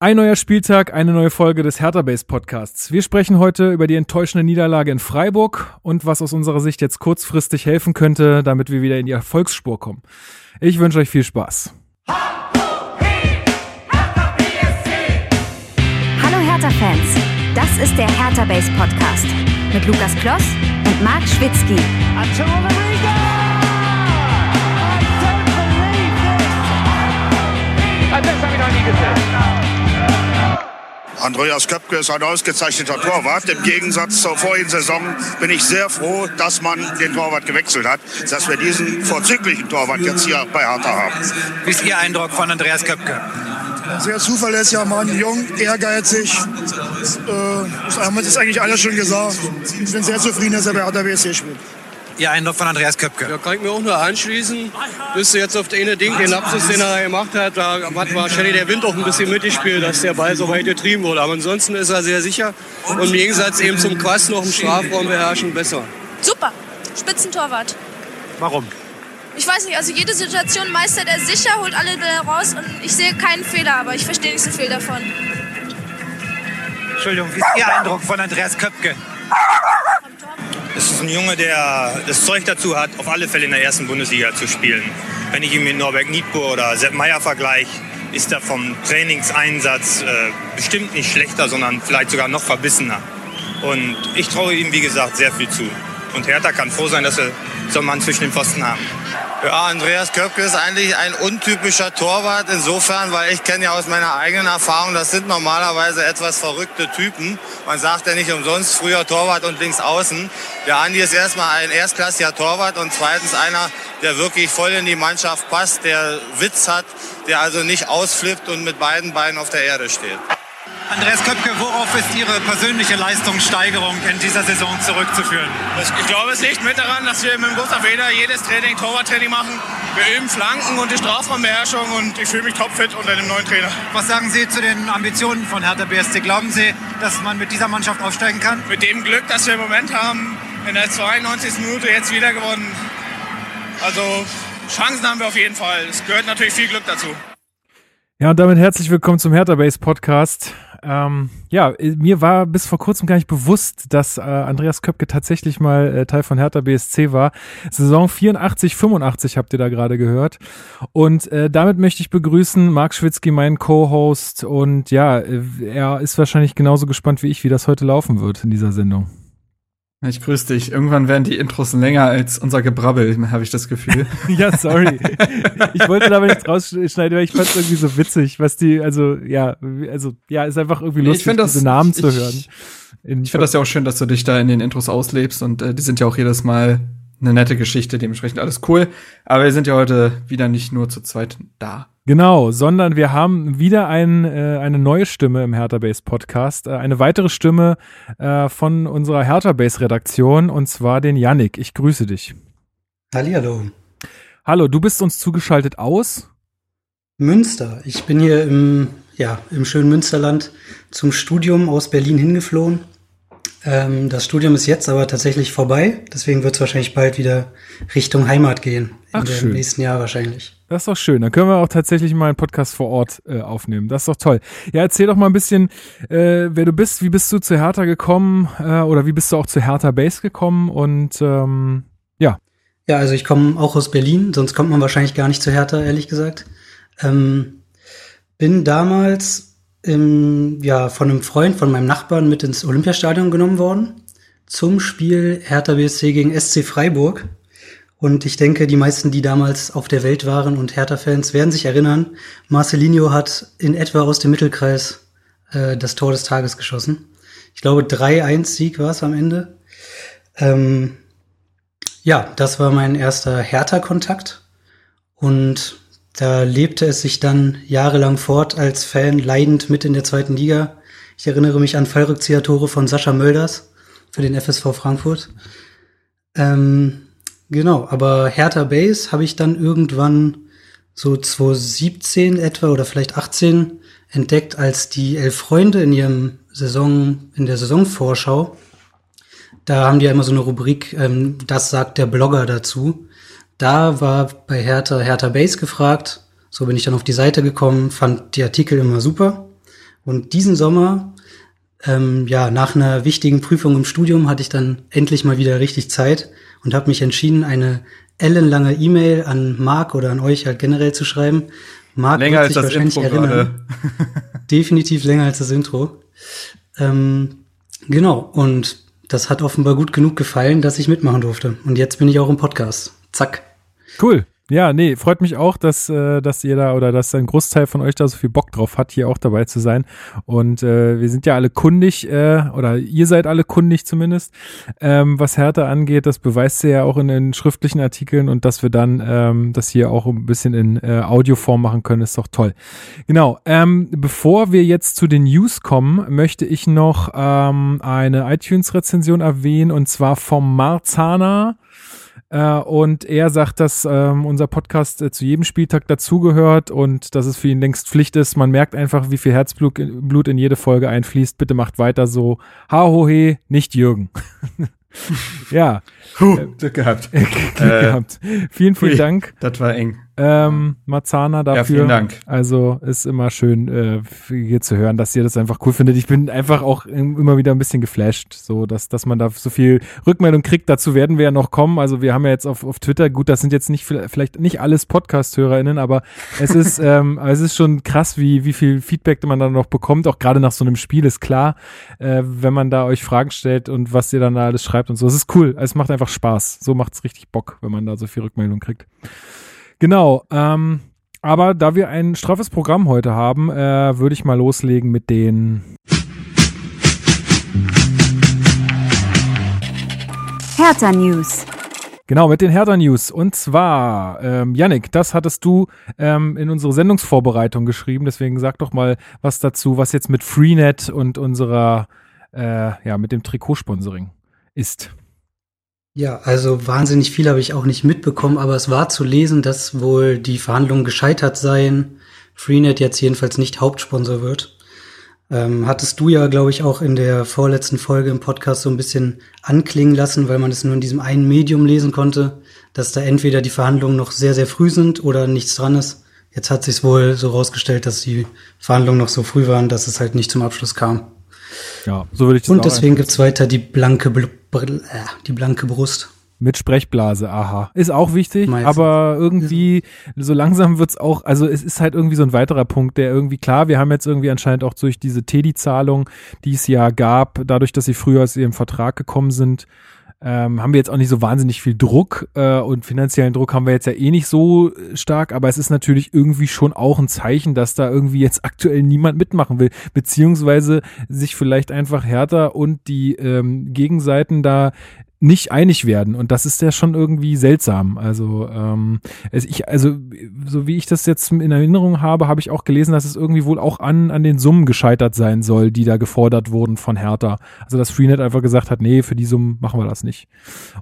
Ein neuer Spieltag, eine neue Folge des Hertha Base Podcasts. Wir sprechen heute über die enttäuschende Niederlage in Freiburg und was aus unserer Sicht jetzt kurzfristig helfen könnte, damit wir wieder in die Erfolgsspur kommen. Ich wünsche euch viel Spaß. Hallo Hertha-Fans, das ist der Hertha Base Podcast mit Lukas Kloss und Marc Schwitzky. Habe ich noch nie gesehen. Andreas Köpke ist ein ausgezeichneter Torwart. Im Gegensatz zur vorigen Saison bin ich sehr froh, dass man den Torwart gewechselt hat, dass wir diesen vorzüglichen Torwart jetzt hier bei Hertha haben. Wie ist Ihr Eindruck von Andreas Köpke? Sehr zuverlässiger Mann, jung, ehrgeizig. Äh, haben wir das eigentlich alles schon gesagt. Ich bin sehr zufrieden, dass er bei Hertha BSC spielt. Ihr Eindruck von Andreas Köpke? Da kann ich mir auch nur anschließen. Bis jetzt auf den Ding, den Lapsus, den er gemacht hat, da hat wahrscheinlich der Wind auch ein bisschen mitgespielt, dass der Ball so weit getrieben wurde. Aber ansonsten ist er sehr sicher und im Gegensatz eben zum Quast noch im Strafraum beherrschen besser. Super, Spitzentorwart. Warum? Ich weiß nicht, also jede Situation meistert er sicher, holt alle Bälle raus und ich sehe keinen Fehler, aber ich verstehe nicht so viel davon. Entschuldigung, wie ist Ihr Eindruck von Andreas Köpke? Es ist ein Junge, der das Zeug dazu hat, auf alle Fälle in der ersten Bundesliga zu spielen. Wenn ich ihn mit Norbert Niedbuhr oder Sepp Meier vergleiche, ist er vom Trainingseinsatz äh, bestimmt nicht schlechter, sondern vielleicht sogar noch verbissener. Und ich traue ihm, wie gesagt, sehr viel zu. Und Hertha kann froh sein, dass wir so einen Mann zwischen den Pfosten haben. Ja, Andreas Köpke ist eigentlich ein untypischer Torwart insofern, weil ich kenne ja aus meiner eigenen Erfahrung, das sind normalerweise etwas verrückte Typen. Man sagt ja nicht umsonst früher Torwart und links außen. Der Andi ist erstmal ein erstklassiger Torwart und zweitens einer, der wirklich voll in die Mannschaft passt, der Witz hat, der also nicht ausflippt und mit beiden Beinen auf der Erde steht. Andreas Köpke, worauf ist Ihre persönliche Leistungssteigerung in dieser Saison zurückzuführen? Ich glaube, es liegt mit daran, dass wir mit Gustav Eder jedes Training Torwarttraining machen. Wir üben Flanken und die Strafraumbeherrschung und ich fühle mich topfit unter dem neuen Trainer. Was sagen Sie zu den Ambitionen von Hertha BSC? Glauben Sie, dass man mit dieser Mannschaft aufsteigen kann? Mit dem Glück, das wir im Moment haben, in der 92. Minute jetzt wieder gewonnen. Also Chancen haben wir auf jeden Fall. Es gehört natürlich viel Glück dazu. Ja, und damit herzlich willkommen zum Hertha Base Podcast. Ähm, ja, mir war bis vor kurzem gar nicht bewusst, dass äh, Andreas Köpke tatsächlich mal äh, Teil von Hertha BSC war. Saison 84, 85 habt ihr da gerade gehört. Und äh, damit möchte ich begrüßen Marc Schwitzky, meinen Co-Host. Und ja, äh, er ist wahrscheinlich genauso gespannt wie ich, wie das heute laufen wird in dieser Sendung. Ich grüße dich. Irgendwann werden die Intros länger als unser Gebrabbel, habe ich das Gefühl. ja, sorry. Ich wollte da aber nichts rausschneiden, weil ich fand es irgendwie so witzig, was die, also ja, also ja, ist einfach irgendwie lustig, ich das, diese Namen ich, zu hören. ich finde das ja auch schön, dass du dich da in den Intros auslebst und äh, die sind ja auch jedes Mal eine nette Geschichte, dementsprechend alles cool. Aber wir sind ja heute wieder nicht nur zu zweit da. Genau, sondern wir haben wieder ein, äh, eine neue Stimme im Hertha Base Podcast, äh, eine weitere Stimme äh, von unserer Hertha Base Redaktion und zwar den Yannick. Ich grüße dich. Hallihallo. Hallo, du bist uns zugeschaltet aus Münster. Ich bin hier im ja, im schönen Münsterland zum Studium aus Berlin hingeflohen ähm, das Studium ist jetzt aber tatsächlich vorbei, deswegen wird es wahrscheinlich bald wieder Richtung Heimat gehen. Ach, Im nächsten Jahr wahrscheinlich. Das ist doch schön. Dann können wir auch tatsächlich mal einen Podcast vor Ort äh, aufnehmen. Das ist doch toll. Ja, erzähl doch mal ein bisschen, äh, wer du bist, wie bist du zu Hertha gekommen äh, oder wie bist du auch zu Hertha Base gekommen und ähm, ja. Ja, also ich komme auch aus Berlin, sonst kommt man wahrscheinlich gar nicht zu Hertha, ehrlich gesagt. Ähm, bin damals im, ja, von einem Freund, von meinem Nachbarn mit ins Olympiastadion genommen worden zum Spiel Hertha BSC gegen SC Freiburg. Und ich denke, die meisten, die damals auf der Welt waren und Hertha-Fans, werden sich erinnern, Marcelinho hat in etwa aus dem Mittelkreis äh, das Tor des Tages geschossen. Ich glaube, 3-1-Sieg war es am Ende. Ähm, ja, das war mein erster Hertha-Kontakt. Und da lebte es sich dann jahrelang fort als Fan leidend mit in der zweiten Liga. Ich erinnere mich an Fallrückzieher-Tore von Sascha Mölders für den FSV Frankfurt. Ähm, genau, aber Hertha Base habe ich dann irgendwann so 2017 etwa oder vielleicht 18 entdeckt, als die Elf Freunde in ihrem Saison, in der Saisonvorschau, da haben die ja immer so eine Rubrik, ähm, das sagt der Blogger dazu. Da war bei Hertha Hertha Base gefragt. So bin ich dann auf die Seite gekommen, fand die Artikel immer super. Und diesen Sommer, ähm, ja, nach einer wichtigen Prüfung im Studium hatte ich dann endlich mal wieder richtig Zeit und habe mich entschieden, eine ellenlange E-Mail an Marc oder an euch halt generell zu schreiben. Marc länger wird sich als das wahrscheinlich Intro erinnern. Definitiv länger als das Intro. Ähm, genau, und das hat offenbar gut genug gefallen, dass ich mitmachen durfte. Und jetzt bin ich auch im Podcast. Zack. Cool. Ja, nee, freut mich auch, dass, äh, dass ihr da oder dass ein Großteil von euch da so viel Bock drauf hat, hier auch dabei zu sein. Und äh, wir sind ja alle kundig, äh, oder ihr seid alle kundig zumindest, ähm, was Härte angeht. Das beweist ihr ja auch in den schriftlichen Artikeln und dass wir dann ähm, das hier auch ein bisschen in äh, Audioform machen können, ist doch toll. Genau. Ähm, bevor wir jetzt zu den News kommen, möchte ich noch ähm, eine iTunes-Rezension erwähnen und zwar vom Marzana. Äh, und er sagt, dass ähm, unser Podcast äh, zu jedem Spieltag dazugehört und dass es für ihn längst Pflicht ist. Man merkt einfach, wie viel Herzblut Blut in jede Folge einfließt. Bitte macht weiter so. Ha ho he, nicht Jürgen. ja. Puh, Glück gehabt. Glück Äh, gehabt. Vielen, vielen Dank. Das war eng. Ähm, Marzana dafür. Ja, vielen Dank. Also ist immer schön äh, hier zu hören, dass ihr das einfach cool findet. Ich bin einfach auch immer wieder ein bisschen geflasht, so dass dass man da so viel Rückmeldung kriegt. Dazu werden wir ja noch kommen. Also wir haben ja jetzt auf, auf Twitter, gut, das sind jetzt nicht vielleicht nicht alles Podcast-HörerInnen, aber es ist ähm, es ist schon krass, wie wie viel Feedback man dann noch bekommt. Auch gerade nach so einem Spiel ist klar, äh, wenn man da euch Fragen stellt und was ihr dann da alles schreibt und so. Es ist cool. Es macht einfach Spaß. So macht's richtig Bock, wenn man da so viel Rückmeldung kriegt. Genau. Ähm, aber da wir ein straffes Programm heute haben, äh, würde ich mal loslegen mit den Hertha News. Genau, mit den Hertha News. Und zwar, ähm, Yannick, das hattest du ähm, in unsere Sendungsvorbereitung geschrieben. Deswegen sag doch mal was dazu, was jetzt mit Freenet und unserer, äh, ja, mit dem Trikotsponsoring ist. Ja, also wahnsinnig viel habe ich auch nicht mitbekommen, aber es war zu lesen, dass wohl die Verhandlungen gescheitert seien. Freenet jetzt jedenfalls nicht Hauptsponsor wird. Ähm, hattest du ja, glaube ich, auch in der vorletzten Folge im Podcast so ein bisschen anklingen lassen, weil man es nur in diesem einen Medium lesen konnte, dass da entweder die Verhandlungen noch sehr, sehr früh sind oder nichts dran ist. Jetzt hat sich wohl so rausgestellt, dass die Verhandlungen noch so früh waren, dass es halt nicht zum Abschluss kam. Ja, so würde ich das Und auch deswegen gibt's weiter die blanke, Bl Br äh, die blanke Brust. Mit Sprechblase, aha. Ist auch wichtig, Meistens. aber irgendwie, so langsam wird's auch, also es ist halt irgendwie so ein weiterer Punkt, der irgendwie, klar, wir haben jetzt irgendwie anscheinend auch durch diese Teddy-Zahlung, die es ja gab, dadurch, dass sie früher aus ihrem Vertrag gekommen sind, ähm, haben wir jetzt auch nicht so wahnsinnig viel Druck äh, und finanziellen Druck haben wir jetzt ja eh nicht so äh, stark, aber es ist natürlich irgendwie schon auch ein Zeichen, dass da irgendwie jetzt aktuell niemand mitmachen will, beziehungsweise sich vielleicht einfach härter und die ähm, Gegenseiten da nicht einig werden und das ist ja schon irgendwie seltsam. Also ähm, es, ich also so wie ich das jetzt in Erinnerung habe, habe ich auch gelesen, dass es irgendwie wohl auch an an den Summen gescheitert sein soll, die da gefordert wurden von Hertha. Also dass Freenet einfach gesagt hat, nee, für die Summen machen wir das nicht.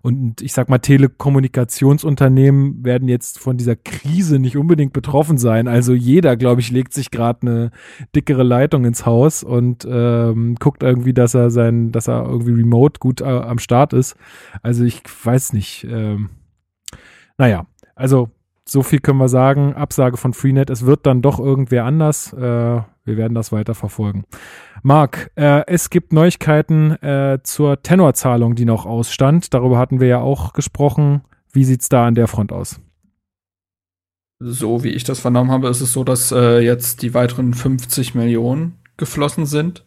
Und ich sag mal, Telekommunikationsunternehmen werden jetzt von dieser Krise nicht unbedingt betroffen sein. Also jeder, glaube ich, legt sich gerade eine dickere Leitung ins Haus und ähm, guckt irgendwie, dass er sein, dass er irgendwie remote gut äh, am Start ist. Also ich weiß nicht. Ähm, naja, also so viel können wir sagen. Absage von Freenet. Es wird dann doch irgendwer anders. Äh, wir werden das weiter verfolgen. Marc, äh, es gibt Neuigkeiten äh, zur Tenorzahlung, die noch ausstand. Darüber hatten wir ja auch gesprochen. Wie sieht's da an der Front aus? So wie ich das vernommen habe, ist es so, dass äh, jetzt die weiteren 50 Millionen geflossen sind.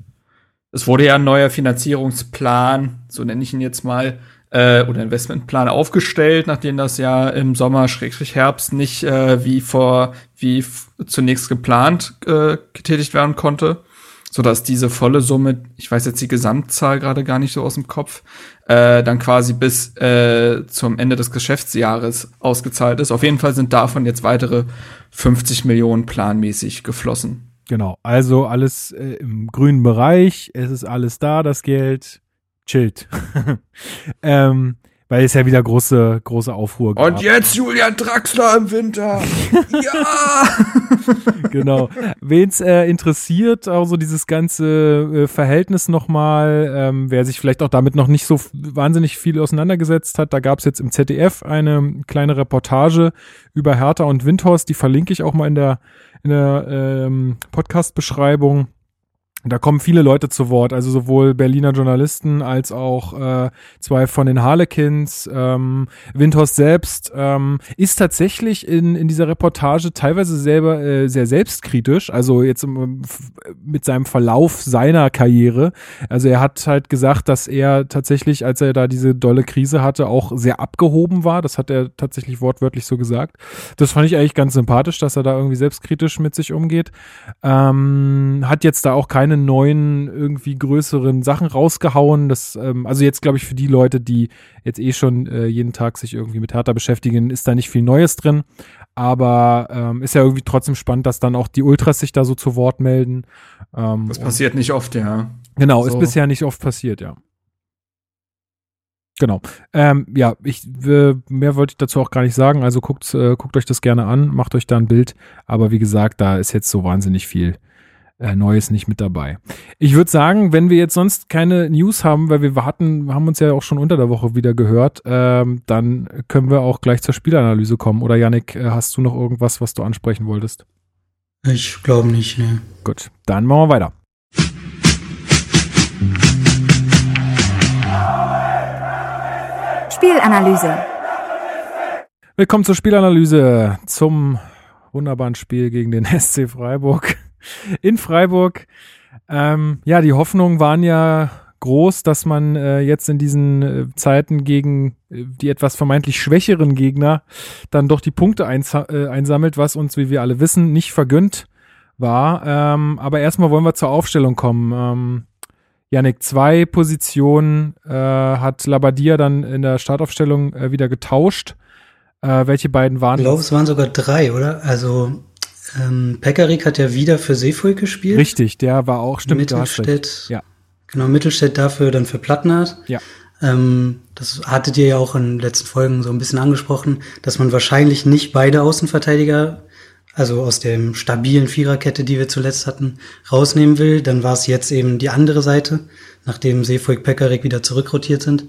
Es wurde ja ein neuer Finanzierungsplan, so nenne ich ihn jetzt mal, äh, oder Investmentplan aufgestellt, nachdem das ja im Sommer Schrägstrich Herbst nicht äh, wie vor wie zunächst geplant äh, getätigt werden konnte, so dass diese volle Summe, ich weiß jetzt die Gesamtzahl gerade gar nicht so aus dem Kopf, äh, dann quasi bis äh, zum Ende des Geschäftsjahres ausgezahlt ist. Auf jeden Fall sind davon jetzt weitere 50 Millionen planmäßig geflossen. Genau, also alles äh, im grünen Bereich, es ist alles da, das Geld chillt. ähm, weil es ja wieder große, große Aufruhr gab. Und jetzt Julian Draxler im Winter. ja! genau. Wen's äh, interessiert, auch so dieses ganze äh, Verhältnis nochmal, ähm, wer sich vielleicht auch damit noch nicht so wahnsinnig viel auseinandergesetzt hat, da gab es jetzt im ZDF eine kleine Reportage über Hertha und Windhorst, die verlinke ich auch mal in der, in der ähm, Podcast-Beschreibung. Da kommen viele Leute zu Wort, also sowohl Berliner Journalisten als auch äh, zwei von den Harlequins. Ähm, Windhorst selbst ähm, ist tatsächlich in, in dieser Reportage teilweise selber äh, sehr selbstkritisch, also jetzt im, mit seinem Verlauf seiner Karriere. Also er hat halt gesagt, dass er tatsächlich, als er da diese dolle Krise hatte, auch sehr abgehoben war. Das hat er tatsächlich wortwörtlich so gesagt. Das fand ich eigentlich ganz sympathisch, dass er da irgendwie selbstkritisch mit sich umgeht. Ähm, hat jetzt da auch keine keine neuen, irgendwie größeren Sachen rausgehauen. Das, ähm, also jetzt glaube ich für die Leute, die jetzt eh schon äh, jeden Tag sich irgendwie mit Hertha beschäftigen, ist da nicht viel Neues drin. Aber ähm, ist ja irgendwie trotzdem spannend, dass dann auch die Ultras sich da so zu Wort melden. Ähm, das passiert nicht oft, ja. Genau, so. ist bisher nicht oft passiert, ja. Genau. Ähm, ja, ich äh, mehr wollte ich dazu auch gar nicht sagen. Also guckt, äh, guckt euch das gerne an, macht euch da ein Bild. Aber wie gesagt, da ist jetzt so wahnsinnig viel äh, Neues nicht mit dabei. Ich würde sagen, wenn wir jetzt sonst keine News haben, weil wir hatten, haben uns ja auch schon unter der Woche wieder gehört, ähm, dann können wir auch gleich zur Spielanalyse kommen. Oder Yannick, äh, hast du noch irgendwas, was du ansprechen wolltest? Ich glaube nicht, ne. Gut, dann machen wir weiter. Spielanalyse. Willkommen zur Spielanalyse, zum wunderbaren Spiel gegen den SC Freiburg in Freiburg. Ähm, ja, die Hoffnungen waren ja groß, dass man äh, jetzt in diesen äh, Zeiten gegen äh, die etwas vermeintlich schwächeren Gegner dann doch die Punkte äh, einsammelt, was uns, wie wir alle wissen, nicht vergönnt war. Ähm, aber erstmal wollen wir zur Aufstellung kommen. Ähm, Janik, zwei Positionen äh, hat Labadia dann in der Startaufstellung äh, wieder getauscht. welche beiden waren? Ich glaube, es waren sogar drei, oder? Also ähm, Pekarik hat ja wieder für Seefuig gespielt. Richtig, der war auch, stimmt, Mittelstädt, Ja. Genau, Mittelstädt dafür dann für Plattnert. Ja. Ähm, das hattet ihr ja auch in den letzten Folgen so ein bisschen angesprochen, dass man wahrscheinlich nicht beide Außenverteidiger, also aus dem stabilen Viererkette, die wir zuletzt hatten, rausnehmen will. Dann war es jetzt eben die andere Seite, nachdem Seefuig Pekarik wieder zurückrotiert sind.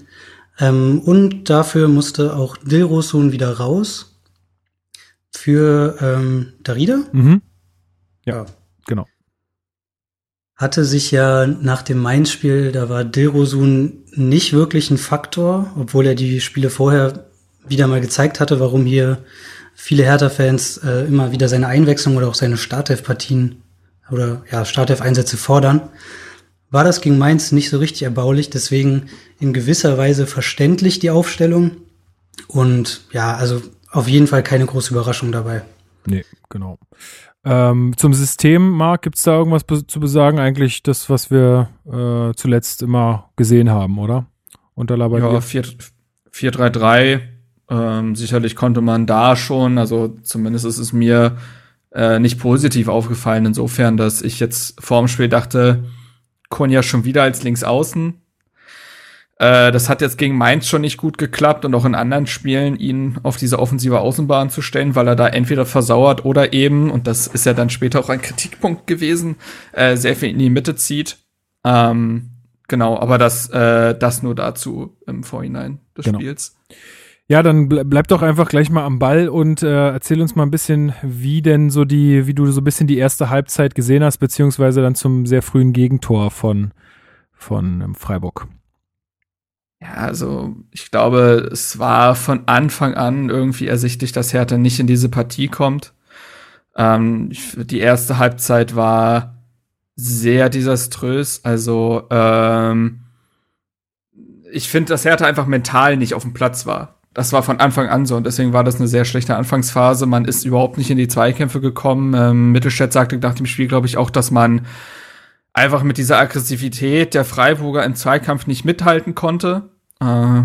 Ähm, und dafür musste auch Dilrosun wieder raus für ähm, Darida. Mhm. Ja, ja, genau. Hatte sich ja nach dem Mainz-Spiel, da war Dilrosun nicht wirklich ein Faktor, obwohl er die Spiele vorher wieder mal gezeigt hatte, warum hier viele Hertha-Fans äh, immer wieder seine Einwechslung oder auch seine Startelf-Partien oder ja, Startelf-Einsätze fordern. War das gegen Mainz nicht so richtig erbaulich, deswegen in gewisser Weise verständlich die Aufstellung. Und ja, also auf jeden Fall keine große Überraschung dabei. Nee, genau. Ähm, zum System, Marc, gibt es da irgendwas zu besagen? Eigentlich das, was wir äh, zuletzt immer gesehen haben, oder? Unter Labadia. Ja, 4-3-3. Ähm, sicherlich konnte man da schon, also zumindest ist es mir äh, nicht positiv aufgefallen, insofern, dass ich jetzt vor dem Spiel dachte, Konja schon wieder als Linksaußen äh, das hat jetzt gegen Mainz schon nicht gut geklappt und auch in anderen Spielen ihn auf diese offensive Außenbahn zu stellen, weil er da entweder versauert oder eben, und das ist ja dann später auch ein Kritikpunkt gewesen, äh, sehr viel in die Mitte zieht. Ähm, genau, aber das, äh, das nur dazu im Vorhinein des genau. Spiels. Ja, dann bleib doch einfach gleich mal am Ball und äh, erzähl uns mal ein bisschen, wie denn so die, wie du so ein bisschen die erste Halbzeit gesehen hast, beziehungsweise dann zum sehr frühen Gegentor von, von ähm, Freiburg. Ja, also ich glaube, es war von Anfang an irgendwie ersichtlich, dass Hertha nicht in diese Partie kommt. Ähm, die erste Halbzeit war sehr desaströs. Also ähm, ich finde, dass Hertha einfach mental nicht auf dem Platz war. Das war von Anfang an so und deswegen war das eine sehr schlechte Anfangsphase. Man ist überhaupt nicht in die Zweikämpfe gekommen. Ähm, Mittelstädt sagte nach dem Spiel, glaube ich, auch, dass man einfach mit dieser Aggressivität der Freiburger im Zweikampf nicht mithalten konnte. Äh,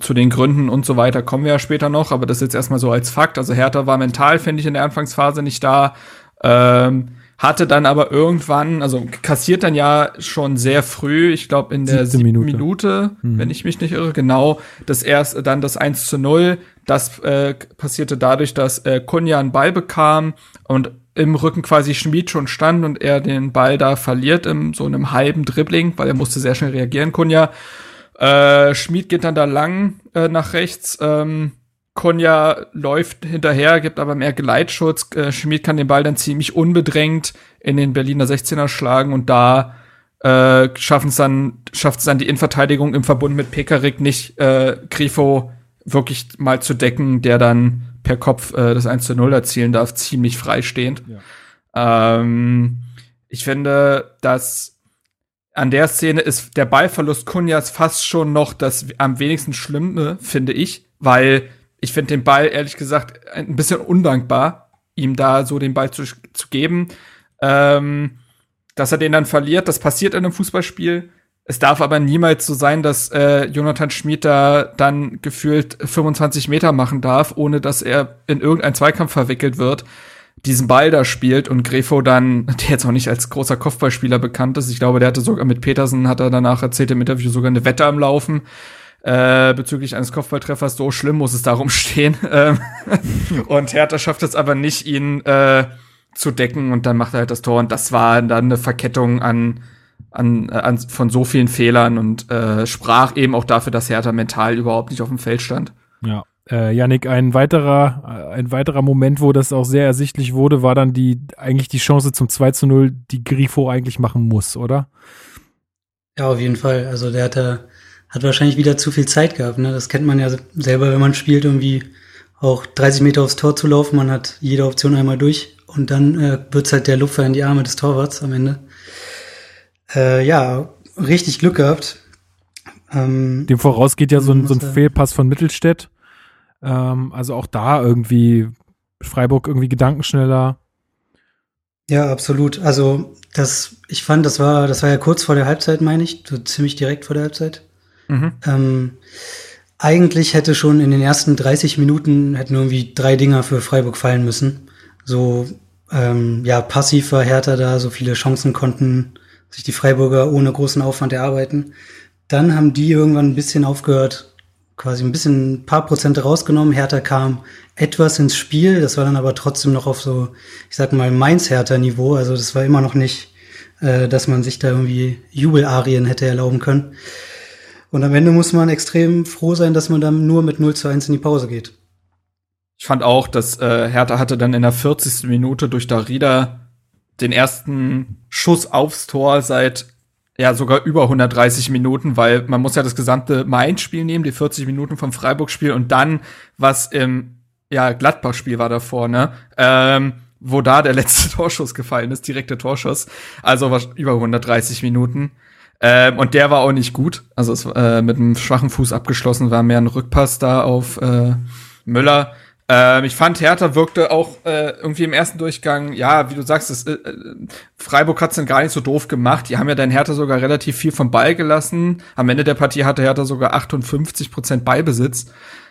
zu den Gründen und so weiter kommen wir ja später noch, aber das ist jetzt erstmal so als Fakt. Also Hertha war mental, finde ich, in der Anfangsphase nicht da. Ähm, hatte dann aber irgendwann, also kassiert dann ja schon sehr früh, ich glaube in der siebten Minute, Minute mhm. wenn ich mich nicht irre, genau, das erst dann das 1 zu 0. Das äh, passierte dadurch, dass äh, Kunja einen Ball bekam und im Rücken quasi Schmied schon stand und er den Ball da verliert in so einem halben Dribbling, weil er musste sehr schnell reagieren, Kunja. Äh, Schmied geht dann da lang äh, nach rechts. Ähm, Konja läuft hinterher, gibt aber mehr Geleitschutz. Äh, Schmied kann den Ball dann ziemlich unbedrängt in den Berliner 16er schlagen und da äh, schaffen es dann, schafft es dann die Innenverteidigung im Verbund mit Pekarik nicht, äh, Grifo wirklich mal zu decken, der dann per Kopf äh, das 1 zu 0 erzielen darf, ziemlich freistehend. Ja. Ähm, ich finde, dass an der Szene ist der Ballverlust Kunjas fast schon noch das am wenigsten Schlimme, finde ich, weil ich finde den Ball ehrlich gesagt ein bisschen undankbar, ihm da so den Ball zu, zu geben. Ähm, dass er den dann verliert, das passiert in einem Fußballspiel. Es darf aber niemals so sein, dass äh, Jonathan Schmid da dann gefühlt 25 Meter machen darf, ohne dass er in irgendeinen Zweikampf verwickelt wird, diesen Ball da spielt und Grefo dann, der jetzt auch nicht als großer Kopfballspieler bekannt ist, ich glaube, der hatte sogar mit Petersen, hat er danach erzählt im Interview sogar eine Wette am Laufen, äh, bezüglich eines Kopfballtreffers, so schlimm muss es darum stehen. Ähm, und Hertha schafft es aber nicht, ihn äh, zu decken und dann macht er halt das Tor und das war dann eine Verkettung an an, an von so vielen Fehlern und äh, sprach eben auch dafür, dass Hertha mental überhaupt nicht auf dem Feld stand. Ja. Äh, Yannick, ein weiterer, äh, ein weiterer Moment, wo das auch sehr ersichtlich wurde, war dann die, eigentlich die Chance zum 2 zu 0, die Grifo eigentlich machen muss, oder? Ja, auf jeden Fall. Also der hatte, hat wahrscheinlich wieder zu viel Zeit gehabt. Ne? Das kennt man ja selber, wenn man spielt, irgendwie auch 30 Meter aufs Tor zu laufen. Man hat jede Option einmal durch und dann äh, wird's halt der Lupfer in die Arme des Torwarts am Ende. Äh, ja, richtig Glück gehabt. Ähm, Dem voraus geht ja so ein, so ein Fehlpass von Mittelstädt. Ähm, also auch da irgendwie Freiburg irgendwie gedankenschneller. Ja, absolut. Also das, ich fand, das war, das war ja kurz vor der Halbzeit, meine ich, so ziemlich direkt vor der Halbzeit. Mhm. Ähm, eigentlich hätte schon in den ersten 30 Minuten hätten irgendwie drei Dinger für Freiburg fallen müssen. So ähm, ja, passiv war Hertha da, so viele Chancen konnten sich die Freiburger ohne großen Aufwand erarbeiten. Dann haben die irgendwann ein bisschen aufgehört, quasi ein bisschen ein paar Prozente rausgenommen. Hertha kam etwas ins Spiel, das war dann aber trotzdem noch auf so, ich sag mal, Mainz-Hertha-Niveau. Also das war immer noch nicht, äh, dass man sich da irgendwie Jubelarien hätte erlauben können. Und am Ende muss man extrem froh sein, dass man dann nur mit 0 zu 1 in die Pause geht. Ich fand auch, dass äh, Hertha hatte dann in der 40. Minute durch Darida den ersten Schuss aufs Tor seit ja sogar über 130 Minuten, weil man muss ja das gesamte Mainz-Spiel nehmen, die 40 Minuten vom Freiburg-Spiel und dann was im ja Gladbach-Spiel war davor, ne? Ähm, wo da der letzte Torschuss gefallen ist, direkte Torschuss, also was über 130 Minuten. Ähm, und der war auch nicht gut, also es äh, mit einem schwachen Fuß abgeschlossen, war mehr ein Rückpass da auf äh, Müller. Ähm, ich fand, Hertha wirkte auch äh, irgendwie im ersten Durchgang, ja, wie du sagst, das, äh, äh Freiburg hat's dann gar nicht so doof gemacht. Die haben ja dann Hertha sogar relativ viel vom Ball gelassen. Am Ende der Partie hatte Hertha sogar 58 Prozent Ballbesitz,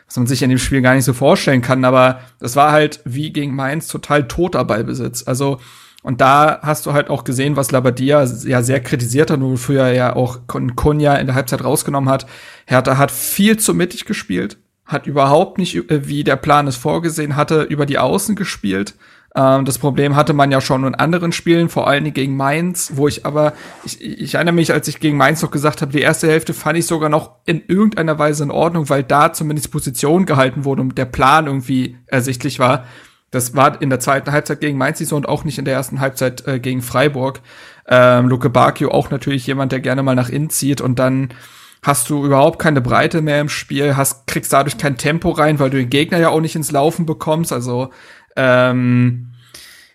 was man sich in dem Spiel gar nicht so vorstellen kann. Aber das war halt wie gegen Mainz total toter Ballbesitz. Also und da hast du halt auch gesehen, was Labadia ja sehr kritisiert hat, wofür er ja auch Konya in der Halbzeit rausgenommen hat. Hertha hat viel zu mittig gespielt hat überhaupt nicht, äh, wie der Plan es vorgesehen hatte, über die Außen gespielt. Ähm, das Problem hatte man ja schon in anderen Spielen, vor allen Dingen gegen Mainz, wo ich aber, ich, ich erinnere mich, als ich gegen Mainz noch gesagt habe, die erste Hälfte fand ich sogar noch in irgendeiner Weise in Ordnung, weil da zumindest Position gehalten wurde und der Plan irgendwie ersichtlich war. Das war in der zweiten Halbzeit gegen Mainz so und auch nicht in der ersten Halbzeit äh, gegen Freiburg. Ähm, Luke Bakio auch natürlich jemand, der gerne mal nach innen zieht und dann hast du überhaupt keine Breite mehr im Spiel, hast, kriegst dadurch kein Tempo rein, weil du den Gegner ja auch nicht ins Laufen bekommst. Also ähm,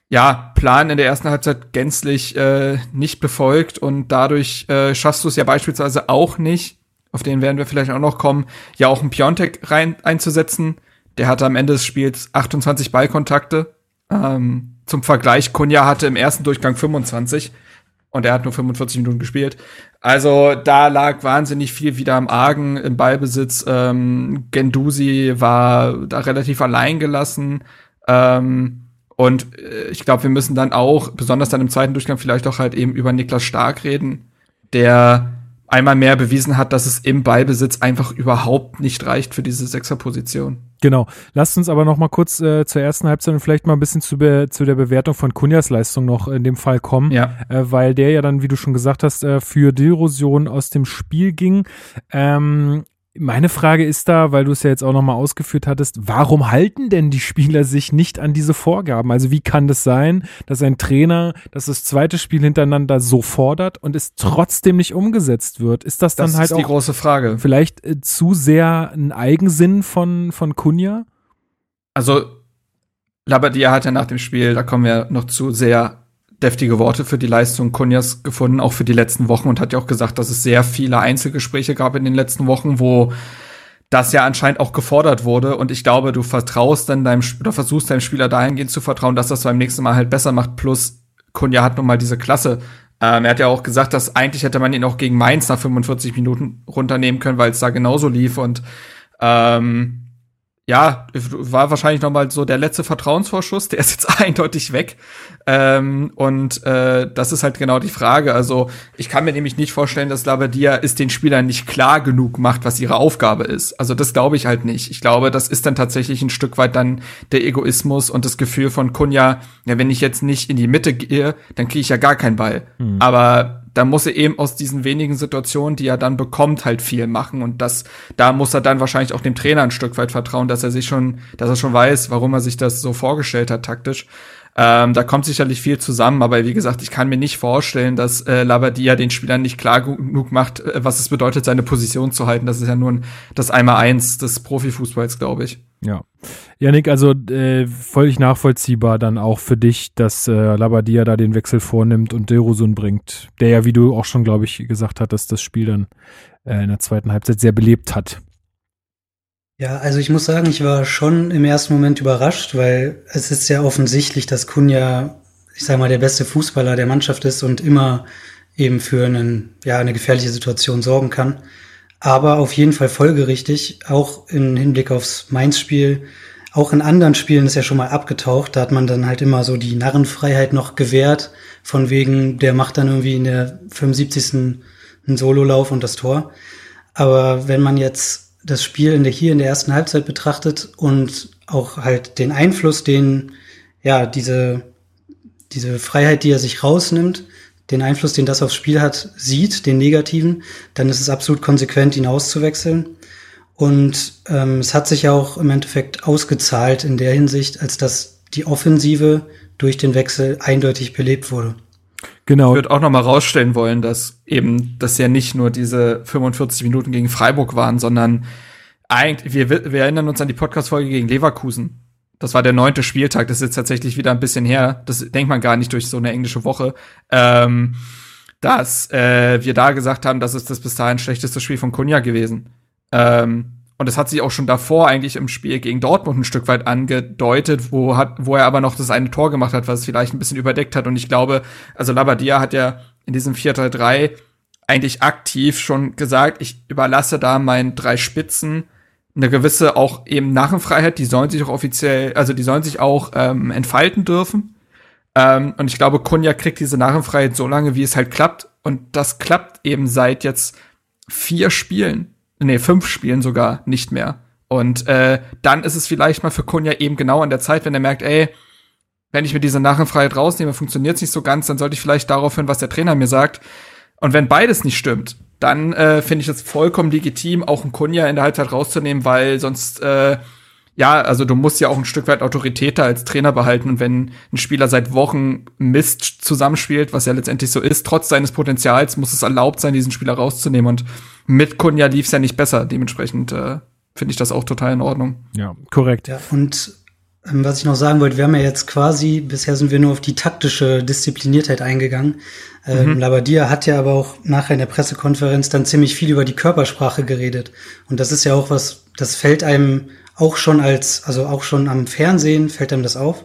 ja, Plan in der ersten Halbzeit gänzlich äh, nicht befolgt und dadurch äh, schaffst du es ja beispielsweise auch nicht, auf den werden wir vielleicht auch noch kommen, ja auch einen Piontek rein einzusetzen. Der hatte am Ende des Spiels 28 Ballkontakte. Ähm, zum Vergleich, Kunja hatte im ersten Durchgang 25 und er hat nur 45 Minuten gespielt. Also da lag wahnsinnig viel wieder am Argen im Ballbesitz. Ähm, Gendusi war da relativ allein gelassen. Ähm, und äh, ich glaube, wir müssen dann auch, besonders dann im zweiten Durchgang, vielleicht auch halt eben über Niklas Stark reden, der einmal mehr bewiesen hat, dass es im Ballbesitz einfach überhaupt nicht reicht für diese Sechserposition. Genau. Lasst uns aber noch mal kurz äh, zur ersten Halbzeit und vielleicht mal ein bisschen zu, be zu der Bewertung von Kunjas Leistung noch in dem Fall kommen, ja. äh, weil der ja dann, wie du schon gesagt hast, äh, für Dilrosion aus dem Spiel ging. Ähm, Meine Frage ist da, weil du es ja jetzt auch nochmal ausgeführt hattest, warum halten denn die Spieler sich nicht an diese Vorgaben? Also wie kann das sein, dass ein Trainer das, das zweite Spiel hintereinander so fordert und es trotzdem nicht umgesetzt wird? Ist das dann das halt ist die große Frage. vielleicht äh, zu sehr ein Eigensinn von, von Kunja? Also Labadia hat ja nach dem Spiel, da kommen wir noch zu, sehr deftige Worte für die Leistung Kunjas gefunden, auch für die letzten Wochen und hat ja auch gesagt, dass es sehr viele Einzelgespräche gab in den letzten Wochen, wo das ja anscheinend auch gefordert wurde. Und ich glaube, du vertraust dann deinem oder versuchst deinem Spieler dahingehend zu vertrauen, dass das beim nächsten Mal halt besser macht. Plus Kunja hat nun mal diese Klasse. Ähm, er hat ja auch gesagt, dass eigentlich hätte man ihn auch gegen Mainz nach 45 Minuten runternehmen können, weil es da genauso lief. Und ähm, ja, war wahrscheinlich noch mal so der letzte Vertrauensvorschuss, der ist jetzt eindeutig weg. Ähm, und äh, das ist halt genau die Frage. Also ich kann mir nämlich nicht vorstellen, dass Labadia es den Spielern nicht klar genug macht, was ihre Aufgabe ist. Also das glaube ich halt nicht. Ich glaube, das ist dann tatsächlich ein Stück weit dann der Egoismus und das Gefühl von Kunja, ja, wenn ich jetzt nicht in die Mitte gehe, dann kriege ich ja gar keinen Ball. Mhm. Aber da muss er eben aus diesen wenigen Situationen, die er dann bekommt, halt viel machen. Und das, da muss er dann wahrscheinlich auch dem Trainer ein Stück weit vertrauen, dass er sich schon, dass er schon weiß, warum er sich das so vorgestellt hat, taktisch. Ähm, da kommt sicherlich viel zusammen, aber wie gesagt, ich kann mir nicht vorstellen, dass äh, Labadia den Spielern nicht klar genug macht, äh, was es bedeutet, seine Position zu halten. Das ist ja nur das Einmal-Eins des Profifußballs, glaube ich. Ja. Janik, also äh, völlig nachvollziehbar dann auch für dich, dass äh, Labadia da den Wechsel vornimmt und Derosun bringt, der ja, wie du auch schon, glaube ich, gesagt hast, dass das Spiel dann äh, in der zweiten Halbzeit sehr belebt hat. Ja, also ich muss sagen, ich war schon im ersten Moment überrascht, weil es ist sehr offensichtlich, dass Kunja, ich sage mal, der beste Fußballer der Mannschaft ist und immer eben für einen, ja, eine gefährliche Situation sorgen kann aber auf jeden Fall folgerichtig, auch im Hinblick aufs Mainz-Spiel. Auch in anderen Spielen ist ja schon mal abgetaucht. Da hat man dann halt immer so die Narrenfreiheit noch gewährt, von wegen, der macht dann irgendwie in der 75. einen Sololauf und das Tor. Aber wenn man jetzt das Spiel in der, hier in der ersten Halbzeit betrachtet und auch halt den Einfluss, den, ja, diese, diese Freiheit, die er sich rausnimmt, den Einfluss, den das aufs Spiel hat, sieht, den negativen, dann ist es absolut konsequent, ihn auszuwechseln. Und ähm, es hat sich auch im Endeffekt ausgezahlt in der Hinsicht, als dass die Offensive durch den Wechsel eindeutig belebt wurde. Genau. Ich würde auch noch mal rausstellen wollen, dass eben das ja nicht nur diese 45 Minuten gegen Freiburg waren, sondern eigentlich, wir, wir erinnern uns an die Podcast-Folge gegen Leverkusen das war der neunte Spieltag, das ist jetzt tatsächlich wieder ein bisschen her, das denkt man gar nicht durch so eine englische Woche, ähm, dass äh, wir da gesagt haben, das ist das bis dahin schlechteste Spiel von Kunja gewesen. Ähm, und das hat sich auch schon davor eigentlich im Spiel gegen Dortmund ein Stück weit angedeutet, wo, hat, wo er aber noch das eine Tor gemacht hat, was vielleicht ein bisschen überdeckt hat. Und ich glaube, also Labadia hat ja in diesem 4-3-3 eigentlich aktiv schon gesagt, ich überlasse da meinen drei Spitzen eine gewisse auch eben Narrenfreiheit, die sollen sich auch offiziell, also die sollen sich auch ähm, entfalten dürfen. Ähm, und ich glaube, Kunja kriegt diese Narrenfreiheit so lange, wie es halt klappt. Und das klappt eben seit jetzt vier Spielen, nee, fünf Spielen sogar nicht mehr. Und äh, dann ist es vielleicht mal für Kunja eben genau an der Zeit, wenn er merkt, ey, wenn ich mir diese Narrenfreiheit rausnehme, funktioniert es nicht so ganz, dann sollte ich vielleicht darauf hören, was der Trainer mir sagt. Und wenn beides nicht stimmt, dann äh, finde ich es vollkommen legitim, auch einen Kunja in der Halbzeit rauszunehmen, weil sonst, äh, ja, also du musst ja auch ein Stück weit Autorität da als Trainer behalten. Und wenn ein Spieler seit Wochen Mist zusammenspielt, was ja letztendlich so ist, trotz seines Potenzials muss es erlaubt sein, diesen Spieler rauszunehmen. Und mit Kunja lief es ja nicht besser. Dementsprechend äh, finde ich das auch total in Ordnung. Ja, korrekt. Ja, und ähm, was ich noch sagen wollte, wir haben ja jetzt quasi, bisher sind wir nur auf die taktische Diszipliniertheit eingegangen. Ähm, mhm. Labadia hat ja aber auch nachher in der Pressekonferenz dann ziemlich viel über die Körpersprache geredet. Und das ist ja auch was, das fällt einem auch schon als, also auch schon am Fernsehen fällt einem das auf,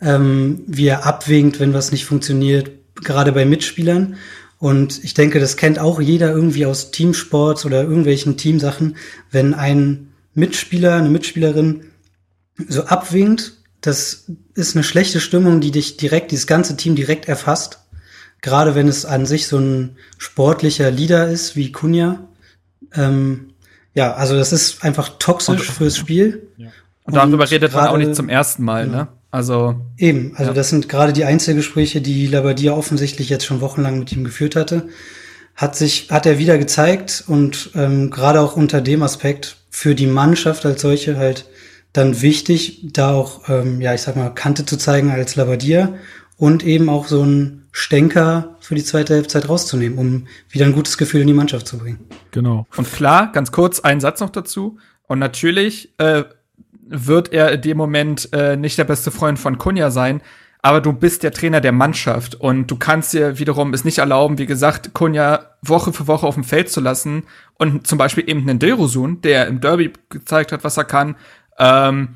ähm, wie er abwinkt, wenn was nicht funktioniert, gerade bei Mitspielern. Und ich denke, das kennt auch jeder irgendwie aus Teamsports oder irgendwelchen Teamsachen, wenn ein Mitspieler, eine Mitspielerin so abwinkt, das ist eine schlechte Stimmung, die dich direkt, dieses ganze Team direkt erfasst. Gerade wenn es an sich so ein sportlicher Leader ist wie Kunja. Ähm, ja, also das ist einfach toxisch und, fürs Spiel. Ja. Und, und darüber redet man auch nicht zum ersten Mal, ja. ne? Also. Eben, also ja. das sind gerade die Einzelgespräche, die Labadia offensichtlich jetzt schon wochenlang mit ihm geführt hatte hat sich, hat er wieder gezeigt und ähm, gerade auch unter dem Aspekt für die Mannschaft als solche halt dann wichtig, da auch, ähm, ja, ich sag mal, Kante zu zeigen als Labadia und eben auch so ein Stänker für die zweite Halbzeit rauszunehmen, um wieder ein gutes Gefühl in die Mannschaft zu bringen. Genau. Und klar, ganz kurz, ein Satz noch dazu. Und natürlich äh, wird er in dem Moment äh, nicht der beste Freund von Kunja sein, aber du bist der Trainer der Mannschaft und du kannst dir wiederum es nicht erlauben, wie gesagt, Kunja Woche für Woche auf dem Feld zu lassen und zum Beispiel eben einen Dilrosun, der im Derby gezeigt hat, was er kann, ähm,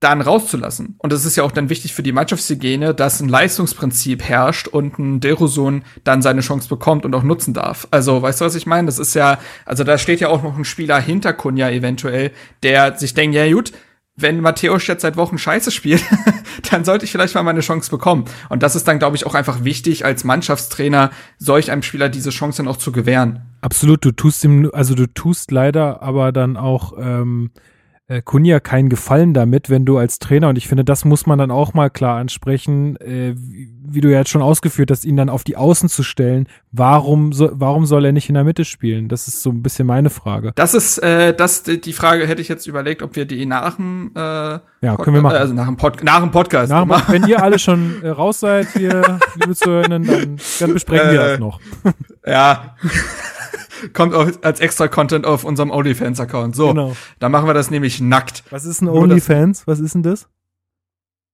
dann rauszulassen. Und es ist ja auch dann wichtig für die Mannschaftshygiene, dass ein Leistungsprinzip herrscht und ein Dilrosun dann seine Chance bekommt und auch nutzen darf. Also, weißt du, was ich meine? Das ist ja, also da steht ja auch noch ein Spieler hinter Kunja eventuell, der sich denkt, ja gut, wenn Matthäus jetzt seit Wochen scheiße spielt, dann sollte ich vielleicht mal meine Chance bekommen. Und das ist dann, glaube ich, auch einfach wichtig, als Mannschaftstrainer solch einem Spieler diese Chance dann auch zu gewähren. Absolut, du tust ihm, also du tust leider aber dann auch ähm, äh, Kunja keinen Gefallen damit, wenn du als Trainer, und ich finde, das muss man dann auch mal klar ansprechen, äh, wie, wie, du ja jetzt schon ausgeführt hast, ihn dann auf die Außen zu stellen. Warum, so, warum soll er nicht in der Mitte spielen? Das ist so ein bisschen meine Frage. Das ist, äh, das, die Frage hätte ich jetzt überlegt, ob wir die nach dem, äh, ja, können wir machen. Also nach dem, Pod nach dem Podcast. Nach, machen. wenn ihr alle schon äh, raus seid, hier, liebe Zuhörenden, dann, dann besprechen wir das noch. Ja. kommt als extra Content auf unserem OnlyFans-Account. So, genau. dann machen wir das nämlich nackt. Was ist ein OnlyFans? Was ist denn das?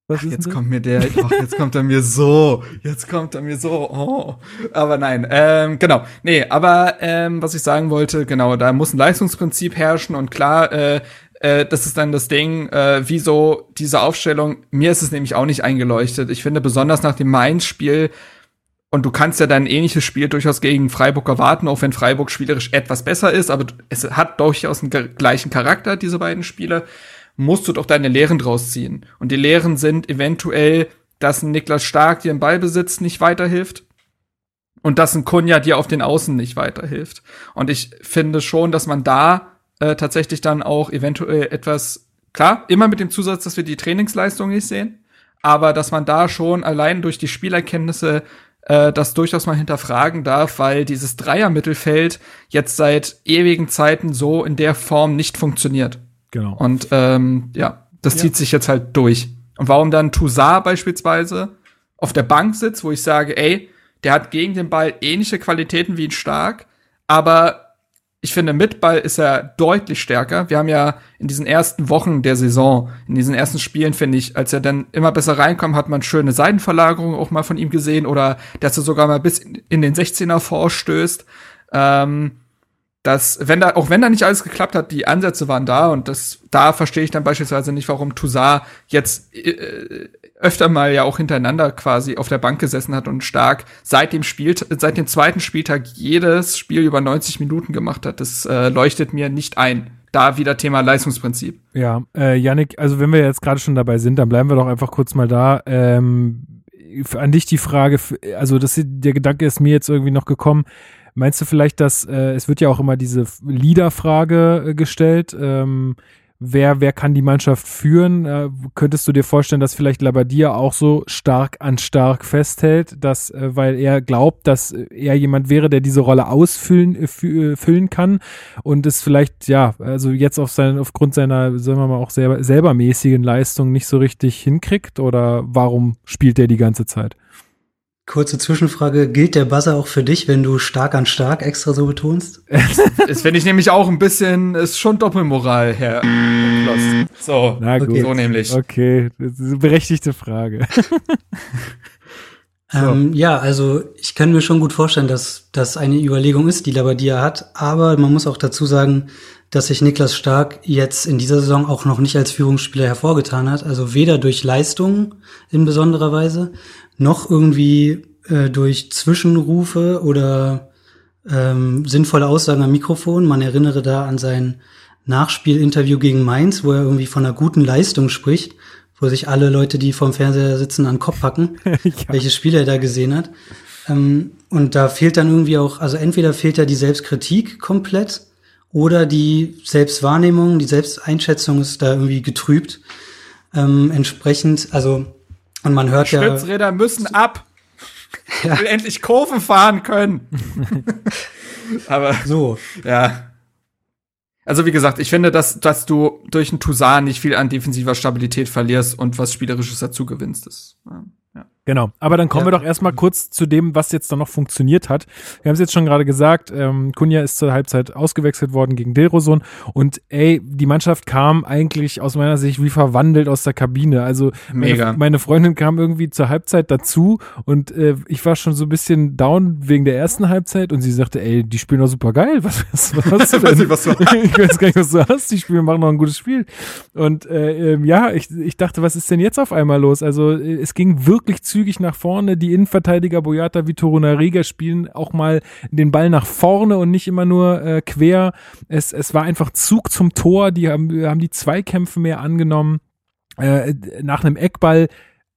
Was Ach, jetzt kommt mir der, ach, jetzt kommt er mir so, jetzt kommt er mir so, oh. Aber nein, ähm, genau. Nee, aber ähm, was ich sagen wollte, genau, da muss ein Leistungsprinzip herrschen und klar, äh, äh, das ist dann das Ding, äh, wieso diese Aufstellung, mir ist es nämlich auch nicht eingeleuchtet. Ich finde, besonders nach dem Mainz-Spiel und du kannst ja dein ähnliches Spiel durchaus gegen Freiburg erwarten, auch wenn Freiburg spielerisch etwas besser ist, aber es hat durchaus einen gleichen Charakter, diese beiden Spiele. Musst du doch deine Lehren draus ziehen. Und die Lehren sind eventuell, dass ein Niklas Stark dir im Ballbesitz nicht weiterhilft und dass ein Kunja dir auf den Außen nicht weiterhilft. Und ich finde schon, dass man da äh, tatsächlich dann auch eventuell etwas, klar, immer mit dem Zusatz, dass wir die Trainingsleistung nicht sehen, aber dass man da schon allein durch die Spielerkenntnisse äh, das durchaus mal hinterfragen darf, weil dieses Dreier-Mittelfeld jetzt seit ewigen Zeiten so in der Form nicht funktioniert. Genau. Und ähm, ja, das ja. zieht sich jetzt halt durch. Und warum dann Toussaint beispielsweise auf der Bank sitzt, wo ich sage, ey, der hat gegen den Ball ähnliche Qualitäten wie ein Stark, aber ich finde, mit Ball ist er deutlich stärker. Wir haben ja in diesen ersten Wochen der Saison, in diesen ersten Spielen, finde ich, als er dann immer besser reinkommt, hat man schöne Seitenverlagerungen auch mal von ihm gesehen oder dass er sogar mal bis in den 16er vorstößt. Ähm, dass, wenn da, auch wenn da nicht alles geklappt hat, die Ansätze waren da und das, da verstehe ich dann beispielsweise nicht, warum Toussaint jetzt äh, öfter mal ja auch hintereinander quasi auf der Bank gesessen hat und stark seit dem Spiel, seit dem zweiten Spieltag jedes Spiel über 90 Minuten gemacht hat. Das äh, leuchtet mir nicht ein. Da wieder Thema Leistungsprinzip. Ja, äh, Yannick, also wenn wir jetzt gerade schon dabei sind, dann bleiben wir doch einfach kurz mal da. Ähm, an dich die Frage, also das, der Gedanke ist mir jetzt irgendwie noch gekommen. Meinst du vielleicht, dass äh, es wird ja auch immer diese Leader-Frage äh, gestellt? Ähm, wer, wer kann die Mannschaft führen? Äh, könntest du dir vorstellen, dass vielleicht Labadia auch so stark an stark festhält, dass, äh, weil er glaubt, dass er jemand wäre, der diese Rolle ausfüllen äh, äh, füllen kann und es vielleicht, ja, also jetzt auf sein, aufgrund seiner, sagen wir mal, auch selber, selber mäßigen Leistung nicht so richtig hinkriegt? Oder warum spielt er die ganze Zeit? Kurze Zwischenfrage, gilt der Buzzer auch für dich, wenn du stark an stark extra so betonst? das finde ich nämlich auch ein bisschen, ist schon Doppelmoral, Herr So, Na gut. so nämlich. Okay, das ist eine berechtigte Frage. so. ähm, ja, also ich kann mir schon gut vorstellen, dass das eine Überlegung ist, die Labadia hat, aber man muss auch dazu sagen, dass sich Niklas Stark jetzt in dieser Saison auch noch nicht als Führungsspieler hervorgetan hat, also weder durch Leistung in besonderer Weise, noch irgendwie äh, durch Zwischenrufe oder ähm, sinnvolle Aussagen am Mikrofon. Man erinnere da an sein Nachspielinterview gegen Mainz, wo er irgendwie von einer guten Leistung spricht, wo sich alle Leute, die vorm Fernseher sitzen, an den Kopf packen, ja. welches Spiel er da gesehen hat. Ähm, und da fehlt dann irgendwie auch, also entweder fehlt ja die Selbstkritik komplett oder die Selbstwahrnehmung, die Selbsteinschätzung ist da irgendwie getrübt. Ähm, entsprechend, also und man hört ja. Stützräder müssen ab. Ich will endlich Kurven fahren können. Aber so. Ja. Also wie gesagt, ich finde, dass, dass du durch einen Toussaint nicht viel an defensiver Stabilität verlierst und was Spielerisches dazu gewinnst. Das, ja. Genau, aber dann kommen Ja. wir doch erstmal kurz zu dem, was jetzt dann noch funktioniert hat. Wir haben es jetzt schon gerade gesagt, ähm, Kunja ist zur Halbzeit ausgewechselt worden gegen Dilrosun und ey, die Mannschaft kam eigentlich aus meiner Sicht wie verwandelt aus der Kabine. Also Mega. Meine, meine Freundin kam irgendwie zur Halbzeit dazu und äh, ich war schon so ein bisschen down wegen der ersten Halbzeit und sie sagte, ey, die spielen doch super geil. Was, was, was hast du Weiß denn? nicht, was du ich weiß gar nicht, was du hast. Die Spiele machen noch ein gutes Spiel. Und äh, ähm, ja, ich, ich dachte, was ist denn jetzt auf einmal los? Also äh, es ging wirklich zügig nach vorne. Die Innenverteidiger Boyata Vitoro Nariga spielen auch mal den Ball nach vorne und nicht immer nur äh, quer. Es, es war einfach Zug zum Tor. Die haben, haben die Zweikämpfe mehr angenommen. Äh, nach einem Eckball,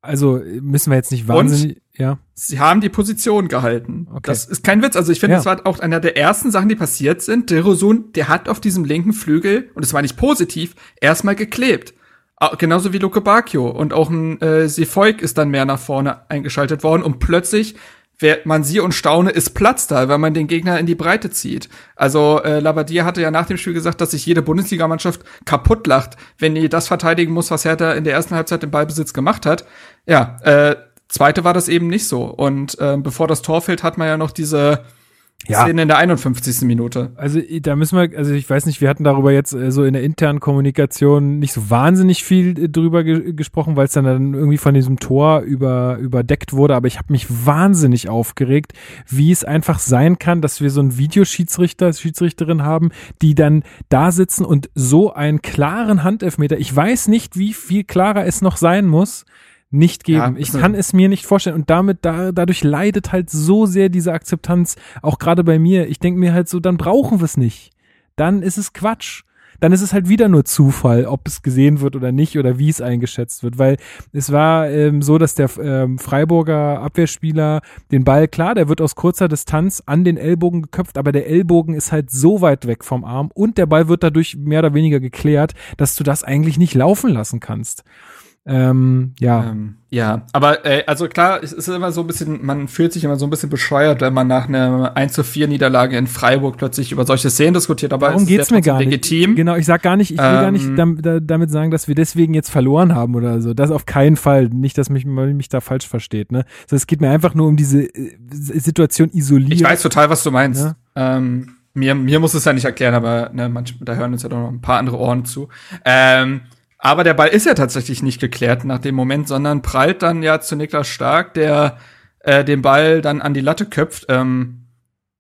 also müssen wir jetzt nicht wahnsinnig, ja. Sie haben die Position gehalten. Okay. Das ist kein Witz. Also ich finde, Ja. das war auch einer der ersten Sachen, die passiert sind. Derosun, der hat auf diesem linken Flügel, und es war nicht positiv, erstmal geklebt. Ah, Genauso wie Luke Bacchio. Und auch ein äh, Sefolk ist dann mehr nach vorne eingeschaltet worden. Und plötzlich, wer man sie und staune, ist Platz da, weil man den Gegner in die Breite zieht. Also äh, Labadier hatte ja nach dem Spiel gesagt, dass sich jede Bundesligamannschaft kaputt lacht, wenn die das verteidigen muss, was Hertha in der ersten Halbzeit im Ballbesitz gemacht hat. Ja, äh, zweite war das eben nicht so. Und äh, bevor das Tor fällt, hat man ja noch diese Ja. Szene in der 51. Minute. Also da müssen wir, also ich weiß nicht, wir hatten darüber jetzt äh, so in der internen Kommunikation nicht so wahnsinnig viel äh, drüber ge gesprochen, weil es dann, dann irgendwie von diesem Tor über, überdeckt wurde, aber ich habe mich wahnsinnig aufgeregt, wie es einfach sein kann, dass wir so einen Videoschiedsrichter, Schiedsrichterin haben, die dann da sitzen und so einen klaren Handelfmeter, ich weiß nicht, wie viel klarer es noch sein muss, nicht geben. Ja, ich kann es mir nicht vorstellen. Und damit, da, dadurch leidet halt so sehr diese Akzeptanz, auch gerade bei mir. Ich denke mir halt so, dann brauchen wir es nicht. Dann ist es Quatsch. Dann ist es halt wieder nur Zufall, ob es gesehen wird oder nicht oder wie es eingeschätzt wird. Weil es war ähm, so, dass der ähm, Freiburger Abwehrspieler den Ball, klar, der wird aus kurzer Distanz an den Ellbogen geköpft, aber der Ellbogen ist halt so weit weg vom Arm und der Ball wird dadurch mehr oder weniger geklärt, dass du das eigentlich nicht laufen lassen kannst. Ähm, ja. Ähm, ja, aber äh, also klar, es ist immer so ein bisschen, man fühlt sich immer so ein bisschen bescheuert, wenn man nach einer 1 zu 4 Niederlage in Freiburg plötzlich über solche Szenen diskutiert, aber Darum es ist geht's mir gar nicht. legitim. Genau, ich sag gar nicht, ich will gar nicht Ähm, dam, da, damit sagen, dass wir deswegen jetzt verloren haben oder so. Das auf keinen Fall. Nicht, dass mich, man mich da falsch versteht. Ne? Also es geht mir einfach nur um diese äh, Situation isoliert. Ich weiß total, was du meinst. Ja. Ähm, mir, mir muss es ja nicht erklären, aber ne, manch, da hören uns ja doch noch ein paar andere Ohren zu. Ähm, aber der Ball ist ja tatsächlich nicht geklärt nach dem Moment, sondern prallt dann ja zu Niklas Stark, der äh, den Ball dann an die Latte köpft. Ähm,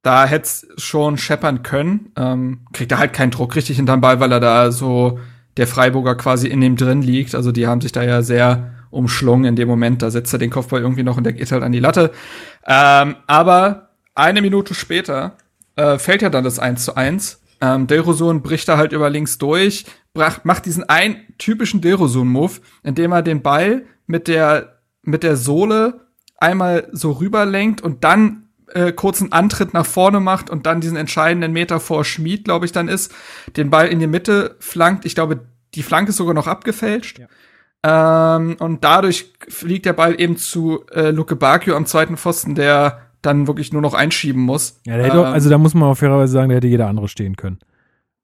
da hätte es schon scheppern können. Ähm, kriegt er halt keinen Druck richtig hinterm Ball, weil er da so der Freiburger quasi in dem drin liegt. Also die haben sich da ja sehr umschlungen in dem Moment. Da setzt er den Kopfball irgendwie noch und der geht halt an die Latte. Ähm, aber eine Minute später äh, fällt ja dann das 1 zu 1. Ähm, Delrosun bricht da halt über links durch, brach, macht diesen einen typischen Delrosun-Move, indem er den Ball mit der, mit der Sohle einmal so rüberlenkt und dann äh, kurzen Antritt nach vorne macht und dann diesen entscheidenden Meter vor Schmied, glaube ich, dann ist, den Ball in die Mitte flankt. Ich glaube, die Flanke ist sogar noch abgefälscht. Ähm, und dadurch fliegt der Ball eben zu äh, Luke Bacchio am zweiten Pfosten, der dann wirklich nur noch einschieben muss. ja, der hätte, auch- Ähm, also da muss man auf fairerweise sagen, da hätte jeder andere stehen können.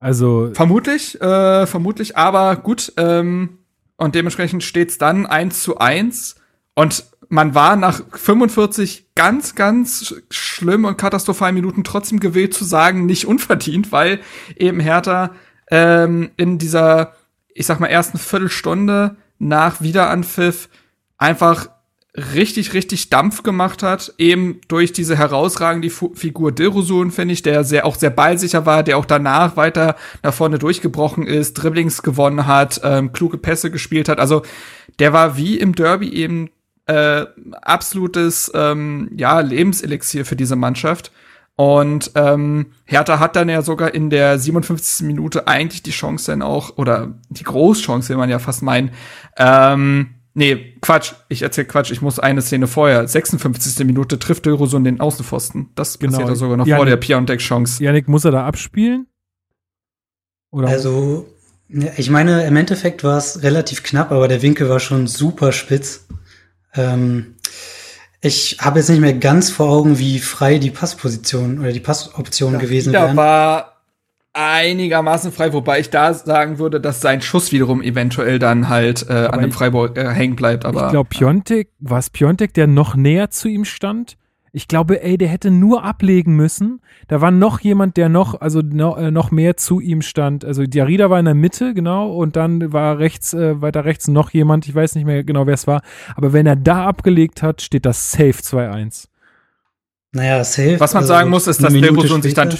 Also Vermutlich, äh, vermutlich, aber gut. Ähm, und dementsprechend steht's dann 1 zu 1. Und man war nach 45 ganz, ganz sch- schlimm und katastrophalen Minuten trotzdem gewählt zu sagen, nicht unverdient, weil eben Hertha ähm, in dieser, ich sag mal, ersten Viertelstunde nach Wiederanpfiff einfach richtig, richtig Dampf gemacht hat, eben durch diese herausragende Figur Dilrosun, finde ich, der sehr, auch sehr ballsicher war, der auch danach weiter nach vorne durchgebrochen ist, Dribblings gewonnen hat, ähm, kluge Pässe gespielt hat. Also der war wie im Derby eben äh, absolutes ähm, ja, Lebenselixier für diese Mannschaft. Und ähm, Hertha hat dann ja sogar in der 57. Minute eigentlich die Chance dann auch, oder die Großchance, will man ja fast meinen, ähm, Nee, Quatsch. Ich erzähl Quatsch. Ich muss eine Szene vorher. 56. Minute trifft Dilrosun den Außenpfosten. Das Genau. passiert ja sogar noch Janik- vor der Piontek-Chance. Janik, muss er da abspielen? Oder? Also, ja, ich meine, im Endeffekt war es relativ knapp, aber der Winkel war schon super spitz. Ähm, Ich habe jetzt nicht mehr ganz vor Augen, wie frei die Passposition oder die Passoption gewesen Da wären. war einigermaßen frei, wobei ich da sagen würde, dass sein Schuss wiederum eventuell dann halt äh, an dem Freiburg äh, hängen bleibt. Aber ich glaube, Piontek, war es Piontek, der noch näher zu ihm stand? Ich glaube, ey, der hätte nur ablegen müssen. Da war noch jemand, der noch, also no, äh, noch mehr zu ihm stand. Also Diarida war in der Mitte, genau, und dann war rechts, äh, weiter rechts noch jemand, ich weiß nicht mehr genau, wer es war. Aber wenn er da abgelegt hat, steht das safe 2-1. Naja, safe. Was man also sagen muss, ist, dass Minute Leverkusen sich dann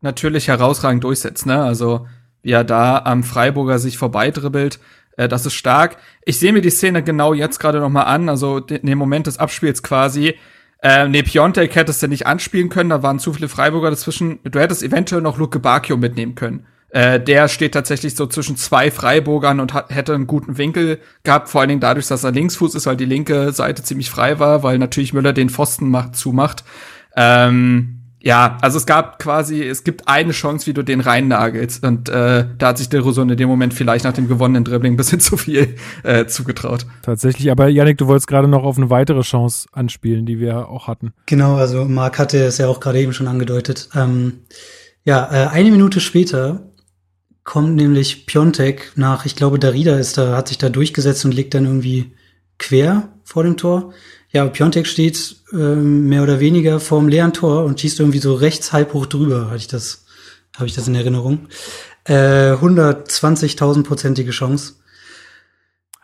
natürlich herausragend durchsetzt. Ne? Also wie er da am Freiburger sich vorbeidribbelt, äh, das ist stark. Ich sehe mir die Szene genau jetzt gerade noch mal an. Also in dem Moment des Abspiels quasi. Äh, nee, Piontek hättest du nicht anspielen können, da waren zu viele Freiburger dazwischen. Du hättest eventuell noch Luke Bacchio mitnehmen können. Äh, der steht tatsächlich so zwischen zwei Freiburgern und hat, hätte einen guten Winkel gehabt, vor allen Dingen dadurch, dass er Linksfuß ist, weil die linke Seite ziemlich frei war, weil natürlich Müller den Pfosten macht, zumacht. Ähm, ja, also es gab quasi, es gibt eine Chance, wie du den reinnagelst. Und äh, da hat sich der Roson in dem Moment vielleicht nach dem gewonnenen Dribbling ein bisschen zu viel äh, zugetraut. Tatsächlich, aber Yannick, du wolltest gerade noch auf eine weitere Chance anspielen, die wir auch hatten. Genau, also Marc hatte es ja auch gerade eben schon angedeutet. Ähm, ja, äh, eine Minute später kommt nämlich Piontek nach, ich glaube, Darida ist da, hat sich da durchgesetzt und liegt dann irgendwie quer vor dem Tor. Ja, Piontek steht ähm, mehr oder weniger vorm leeren Tor und schießt irgendwie so rechts halb hoch drüber, hatte ich das, habe ich das in Erinnerung. Äh, 120.000-prozentige Chance.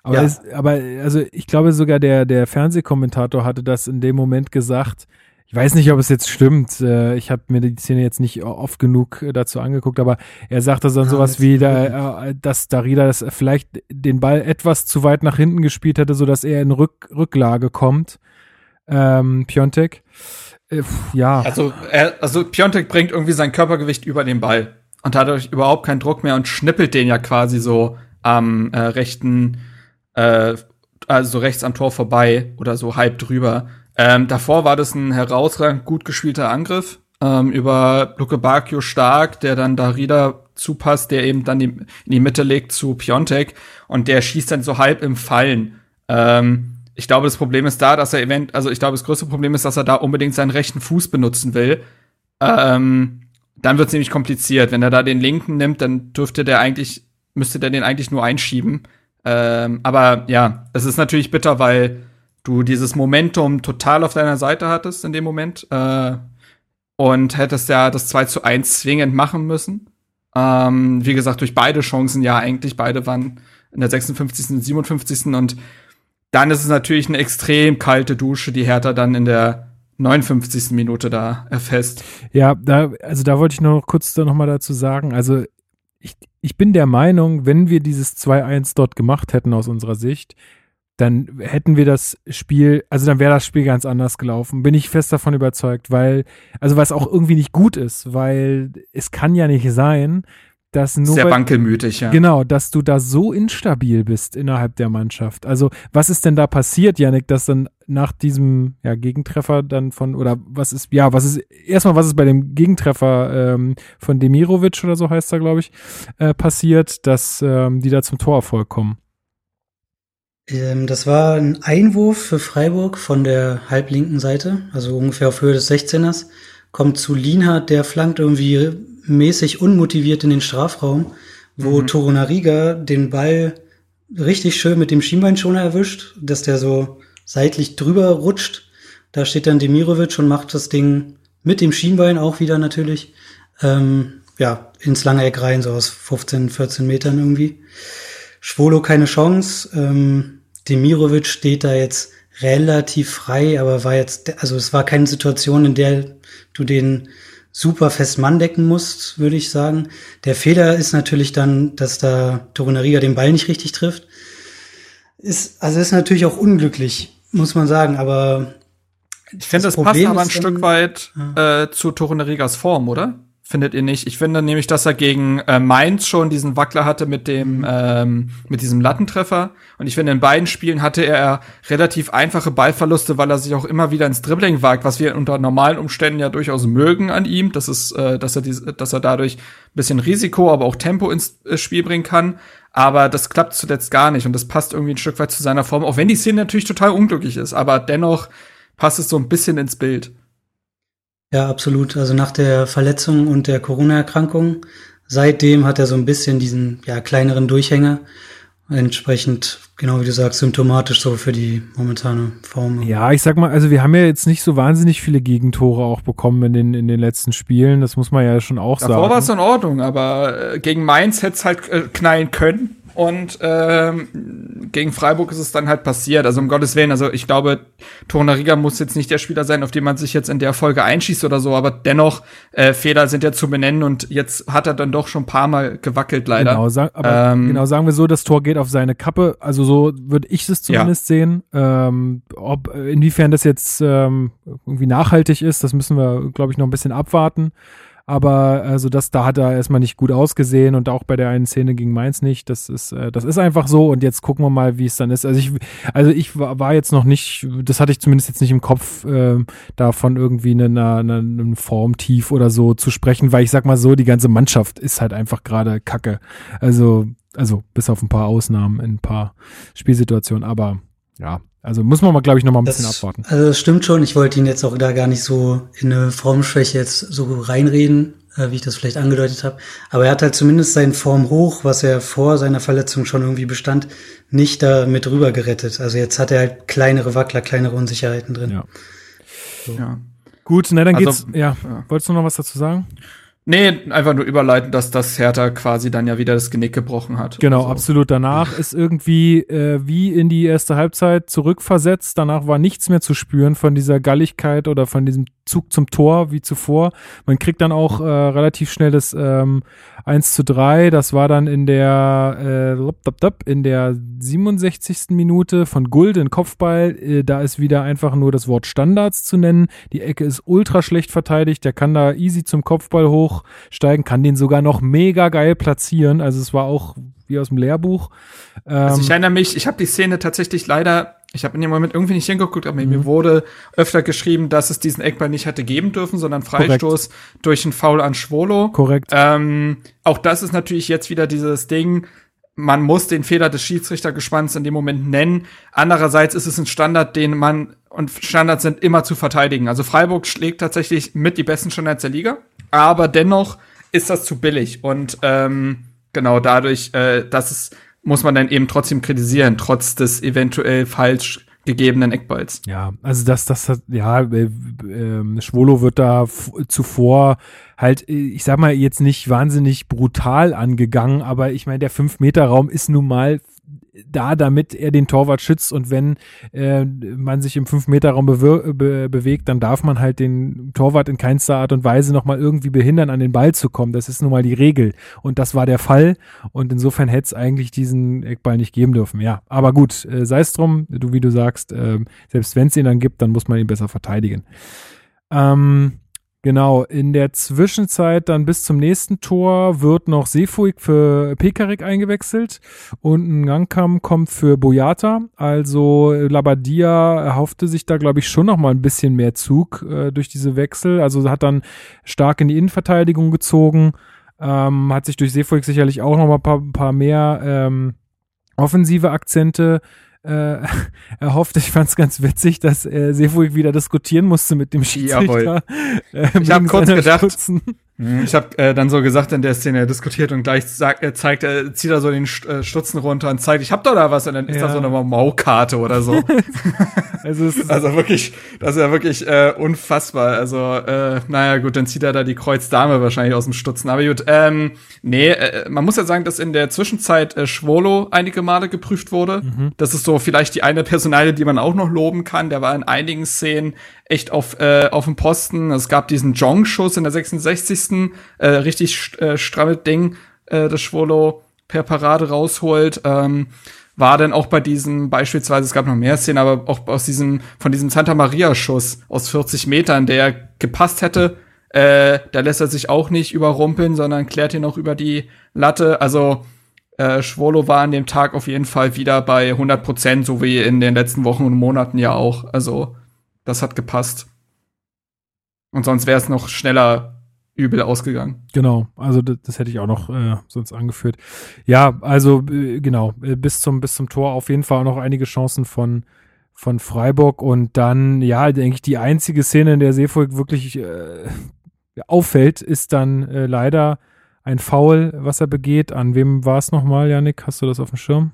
Aber, Ja. es, aber also ich glaube sogar der, der Fernsehkommentator hatte das in dem Moment gesagt. Ich weiß nicht, ob es jetzt stimmt. Äh, Ich habe mir die Szene jetzt nicht oft genug äh, dazu angeguckt, aber er sagte dann Ah, sowas wie, da, äh, dass Darida das vielleicht den Ball etwas zu weit nach hinten gespielt hätte, sodass er in Rück, Rücklage kommt. Ähm, Piontek. Äh, ja. Also, er, also Piontek bringt irgendwie sein Körpergewicht über den Ball und hat dadurch überhaupt keinen Druck mehr und schnippelt den ja quasi so am äh, rechten, äh, also rechts am Tor vorbei oder so halb drüber. Ähm, davor war das ein herausragend gut gespielter Angriff ähm, über Luke Bacchio stark, der dann Darida zupasst, der eben dann die, in die Mitte legt zu Piontek und der schießt dann so halb im Fallen. Ähm, ich glaube, das Problem ist da, dass er event, also ich glaube, das größte Problem ist, dass er da unbedingt seinen rechten Fuß benutzen will. Ähm, dann wird es nämlich kompliziert. Wenn er da den linken nimmt, dann dürfte der eigentlich, müsste der den eigentlich nur einschieben. Ähm, aber ja, es ist natürlich bitter, weil du dieses Momentum total auf deiner Seite hattest in dem Moment äh, und hättest ja das 2 zu 1 zwingend machen müssen. Ähm, wie gesagt, durch beide Chancen ja eigentlich. Beide waren in der 56. und 57. Und dann ist es natürlich eine extrem kalte Dusche, die Hertha dann in der 59. Minute da erfasst. Ja, da, also da wollte ich noch kurz da noch mal dazu sagen. Also ich, ich bin der Meinung, wenn wir dieses 2-1 dort gemacht hätten aus unserer Sicht, dann hätten wir das Spiel, also dann wäre das Spiel ganz anders gelaufen. Bin ich fest davon überzeugt, weil, also was auch irgendwie nicht gut ist, weil es kann ja nicht sein, dass nur Sehr wankelmütig, ja. Genau, dass du da so instabil bist innerhalb der Mannschaft. Also, was ist denn da passiert, Yannick, dass dann nach diesem ja, Gegentreffer dann von, oder was ist, ja, was ist, erstmal, was ist bei dem Gegentreffer ähm, von Demirovic oder so heißt er, glaube ich, äh, passiert, dass ähm, die da zum Torerfolg kommen? Ähm, das war ein Einwurf für Freiburg von der halblinken Seite, also ungefähr auf Höhe des 16ers. Kommt zu Lienhardt, der flankt irgendwie mäßig unmotiviert in den Strafraum, wo Mhm. Torunariga den Ball richtig schön mit dem Schienbeinschoner erwischt, dass der so seitlich drüber rutscht. Da steht dann Demirovic und macht das Ding mit dem Schienbein auch wieder natürlich, ähm, ja, ins lange Eck rein, so aus 15, 14 Metern irgendwie. Schwolo keine Chance. Ähm, Demirovic steht da jetzt relativ frei, aber war jetzt, also es war keine Situation, in der du den super fest Mann decken musst, würde ich sagen. Der Fehler ist natürlich dann, dass da Torunariga den Ball nicht richtig trifft. Ist, also ist natürlich auch unglücklich, muss man sagen, aber Ich finde, das, das passt aber ein Stück weit äh, zu Torunarigas Form, oder? Findet ihr nicht? Ich finde nämlich, dass er gegen äh, Mainz schon diesen Wackler hatte mit dem ähm, mit diesem Lattentreffer. Und ich finde, in beiden Spielen hatte er relativ einfache Ballverluste, weil er sich auch immer wieder ins Dribbling wagt, was wir unter normalen Umständen ja durchaus mögen an ihm. Das ist, äh, dass er diese, dass er dadurch ein bisschen Risiko, aber auch Tempo ins äh, Spiel bringen kann. Aber das klappt zuletzt gar nicht und das passt irgendwie ein Stück weit zu seiner Form, auch wenn die Szene natürlich total unglücklich ist. Aber dennoch passt es so ein bisschen ins Bild. Ja, absolut. Also nach der Verletzung und der Corona-Erkrankung, seitdem hat er so ein bisschen diesen ja, kleineren Durchhänger. Entsprechend, genau wie du sagst, symptomatisch so für die momentane Form. Ja, ich sag mal, also wir haben ja jetzt nicht so wahnsinnig viele Gegentore auch bekommen in den, in den letzten Spielen. Das muss man ja schon auch Davor sagen. Davor war es in Ordnung, aber äh, gegen Mainz hätte es halt äh, knallen können. Und ähm, gegen Freiburg ist es dann halt passiert. Also um Gottes Willen, also ich glaube, Torunariga muss jetzt nicht der Spieler sein, auf den man sich jetzt in der Folge einschießt oder so, aber dennoch, äh, Fehler sind ja zu benennen und jetzt hat er dann doch schon ein paar Mal gewackelt, leider. Genau, sag, aber ähm, genau sagen wir so, das Tor geht auf seine Kappe. Also so würde ich es zumindest ja. sehen. Ähm, ob inwiefern das jetzt ähm, irgendwie nachhaltig ist, das müssen wir, glaube ich, noch ein bisschen abwarten. Aber also das, da hat er erstmal nicht gut ausgesehen und auch bei der einen Szene gegen Mainz nicht. Das ist, äh, das ist einfach so und jetzt gucken wir mal, wie es dann ist. Also ich, also ich war jetzt noch nicht, das hatte ich zumindest jetzt nicht im Kopf, äh, davon irgendwie eine, eine, eine Formtief oder so zu sprechen, weil ich sag mal so, die ganze Mannschaft ist halt einfach gerade Kacke. Also, also bis auf ein paar Ausnahmen in ein paar Spielsituationen, aber ja, also muss man mal, glaube ich, noch mal ein das, bisschen abwarten. Also das stimmt schon. Ich wollte ihn jetzt auch da gar nicht so in eine Formschwäche jetzt so reinreden, äh, wie ich das vielleicht angedeutet habe. Aber er hat halt zumindest seinen Form hoch, was er vor seiner Verletzung schon irgendwie bestand, nicht da mit rüber gerettet. Also jetzt hat er halt kleinere Wackler, kleinere Unsicherheiten drin. Ja. So. ja. Gut, na dann also, geht's. Ja. ja. Wolltest du noch was dazu sagen? Nee, einfach nur überleiten, dass das Hertha quasi dann ja wieder das Genick gebrochen hat. Genau, so. absolut. Danach ist irgendwie äh, wie in die erste Halbzeit zurückversetzt. Danach war nichts mehr zu spüren von dieser Galligkeit oder von diesem Zug zum Tor wie zuvor. Man kriegt dann auch äh, relativ schnell das ähm, 1 zu 3. Das war dann in der äh, in der 67. Minute von Gulden Kopfball. Äh, da ist wieder einfach nur das Wort Standards zu nennen. Die Ecke ist ultra schlecht verteidigt. Der kann da easy zum Kopfball hochsteigen, kann den sogar noch mega geil platzieren. Also es war auch wie aus dem Lehrbuch. Ähm, also ich erinnere mich, ich habe die Szene tatsächlich leider ich habe in dem Moment irgendwie nicht hingeguckt, aber mhm. mir wurde öfter geschrieben, dass es diesen Eckball nicht hätte geben dürfen, sondern Freistoß Korrekt. durch einen Foul an Schwolo. Korrekt. Ähm, auch das ist natürlich jetzt wieder dieses Ding, man muss den Fehler des Schiedsrichtergespanns in dem Moment nennen. Andererseits ist es ein Standard, den man, und Standards sind immer zu verteidigen. Also Freiburg schlägt tatsächlich mit die besten Standards der Liga, aber dennoch ist das zu billig. Und ähm, genau dadurch, äh, dass es muss man dann eben trotzdem kritisieren, trotz des eventuell falsch gegebenen Eckballs. Ja, also das, das hat, ja, äh, äh, Schwolo wird da zuvor halt, äh, ich sag mal, jetzt nicht wahnsinnig brutal angegangen, aber ich meine, der 5-Meter-Raum ist nun mal da, damit er den Torwart schützt und wenn äh, man sich im 5-Meter-Raum be bewegt, dann darf man halt den Torwart in keinster Art und Weise nochmal irgendwie behindern, an den Ball zu kommen. Das ist nun mal die Regel und das war der Fall und insofern hätte es eigentlich diesen Eckball nicht geben dürfen. Ja, aber gut, äh, sei es drum, du wie du sagst, äh, selbst wenn es ihn dann gibt, dann muss man ihn besser verteidigen. Ähm, Genau, in der Zwischenzeit dann bis zum nächsten Tor wird noch Sefuig für Pekarik eingewechselt und ein Gangkam kommt für Boyata. Also Labadia erhoffte sich da, glaube ich, schon noch mal ein bisschen mehr Zug äh, durch diese Wechsel. Also hat dann stark in die Innenverteidigung gezogen, ähm, hat sich durch Sefuig sicherlich auch noch mal ein paar, paar mehr ähm, offensive Akzente äh, erhofft. Ich fand es ganz witzig, dass äh, Sefuig wieder diskutieren musste mit dem Schiedsrichter. Äh, ich habe kurz gedacht, Stutzen. Mhm. Ich habe äh, dann so gesagt in der Szene, er diskutiert und gleich sagt, er zeigt, er zieht er so den äh, Stutzen runter und zeigt, ich hab doch da was und dann ist ja. da so eine Maukarte oder so. also, also wirklich, das ist ja wirklich äh, unfassbar. Also äh, naja gut, dann zieht er da die Kreuzdame wahrscheinlich aus dem Stutzen. Aber gut, ähm, nee, äh, man muss ja sagen, dass in der Zwischenzeit äh, Schwolo einige Male geprüft wurde. Mhm. Das ist so vielleicht die eine Personalie, die man auch noch loben kann. Der war in einigen Szenen echt auf, äh, auf dem Posten. Es gab diesen Jong-Schuss in der 66. Äh, richtig äh, strammes Ding, äh, das Schwolo per Parade rausholt. Ähm, war dann auch bei diesem, beispielsweise, es gab noch mehr Szenen, aber auch aus diesem, von diesem Santa Maria-Schuss aus 40 Metern, der gepasst hätte, äh, da lässt er sich auch nicht überrumpeln, sondern klärt ihn noch über die Latte. Also äh, Schwolo war an dem Tag auf jeden Fall wieder bei 100 Prozent, so wie in den letzten Wochen und Monaten ja auch. Also das hat gepasst. Und sonst wäre es noch schneller übel ausgegangen. Genau, also das, das hätte ich auch noch äh, sonst angeführt. Ja, also äh, genau, äh, bis zum bis zum Tor auf jeden Fall auch noch einige Chancen von von Freiburg und dann, ja, denke ich, die einzige Szene, in der Seefolk wirklich äh, auffällt, ist dann äh, leider ein Foul, was er begeht. An wem war es nochmal, Janik? Hast du das auf dem Schirm?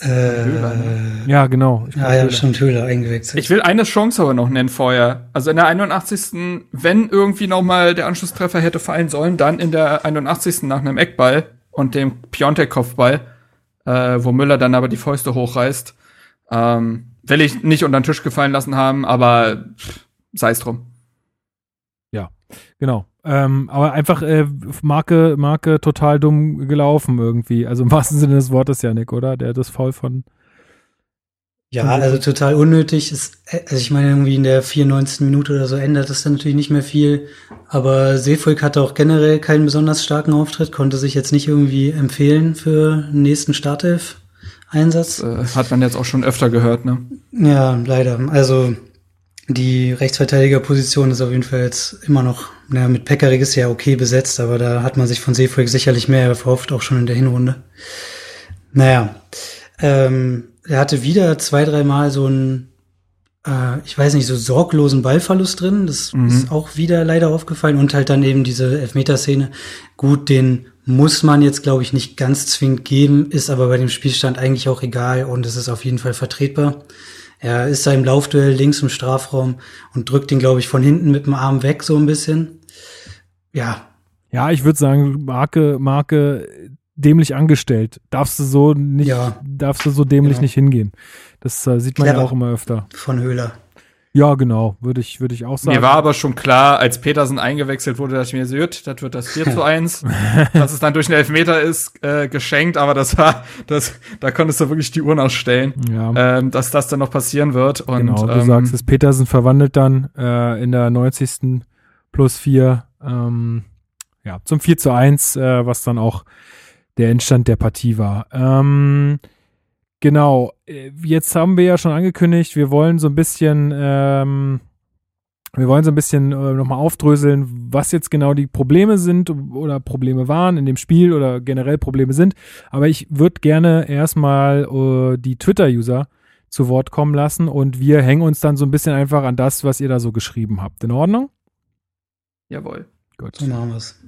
Äh, Ja, genau. Ich ja, glaub, ja, Höhler. stimmt, Höhler eingewechselt. Ich will eine Chance aber noch nennen vorher. Also in der 81. Wenn irgendwie noch mal der Anschlusstreffer hätte fallen sollen, dann in der 81. nach einem Eckball und dem Piontek-Kopfball, äh, wo Müller dann aber die Fäuste hochreißt. Ähm, will ich nicht unter den Tisch gefallen lassen haben, aber sei es drum. Ja, genau. Ähm, aber einfach äh, Marke, Marke total dumm gelaufen irgendwie. Also im wahrsten Sinne des Wortes, Janik, oder? Der das Foul von. Ja, also total unnötig. Ist, also ich meine, irgendwie in der 94. Minute oder so ändert das dann natürlich nicht mehr viel. Aber Seefolk hatte auch generell keinen besonders starken Auftritt, konnte sich jetzt nicht irgendwie empfehlen für den nächsten Startelf-Einsatz. Äh, hat man jetzt auch schon öfter gehört, ne? Ja, leider. Also die Rechtsverteidigerposition ist auf jeden Fall jetzt immer noch, naja, mit Pekarik ist ja okay besetzt, aber da hat man sich von Seefolk sicherlich mehr erhofft, auch schon in der Hinrunde. Naja, ähm, er hatte wieder zwei, dreimal so einen, äh, ich weiß nicht, so sorglosen Ballverlust drin. Das Mhm. ist auch wieder leider aufgefallen. Und halt dann eben diese Elfmeterszene. Gut, den muss man jetzt, glaube ich, nicht ganz zwingend geben, ist aber bei dem Spielstand eigentlich auch egal und es ist auf jeden Fall vertretbar. Er ist da im Laufduell links im Strafraum und drückt ihn, glaube ich, von hinten mit dem Arm weg, so ein bisschen. Ja, Ja, ich würde sagen, Marke, Marke dämlich angestellt. Darfst du so nicht, Ja. darfst du so dämlich Genau. nicht hingehen. Das äh, sieht man ja Clever. auch immer öfter. von Höhler. Ja, genau, würde ich, würde ich auch sagen. Mir war aber schon klar, als Petersen eingewechselt wurde, dass ich mir so, gut, das wird das 4 zu 1. dass es dann durch einen Elfmeter ist, äh, geschenkt, aber das war, das, da konntest du wirklich die Uhr nachstellen, Ja. ähm, dass das dann noch passieren wird. Und, genau, du ähm, sagst es, Petersen verwandelt dann äh, in der 90. plus 4 ähm, ja, zum 4 zu 1, äh, was dann auch der Endstand der Partie war. Ähm, genau, äh, jetzt haben wir ja schon angekündigt, wir wollen so ein bisschen ähm, wir wollen so ein bisschen äh, nochmal aufdröseln, was jetzt genau die Probleme sind oder Probleme waren in dem Spiel oder generell Probleme sind. Aber ich würde gerne erstmal äh, die Twitter-User zu Wort kommen lassen und wir hängen uns dann so ein bisschen einfach an das, was ihr da so geschrieben habt. In Ordnung? Jawohl. Gut. So machen wir's.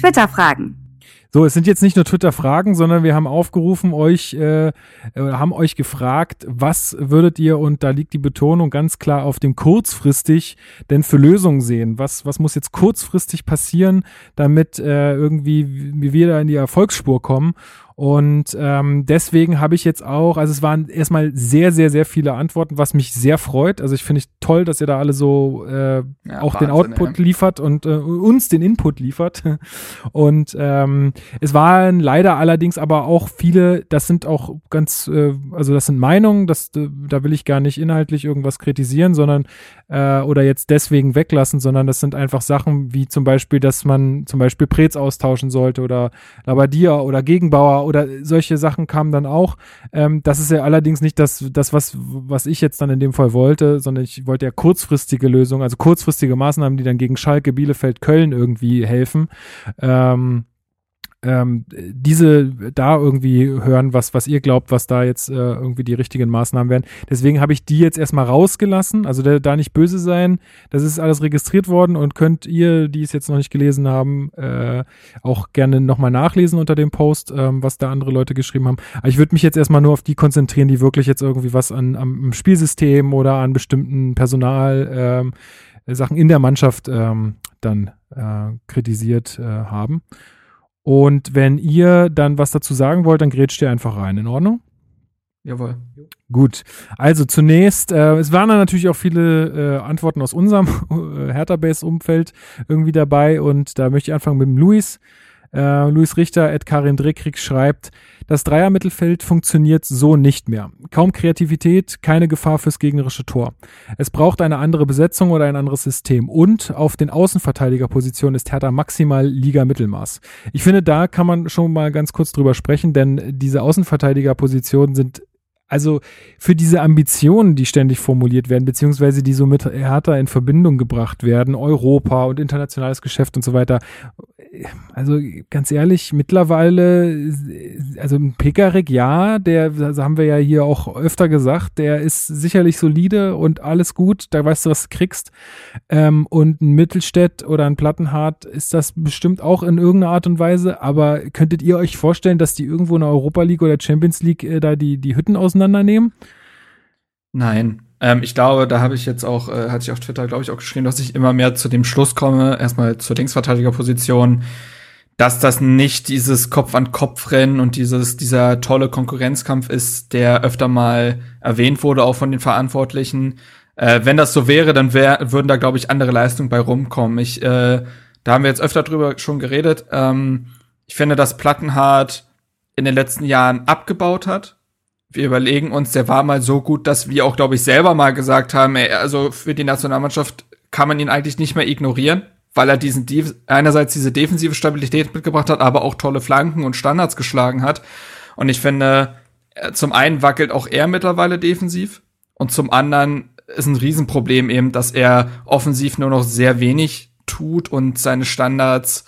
Twitter-Fragen. So, es sind jetzt nicht nur Twitter-Fragen, sondern wir haben aufgerufen, euch, äh, oder haben euch gefragt, was würdet ihr, und da liegt die Betonung ganz klar auf dem kurzfristig, denn für Lösungen sehen? Was, was muss jetzt kurzfristig passieren, damit äh, irgendwie wir wieder in die Erfolgsspur kommen? Und ähm, deswegen habe ich jetzt auch, also es waren erstmal sehr, sehr, sehr viele Antworten, was mich sehr freut. Also ich finde ich toll, dass ihr da alle so äh, Ja, auch den Wahnsinn, Output ey. liefert und äh, uns den Input liefert. Und ähm, es waren leider allerdings aber auch viele, das sind auch ganz, äh, also das sind Meinungen, das, äh, da will ich gar nicht inhaltlich irgendwas kritisieren, sondern äh, oder jetzt deswegen weglassen, sondern das sind einfach Sachen wie zum Beispiel, dass man zum Beispiel Prez austauschen sollte oder Labadia oder Gegenbauer oder solche Sachen kamen dann auch. Ähm, das ist ja allerdings nicht das, das was, was ich jetzt dann in dem Fall wollte, sondern ich wollte ja kurzfristige Lösungen, also kurzfristige Maßnahmen, die dann gegen Schalke, Bielefeld, Köln irgendwie helfen. Ähm, ähm, diese da irgendwie hören, was, was ihr glaubt, was da jetzt äh, irgendwie die richtigen Maßnahmen wären. Deswegen habe ich die jetzt erstmal rausgelassen, also da, da nicht böse sein. Das ist alles registriert worden und könnt ihr, die es jetzt noch nicht gelesen haben, äh, auch gerne nochmal nachlesen unter dem Post, ähm, was da andere Leute geschrieben haben. Aber ich würde mich jetzt erstmal nur auf die konzentrieren, die wirklich jetzt irgendwie was an, am Spielsystem oder an bestimmten Personal ähm, Sachen in der Mannschaft ähm, dann äh, kritisiert äh, haben. Und wenn ihr dann was dazu sagen wollt, dann grätscht ihr einfach rein. In Ordnung? Jawohl. Gut. Also zunächst, äh, es waren dann natürlich auch viele äh, Antworten aus unserem äh, Hertha-Base-Umfeld irgendwie dabei und da möchte ich anfangen mit dem Luis. Äh, Luis Richter at Karin Dreckrig schreibt, das Dreier-Mittelfeld funktioniert so nicht mehr. Kaum Kreativität, keine Gefahr fürs gegnerische Tor. Es braucht eine andere Besetzung oder ein anderes System. Und auf den Außenverteidigerpositionen ist Hertha maximal Liga-Mittelmaß. Ich finde, da kann man schon mal ganz kurz drüber sprechen, denn diese Außenverteidigerpositionen sind also für diese Ambitionen, die ständig formuliert werden, beziehungsweise die so mit Hertha in Verbindung gebracht werden, Europa und internationales Geschäft und so weiter, also ganz ehrlich, mittlerweile, also ein Pekarik, ja, der, das haben wir ja hier auch öfter gesagt, der ist sicherlich solide und alles gut, da weißt du, was du kriegst. Ähm, und ein Mittelstädt oder ein Plattenhardt ist das bestimmt auch in irgendeiner Art und Weise, aber könntet ihr euch vorstellen, dass die irgendwo in der Europa League oder Champions League äh, da die, die Hütten auseinandernehmen? Nein, ähm, ich glaube, da habe ich jetzt auch, äh, hatte ich auf Twitter, glaube ich, auch geschrieben, dass ich immer mehr zu dem Schluss komme, erstmal zur Linksverteidigerposition, dass das nicht dieses Kopf-an-Kopf-Rennen und dieses, dieser tolle Konkurrenzkampf ist, der öfter mal erwähnt wurde, auch von den Verantwortlichen. Äh, wenn das so wäre, dann wär, würden da, glaube ich, andere Leistungen bei rumkommen. Ich, äh, da haben wir jetzt öfter drüber schon geredet. Ähm, ich finde, dass Plattenhardt in den letzten Jahren abgebaut hat wir überlegen uns, der war mal so gut, dass wir auch, glaube ich, selber mal gesagt haben, ey, also für die Nationalmannschaft kann man ihn eigentlich nicht mehr ignorieren, weil er diesen einerseits diese defensive Stabilität mitgebracht hat, aber auch tolle Flanken und Standards geschlagen hat. Und ich finde, äh, zum einen wackelt auch er mittlerweile defensiv und zum anderen ist ein Riesenproblem eben, dass er offensiv nur noch sehr wenig tut und seine Standards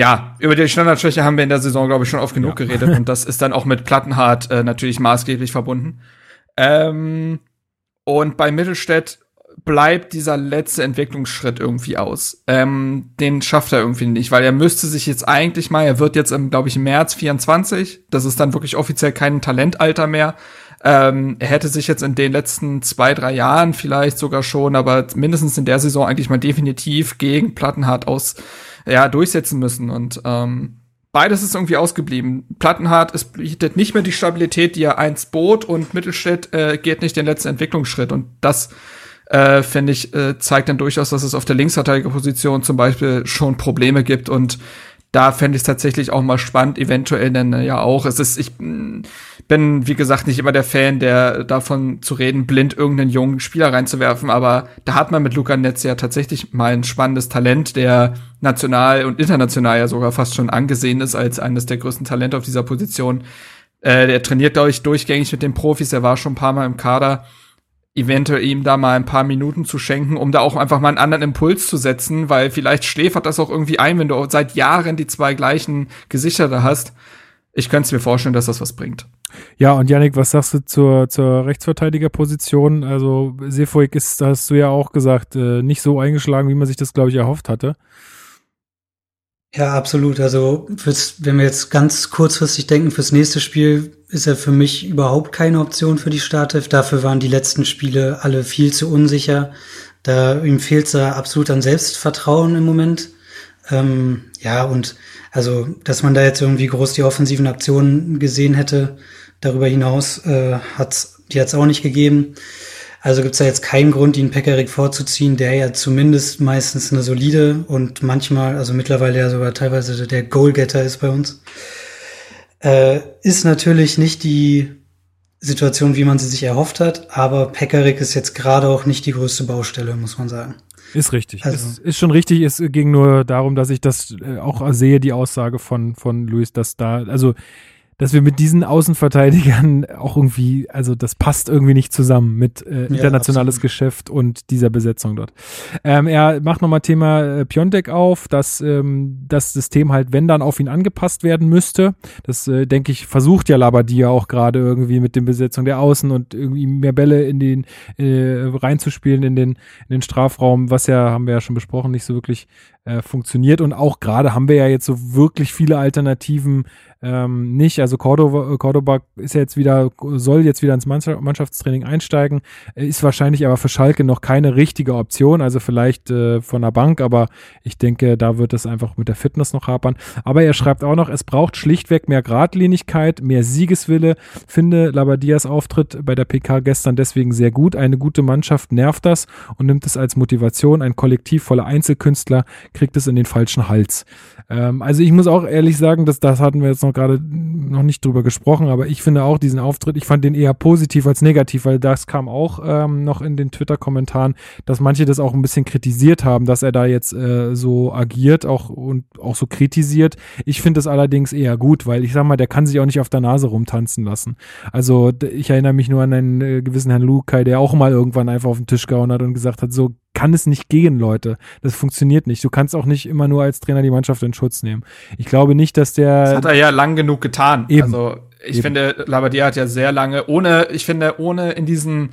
ja, über die Standardschwäche haben wir in der Saison, glaube ich, schon oft genug ja. geredet. Und das ist dann auch mit Plattenhardt äh, natürlich maßgeblich verbunden. Ähm, und bei Mittelstädt bleibt dieser letzte Entwicklungsschritt irgendwie aus. Ähm, den schafft er irgendwie nicht, weil er müsste sich jetzt eigentlich mal, er wird jetzt im, glaube ich, im März 24, das ist dann wirklich offiziell kein Talentalter mehr. Ähm, er hätte sich jetzt in den letzten zwei, drei Jahren vielleicht sogar schon, aber mindestens in der Saison eigentlich mal definitiv gegen Plattenhardt aus ja, durchsetzen müssen. Und ähm, beides ist irgendwie ausgeblieben. Plattenhardt es bietet nicht mehr die Stabilität, die er einst bot, und Mittelstädt äh, geht nicht den letzten Entwicklungsschritt. Und das äh, finde ich, äh, zeigt dann durchaus, dass es auf der Linksverteidigerposition zum Beispiel schon Probleme gibt und da fände ich es tatsächlich auch mal spannend, eventuell dann äh, ja auch. Es ist, ich mm, bin, wie gesagt, nicht immer der Fan, der davon zu reden, blind irgendeinen jungen Spieler reinzuwerfen, aber da hat man mit Luca Netz ja tatsächlich mal ein spannendes Talent, der national und international ja sogar fast schon angesehen ist als eines der größten Talente auf dieser Position. Äh, der trainiert, glaube ich, durchgängig mit den Profis, er war schon ein paar Mal im Kader eventuell ihm da mal ein paar Minuten zu schenken, um da auch einfach mal einen anderen Impuls zu setzen, weil vielleicht schläfert das auch irgendwie ein, wenn du seit Jahren die zwei gleichen Gesichter da hast. Ich könnte es mir vorstellen, dass das was bringt. Ja, und Yannick, was sagst du zur, zur Rechtsverteidigerposition? Also Sefoik ist, hast du ja auch gesagt, äh, nicht so eingeschlagen, wie man sich das, glaube ich, erhofft hatte. Ja, absolut. Also wenn wir jetzt ganz kurzfristig denken, fürs nächste Spiel ist er für mich überhaupt keine Option für die Startelf. Dafür waren die letzten Spiele alle viel zu unsicher. Da ihm fehlt da absolut an Selbstvertrauen im Moment. Ähm, ja, und also, dass man da jetzt irgendwie groß die offensiven Aktionen gesehen hätte, darüber hinaus äh, hat's die hat's auch nicht gegeben. Also gibt's da jetzt keinen Grund, ihn Pekarik vorzuziehen, der ja zumindest meistens eine solide und manchmal, also mittlerweile ja sogar teilweise der Goalgetter ist bei uns. Äh, ist natürlich nicht die Situation, wie man sie sich erhofft hat, aber Pekarik ist jetzt gerade auch nicht die größte Baustelle, muss man sagen. Ist richtig. Also. Ist, ist schon richtig. Es ging nur darum, dass ich das äh, auch sehe, die Aussage von, von Luis, dass da, also dass wir mit diesen Außenverteidigern auch irgendwie, also das passt irgendwie nicht zusammen mit äh, internationales ja, Geschäft und dieser Besetzung dort. Ähm, er macht nochmal Thema äh, Piontek auf, dass ähm, das System halt, wenn dann auf ihn angepasst werden müsste. Das, äh, denke ich, versucht ja Labadia auch gerade irgendwie mit der Besetzung der Außen und irgendwie mehr Bälle in den äh, reinzuspielen in den, in den Strafraum, was ja, haben wir ja schon besprochen, nicht so wirklich äh, funktioniert. Und auch gerade haben wir ja jetzt so wirklich viele Alternativen ähm, nicht. Also Cordoba, Cordoba ist ja jetzt wieder, soll jetzt wieder ins Mannschaftstraining einsteigen, ist wahrscheinlich aber für Schalke noch keine richtige Option, also vielleicht äh, von der Bank, aber ich denke, da wird es einfach mit der Fitness noch hapern. Aber er schreibt auch noch, es braucht schlichtweg mehr Gradlinigkeit, mehr Siegeswille. Finde Labadias Auftritt bei der PK gestern deswegen sehr gut. Eine gute Mannschaft nervt das und nimmt es als Motivation. Ein Kollektiv voller Einzelkünstler kriegt es in den falschen Hals. Ähm, also ich muss auch ehrlich sagen, dass das hatten wir jetzt noch gerade noch nicht drüber gesprochen, aber ich finde auch diesen Auftritt, ich fand den eher positiv als negativ, weil das kam auch ähm, noch in den Twitter-Kommentaren, dass manche das auch ein bisschen kritisiert haben, dass er da jetzt äh, so agiert auch und auch so kritisiert. Ich finde das allerdings eher gut, weil ich sag mal, der kann sich auch nicht auf der Nase rumtanzen lassen. Also ich erinnere mich nur an einen äh, gewissen Herrn Lukai, der auch mal irgendwann einfach auf den Tisch gehauen hat und gesagt hat, so kann es nicht gehen, Leute. Das funktioniert nicht. Du kannst auch nicht immer nur als Trainer die Mannschaft in Schutz nehmen. Ich glaube nicht, dass der. Das hat er ja lang genug getan. Eben. Also ich Eben. finde, Labadia hat ja sehr lange, ohne, ich finde, ohne in diesen,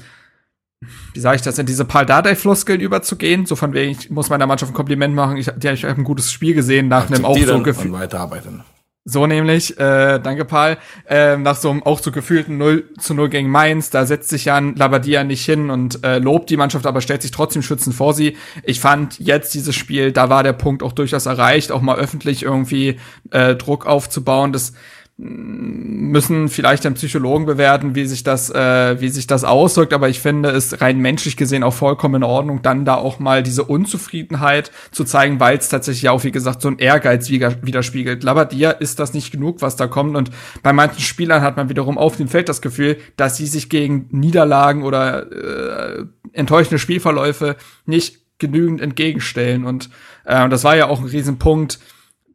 wie sage ich das, in diese Paul Dardai-Floskeln überzugehen, so von wegen, ich muss meiner Mannschaft ein Kompliment machen, ich, die, ich habe ein gutes Spiel gesehen nach einem so Akzeptieren gefühl. und weiterarbeiten. So nämlich, äh, danke Paul, äh, nach so einem auch so gefühlten 0 zu 0 gegen Mainz, da setzt sich Jan Labadia nicht hin und äh, lobt die Mannschaft, aber stellt sich trotzdem schützend vor sie. Ich fand jetzt dieses Spiel, da war der Punkt auch durchaus erreicht, auch mal öffentlich irgendwie äh, Druck aufzubauen. Das müssen vielleicht dann Psychologen bewerten, wie sich das, äh, wie sich das auswirkt, aber ich finde es rein menschlich gesehen auch vollkommen in Ordnung, dann da auch mal diese Unzufriedenheit zu zeigen, weil es tatsächlich auch, wie gesagt, so ein Ehrgeiz wider- widerspiegelt. Labadia ist das nicht genug, was da kommt und bei manchen Spielern hat man wiederum auf dem Feld das Gefühl, dass sie sich gegen Niederlagen oder äh, enttäuschende Spielverläufe nicht genügend entgegenstellen und äh, das war ja auch ein Riesenpunkt,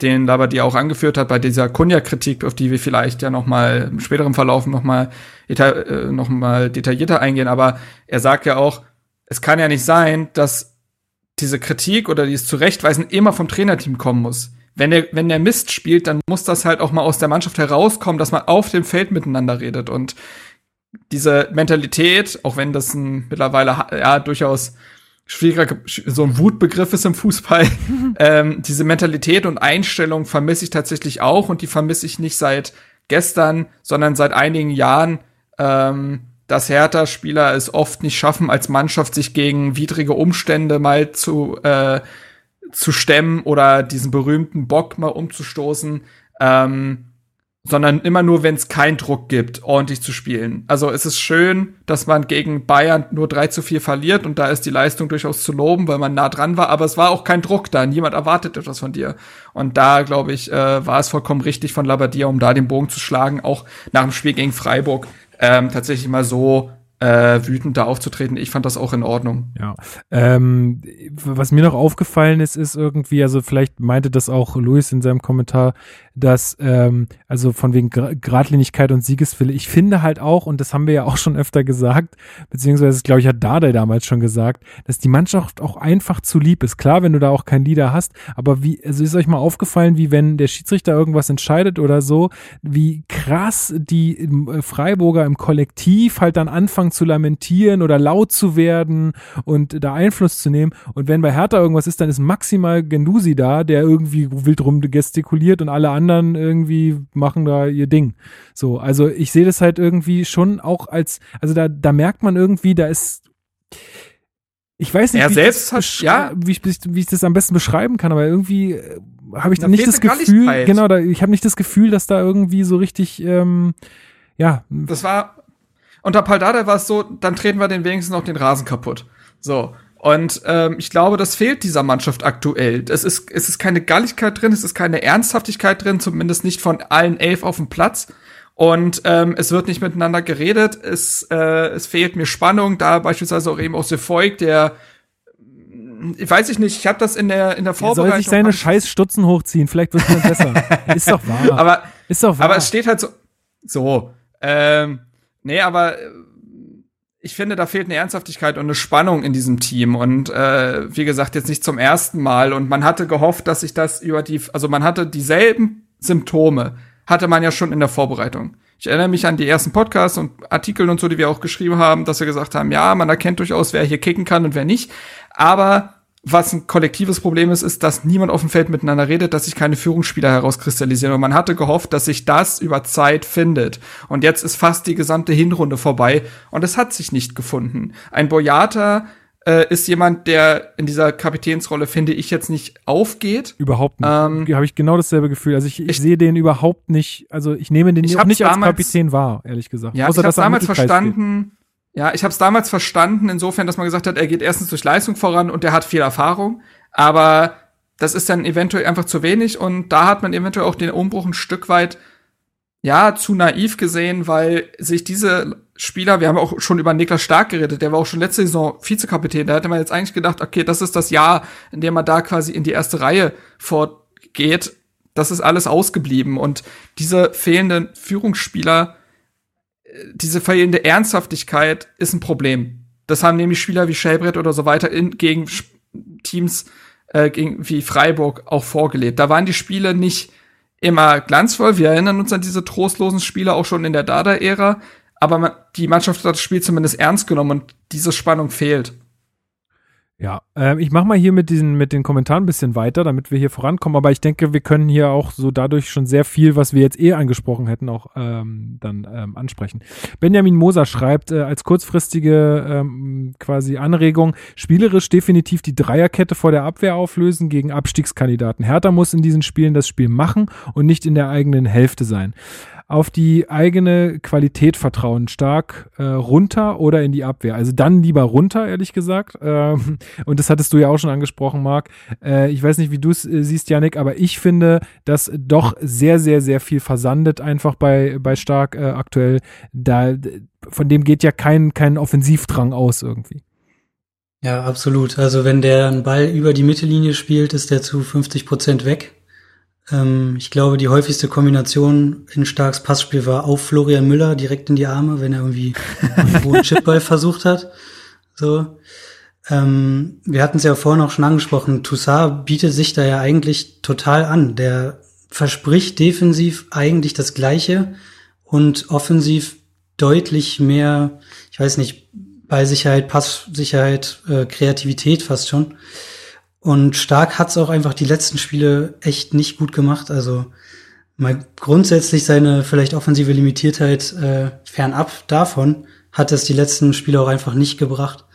den Labadia auch angeführt hat bei dieser Kunja-Kritik, auf die wir vielleicht ja noch mal im späteren Verlauf noch mal, deta äh, noch detaillierter eingehen. Aber er sagt ja auch, es kann ja nicht sein, dass diese Kritik oder dieses Zurechtweisen immer vom Trainerteam kommen muss. Wenn der, wenn der Mist spielt, dann muss das halt auch mal aus der Mannschaft herauskommen, dass man auf dem Feld miteinander redet. Und diese Mentalität, auch wenn das ein mittlerweile ja durchaus schwieriger, so ein Wutbegriff ist im Fußball. ähm, diese Mentalität und Einstellung vermisse ich tatsächlich auch und die vermisse ich nicht seit gestern, sondern seit einigen Jahren, ähm, dass Hertha-Spieler es oft nicht schaffen, als Mannschaft sich gegen widrige Umstände mal zu, äh, zu stemmen oder diesen berühmten Bock mal umzustoßen. Ähm, sondern immer nur, wenn es keinen Druck gibt, ordentlich zu spielen. Also es ist schön, dass man gegen Bayern nur 3 zu 4 verliert und da ist die Leistung durchaus zu loben, weil man nah dran war, aber es war auch kein Druck da, niemand erwartet etwas von dir. Und da, glaube ich, äh, war es vollkommen richtig von Labadia, um da den Bogen zu schlagen, auch nach dem Spiel gegen Freiburg ähm, tatsächlich mal so äh, wütend da aufzutreten. Ich fand das auch in Ordnung. Ja. Ähm, was mir noch aufgefallen ist, ist irgendwie, also vielleicht meinte das auch Luis in seinem Kommentar, dass, ähm, also von wegen Gra- Gradlinigkeit und Siegeswille, ich finde halt auch, und das haben wir ja auch schon öfter gesagt, beziehungsweise, glaube ich, hat Dardai damals schon gesagt, dass die Mannschaft auch einfach zu lieb ist. Klar, wenn du da auch keinen Leader hast, aber wie, also ist euch mal aufgefallen, wie wenn der Schiedsrichter irgendwas entscheidet oder so, wie krass die äh, Freiburger im Kollektiv halt dann anfangen zu lamentieren oder laut zu werden und da Einfluss zu nehmen. Und wenn bei Hertha irgendwas ist, dann ist maximal Gendusi da, der irgendwie wild rum gestikuliert und alle anderen irgendwie machen da ihr Ding. So, also ich sehe das halt irgendwie schon auch als, also da, da merkt man irgendwie, da ist ich weiß nicht, Er wie, selbst ich das hat- ja. wie, ich, wie ich das am besten beschreiben kann, aber irgendwie äh, habe ich Da dann nicht das Gefühl, genau, da, ich habe nicht das Gefühl, dass da irgendwie so richtig, ähm, ja, Das war unter Paldada war es so, dann treten wir den wenigstens noch den Rasen kaputt. So. Und ähm, ich glaube, das fehlt dieser Mannschaft aktuell. Es ist, es ist keine Galligkeit drin, es ist keine Ernsthaftigkeit drin, zumindest nicht von allen elf auf dem Platz. Und ähm, es wird nicht miteinander geredet. Es, äh, es fehlt mir Spannung. Da beispielsweise auch eben aus Sefolk, der ich weiß ich nicht, ich habe das in der in der er soll Vorbereitung sich seine scheiß Stutzen hochziehen, vielleicht wird es besser. ist doch wahr. aber ist doch wahr. aber es steht halt so so ähm, nee, aber äh, ich finde, da fehlt eine Ernsthaftigkeit und eine Spannung in diesem Team und äh, wie gesagt jetzt nicht zum ersten Mal und man hatte gehofft, dass sich das über die also man hatte dieselben Symptome hatte man ja schon in der Vorbereitung. Ich erinnere mich an die ersten Podcasts und Artikel und so, die wir auch geschrieben haben, dass wir gesagt haben, ja, man erkennt durchaus, wer hier kicken kann und wer nicht. Aber was ein kollektives Problem ist, ist, dass niemand auf dem Feld miteinander redet, dass sich keine Führungsspieler herauskristallisieren. Und man hatte gehofft, dass sich das über Zeit findet. Und jetzt ist fast die gesamte Hinrunde vorbei und es hat sich nicht gefunden. Ein Boyata äh, ist jemand, der in dieser Kapitänsrolle, finde ich, jetzt nicht aufgeht. Überhaupt nicht. Ähm, habe ich genau dasselbe Gefühl. Also ich, ich, sehe den überhaupt nicht, also ich nehme den Ich nicht als Kapitän wahr, ehrlich gesagt. Ja, Außer, ich habe damals verstanden. Ja, ich habe es damals verstanden, insofern, dass man gesagt hat, er geht erstens durch Leistung voran und er hat viel Erfahrung, aber das ist dann eventuell einfach zu wenig und da hat man eventuell auch den Umbruch ein Stück weit ja zu naiv gesehen, weil sich diese Spieler, wir haben auch schon über Niklas Stark geredet, der war auch schon letzte Saison Vizekapitän, da hätte man jetzt eigentlich gedacht, okay, das ist das Jahr, in dem man da quasi in die erste Reihe fortgeht. Das ist alles ausgeblieben und diese fehlenden Führungsspieler diese fehlende Ernsthaftigkeit ist ein Problem. Das haben nämlich Spieler wie Schellbrett oder so weiter in, gegen Teams äh, gegen, wie Freiburg auch vorgelebt. Da waren die Spiele nicht immer glanzvoll. Wir erinnern uns an diese trostlosen Spiele auch schon in der Dada-Ära. Aber man, die Mannschaft hat das Spiel zumindest ernst genommen und diese Spannung fehlt. Ja, äh, ich mache mal hier mit diesen mit den Kommentaren ein bisschen weiter, damit wir hier vorankommen. Aber ich denke, wir können hier auch so dadurch schon sehr viel, was wir jetzt eh angesprochen hätten, auch ähm, dann ähm, ansprechen. Benjamin Moser schreibt äh, als kurzfristige ähm, quasi Anregung: Spielerisch definitiv die Dreierkette vor der Abwehr auflösen gegen Abstiegskandidaten. Hertha muss in diesen Spielen das Spiel machen und nicht in der eigenen Hälfte sein auf die eigene Qualität vertrauen, stark äh, runter oder in die Abwehr. Also dann lieber runter, ehrlich gesagt. Ähm, und das hattest du ja auch schon angesprochen, Marc. Äh, ich weiß nicht, wie du es äh, siehst, Janik, aber ich finde, dass doch sehr, sehr, sehr viel versandet einfach bei, bei Stark äh, aktuell. Da, von dem geht ja kein, kein Offensivdrang aus irgendwie. Ja, absolut. Also wenn der einen Ball über die Mittellinie spielt, ist der zu 50 Prozent weg. Ähm, ich glaube, die häufigste Kombination in Starks Passspiel war auf Florian Müller direkt in die Arme, wenn er irgendwie einen Chipball versucht hat. So. Ähm, wir hatten es ja vorhin auch schon angesprochen. Toussaint bietet sich da ja eigentlich total an. Der verspricht defensiv eigentlich das Gleiche und offensiv deutlich mehr, ich weiß nicht, Ballsicherheit, Passsicherheit, äh, Kreativität fast schon. Und Stark hat's auch einfach die letzten Spiele echt nicht gut gemacht. Also mal grundsätzlich seine vielleicht offensive Limitiertheit äh, fernab davon hat es die letzten Spiele auch einfach nicht gebracht.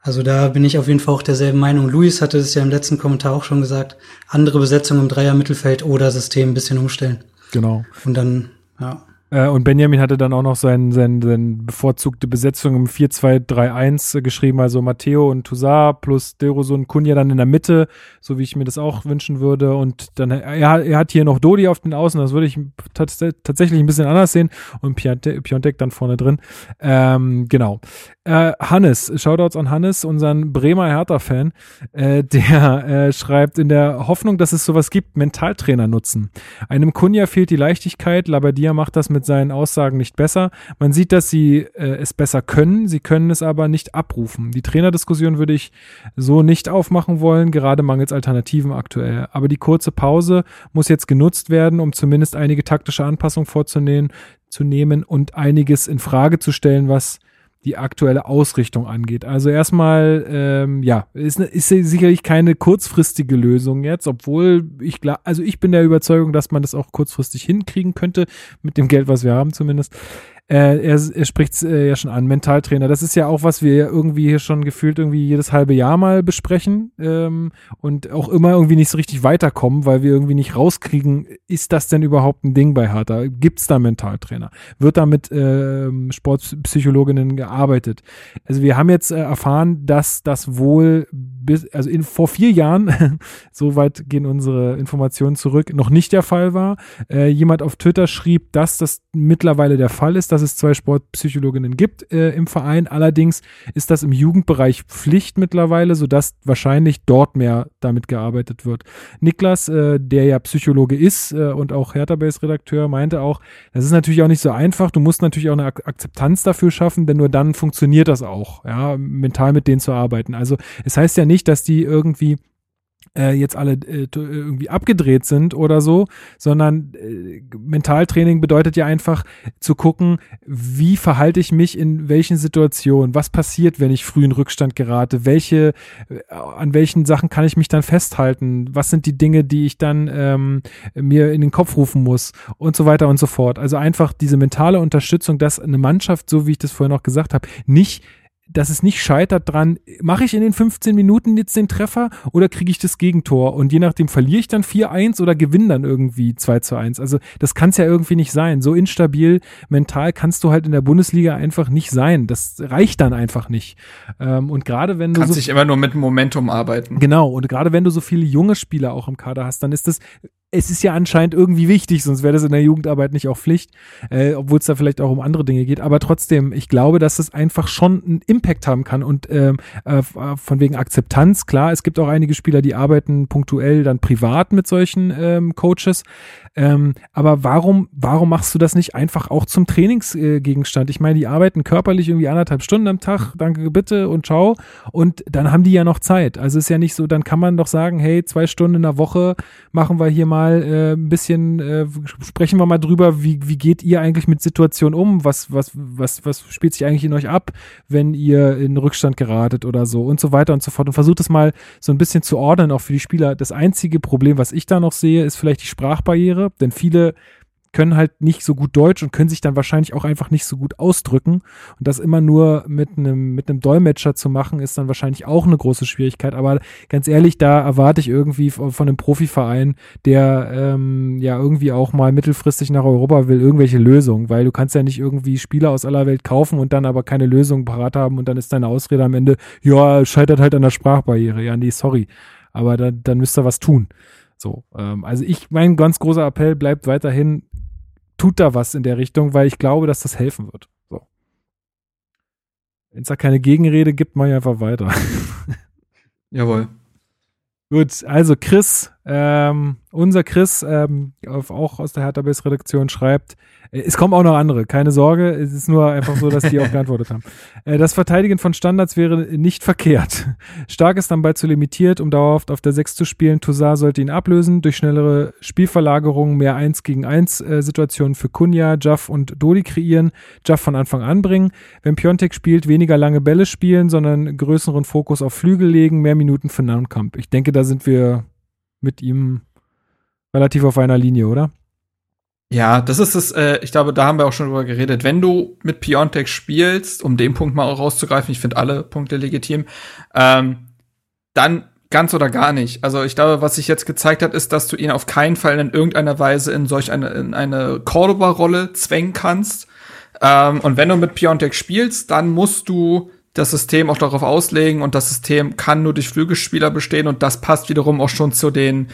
Also da bin ich auf jeden Fall auch derselben Meinung. Luis hatte es ja im letzten Kommentar auch schon gesagt. Andere Besetzung im Dreier-Mittelfeld oder System ein bisschen umstellen. Genau. Und dann, ja. Äh, und Benjamin hatte dann auch noch sein, sein, sein bevorzugte Besetzung im 4-2-3-1 geschrieben, also Matteo und Toussaint plus Deroso und Kunja dann in der Mitte, so wie ich mir das auch wünschen würde. Und dann, er, er hat hier noch Dodi auf den Außen, das würde ich tatsächlich ein bisschen anders sehen. Und Piontek dann vorne drin. Ähm, genau. Äh, Hannes, Shoutouts an Hannes, unseren Bremer Hertha-Fan, äh, der äh, schreibt in der Hoffnung, dass es sowas gibt, Mentaltrainer nutzen. Einem Kunja fehlt die Leichtigkeit, Labadia macht das mit seinen Aussagen nicht besser. Man sieht, dass sie äh, es besser können, sie können es aber nicht abrufen. Die Trainerdiskussion würde ich so nicht aufmachen wollen, gerade mangels Alternativen aktuell. Aber die kurze Pause muss jetzt genutzt werden, um zumindest einige taktische Anpassungen vorzunehmen zu nehmen und einiges in Frage zu stellen, was die aktuelle Ausrichtung angeht. Also erstmal, ähm, ja, ist, ist sicherlich keine kurzfristige Lösung jetzt, obwohl ich glaube, also ich bin der Überzeugung, dass man das auch kurzfristig hinkriegen könnte, mit dem Geld, was wir haben zumindest. Äh, er, er spricht äh, ja schon an, Mentaltrainer. Das ist ja auch, was wir irgendwie hier schon gefühlt irgendwie jedes halbe Jahr mal besprechen ähm, und auch immer irgendwie nicht so richtig weiterkommen, weil wir irgendwie nicht rauskriegen, ist das denn überhaupt ein Ding bei Hertha? Gibt's da Mentaltrainer? Wird da mit ähm, Sportpsychologinnen gearbeitet? Also wir haben jetzt äh, erfahren, dass das wohl bis, also in, vor vier Jahren, soweit gehen unsere Informationen zurück, noch nicht der Fall war. Äh, jemand auf Twitter schrieb, dass das mittlerweile der Fall ist, dass es zwei Sportpsychologinnen gibt äh, im Verein. Allerdings ist das im Jugendbereich Pflicht mittlerweile, sodass wahrscheinlich dort mehr damit gearbeitet wird. Niklas, äh, der ja Psychologe ist äh, und auch Hertha-Base-Redakteur, meinte auch, das ist natürlich auch nicht so einfach. Du musst natürlich auch eine Ak Akzeptanz dafür schaffen, denn nur dann funktioniert das auch, ja, mental mit denen zu arbeiten. Also es heißt ja nicht, dass die irgendwie äh, jetzt alle äh, irgendwie abgedreht sind oder so, sondern äh, Mentaltraining bedeutet ja einfach zu gucken, wie verhalte ich mich in welchen Situationen, was passiert, wenn ich früh in Rückstand gerate, welche, äh, an welchen Sachen kann ich mich dann festhalten, was sind die Dinge, die ich dann ähm, mir in den Kopf rufen muss und so weiter und so fort. Also einfach diese mentale Unterstützung, dass eine Mannschaft, so wie ich das vorhin auch gesagt habe, nicht dass es nicht scheitert dran, mache ich in den 15 Minuten jetzt den Treffer oder kriege ich das Gegentor? Und je nachdem verliere ich dann 4-1 oder gewinne dann irgendwie 2 zu 1. Also das kann es ja irgendwie nicht sein. So instabil mental kannst du halt in der Bundesliga einfach nicht sein. Das reicht dann einfach nicht. Ähm, und gerade wenn du. Kannst so dich immer nur mit Momentum arbeiten. Genau. Und gerade wenn du so viele junge Spieler auch im Kader hast, dann ist das es ist ja anscheinend irgendwie wichtig, sonst wäre das in der Jugendarbeit nicht auch Pflicht, äh, obwohl es da vielleicht auch um andere Dinge geht. Aber trotzdem, ich glaube, dass es einfach schon einen Impact haben kann und ähm, äh, von wegen Akzeptanz. Klar, es gibt auch einige Spieler, die arbeiten punktuell dann privat mit solchen ähm, Coaches. Ähm, aber warum, warum machst du das nicht einfach auch zum Trainingsgegenstand? ich meine, die arbeiten körperlich irgendwie anderthalb Stunden am Tag, danke bitte und ciao. Und dann haben die ja noch Zeit. Also ist ja nicht so, dann kann man doch sagen, hey, zwei Stunden in der Woche machen wir hier mal äh, ein bisschen, äh, sprechen wir mal drüber, wie, wie geht ihr eigentlich mit Situationen um? Was, was, was, was spielt sich eigentlich in euch ab, wenn ihr in Rückstand geratet oder so und so weiter und so fort. Und versucht es mal so ein bisschen zu ordnen, auch für die Spieler. Das einzige Problem, was ich da noch sehe, ist vielleicht die Sprachbarriere denn viele können halt nicht so gut Deutsch und können sich dann wahrscheinlich auch einfach nicht so gut ausdrücken. Und das immer nur mit einem, mit einem Dolmetscher zu machen, ist dann wahrscheinlich auch eine große Schwierigkeit. Aber ganz ehrlich, da erwarte ich irgendwie von einem Profiverein, der ähm, ja irgendwie auch mal mittelfristig nach Europa will, irgendwelche Lösungen, weil du kannst ja nicht irgendwie Spieler aus aller Welt kaufen und dann aber keine Lösung parat haben und dann ist deine Ausrede am Ende, ja, scheitert halt an der Sprachbarriere. Ja, nee, sorry. Aber da, dann müsst ihr was tun. So, ähm, also ich, mein ganz großer Appell bleibt weiterhin, tut da was in der Richtung, weil ich glaube, dass das helfen wird. So. Wenn es da keine Gegenrede gibt, mach ich einfach weiter. Jawohl. Gut, also Chris, ähm, unser Chris, ähm, auch aus der Hertha Base Redaktion schreibt, äh, es kommen auch noch andere, keine Sorge. Es ist nur einfach so, dass die auch geantwortet haben. Äh, das Verteidigen von Standards wäre nicht verkehrt. Stark ist dann bald zu limitiert, um dauerhaft auf der 6 zu spielen. Toussaint sollte ihn ablösen durch schnellere Spielverlagerungen, mehr 1 gegen 1 äh, Situationen für Kunja, Jaff und Dodi kreieren, Jaff von Anfang an bringen. Wenn Piontek spielt, weniger lange Bälle spielen, sondern größeren Fokus auf Flügel legen, mehr Minuten für Nahnkamp. Ich denke, da sind wir mit ihm relativ auf einer Linie, oder? Ja, das ist es, äh, ich glaube, da haben wir auch schon drüber geredet. Wenn du mit Piontek spielst, um den Punkt mal rauszugreifen, ich finde alle Punkte legitim, ähm, dann ganz oder gar nicht. Also ich glaube, was sich jetzt gezeigt hat, ist, dass du ihn auf keinen Fall in irgendeiner Weise in solch eine, in eine Cordoba-Rolle zwängen kannst. Ähm, und wenn du mit Piontek spielst, dann musst du das System auch darauf auslegen und das System kann nur durch Flügelspieler bestehen und das passt wiederum auch schon zu den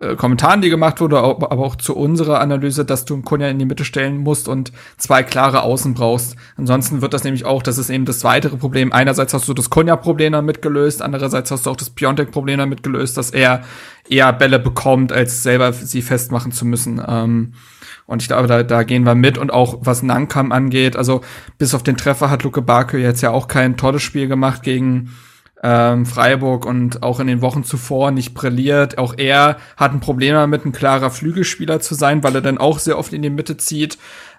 äh, Kommentaren, die gemacht wurde, aber auch zu unserer Analyse, dass du Kunja in die Mitte stellen musst und zwei klare Außen brauchst. Ansonsten wird das nämlich auch, das ist eben das weitere Problem. Einerseits hast du das Kunja-Problem damit gelöst, andererseits hast du auch das Piontek-Problem damit gelöst, dass er eher Bälle bekommt, als selber sie festmachen zu müssen. Ähm, und ich glaube, da, da gehen wir mit. Und auch was Nankam angeht, also bis auf den Treffer hat Luke Barke jetzt ja auch kein tolles Spiel gemacht gegen ähm, Freiburg und auch in den Wochen zuvor nicht brilliert. Auch er hat ein Problem damit, ein klarer Flügelspieler zu sein, weil er dann auch sehr oft in die Mitte zieht.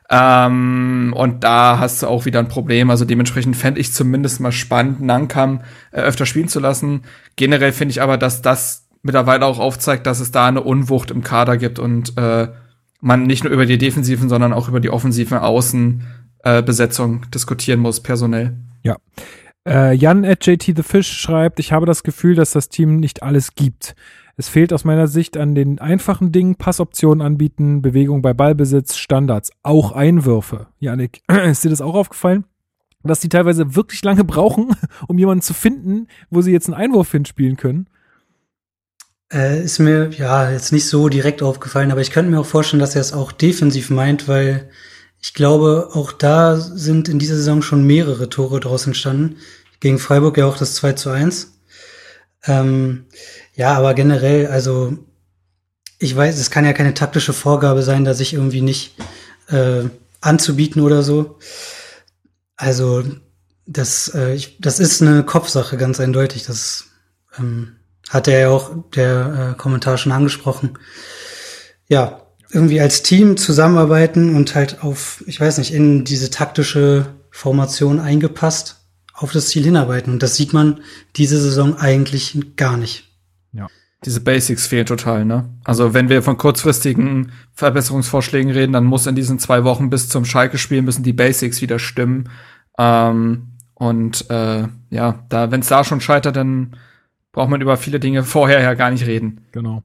Ähm, und da hast du auch wieder ein Problem. Also dementsprechend fände ich zumindest mal spannend, Nankam äh, öfter spielen zu lassen. Generell finde ich aber, dass das mittlerweile auch aufzeigt, dass es da eine Unwucht im Kader gibt und äh, man nicht nur über die defensiven, sondern auch über die offensiven Außenbesetzung äh, diskutieren muss, personell. Ja. Äh, Jan at JT The Fish schreibt, ich habe das Gefühl, dass das Team nicht alles gibt. Es fehlt aus meiner Sicht an den einfachen Dingen, Passoptionen anbieten, Bewegung bei Ballbesitz, Standards, auch Einwürfe. Janik, ist dir das auch aufgefallen? Dass die teilweise wirklich lange brauchen, um jemanden zu finden, wo sie jetzt einen Einwurf hinspielen können? Äh, ist mir ja jetzt nicht so direkt aufgefallen, aber ich könnte mir auch vorstellen, dass er es auch defensiv meint, weil ich glaube, auch da sind in dieser Saison schon mehrere Tore draus entstanden. Gegen Freiburg ja auch das 2 zu 1. Ähm, ja, aber generell, also ich weiß, es kann ja keine taktische Vorgabe sein, da sich irgendwie nicht äh, anzubieten oder so. Also das, äh, ich, das ist eine Kopfsache, ganz eindeutig. Das ähm, hat er ja auch der äh, Kommentar schon angesprochen. Ja, irgendwie als Team zusammenarbeiten und halt auf, ich weiß nicht, in diese taktische Formation eingepasst auf das Ziel hinarbeiten. Und das sieht man diese Saison eigentlich gar nicht. Ja. Diese Basics fehlen total, ne? Also wenn wir von kurzfristigen Verbesserungsvorschlägen reden, dann muss in diesen zwei Wochen bis zum Schalke-Spiel müssen die Basics wieder stimmen. Ähm, und äh, ja, da, wenn es da schon scheitert, dann braucht man über viele Dinge vorher ja gar nicht reden. Genau.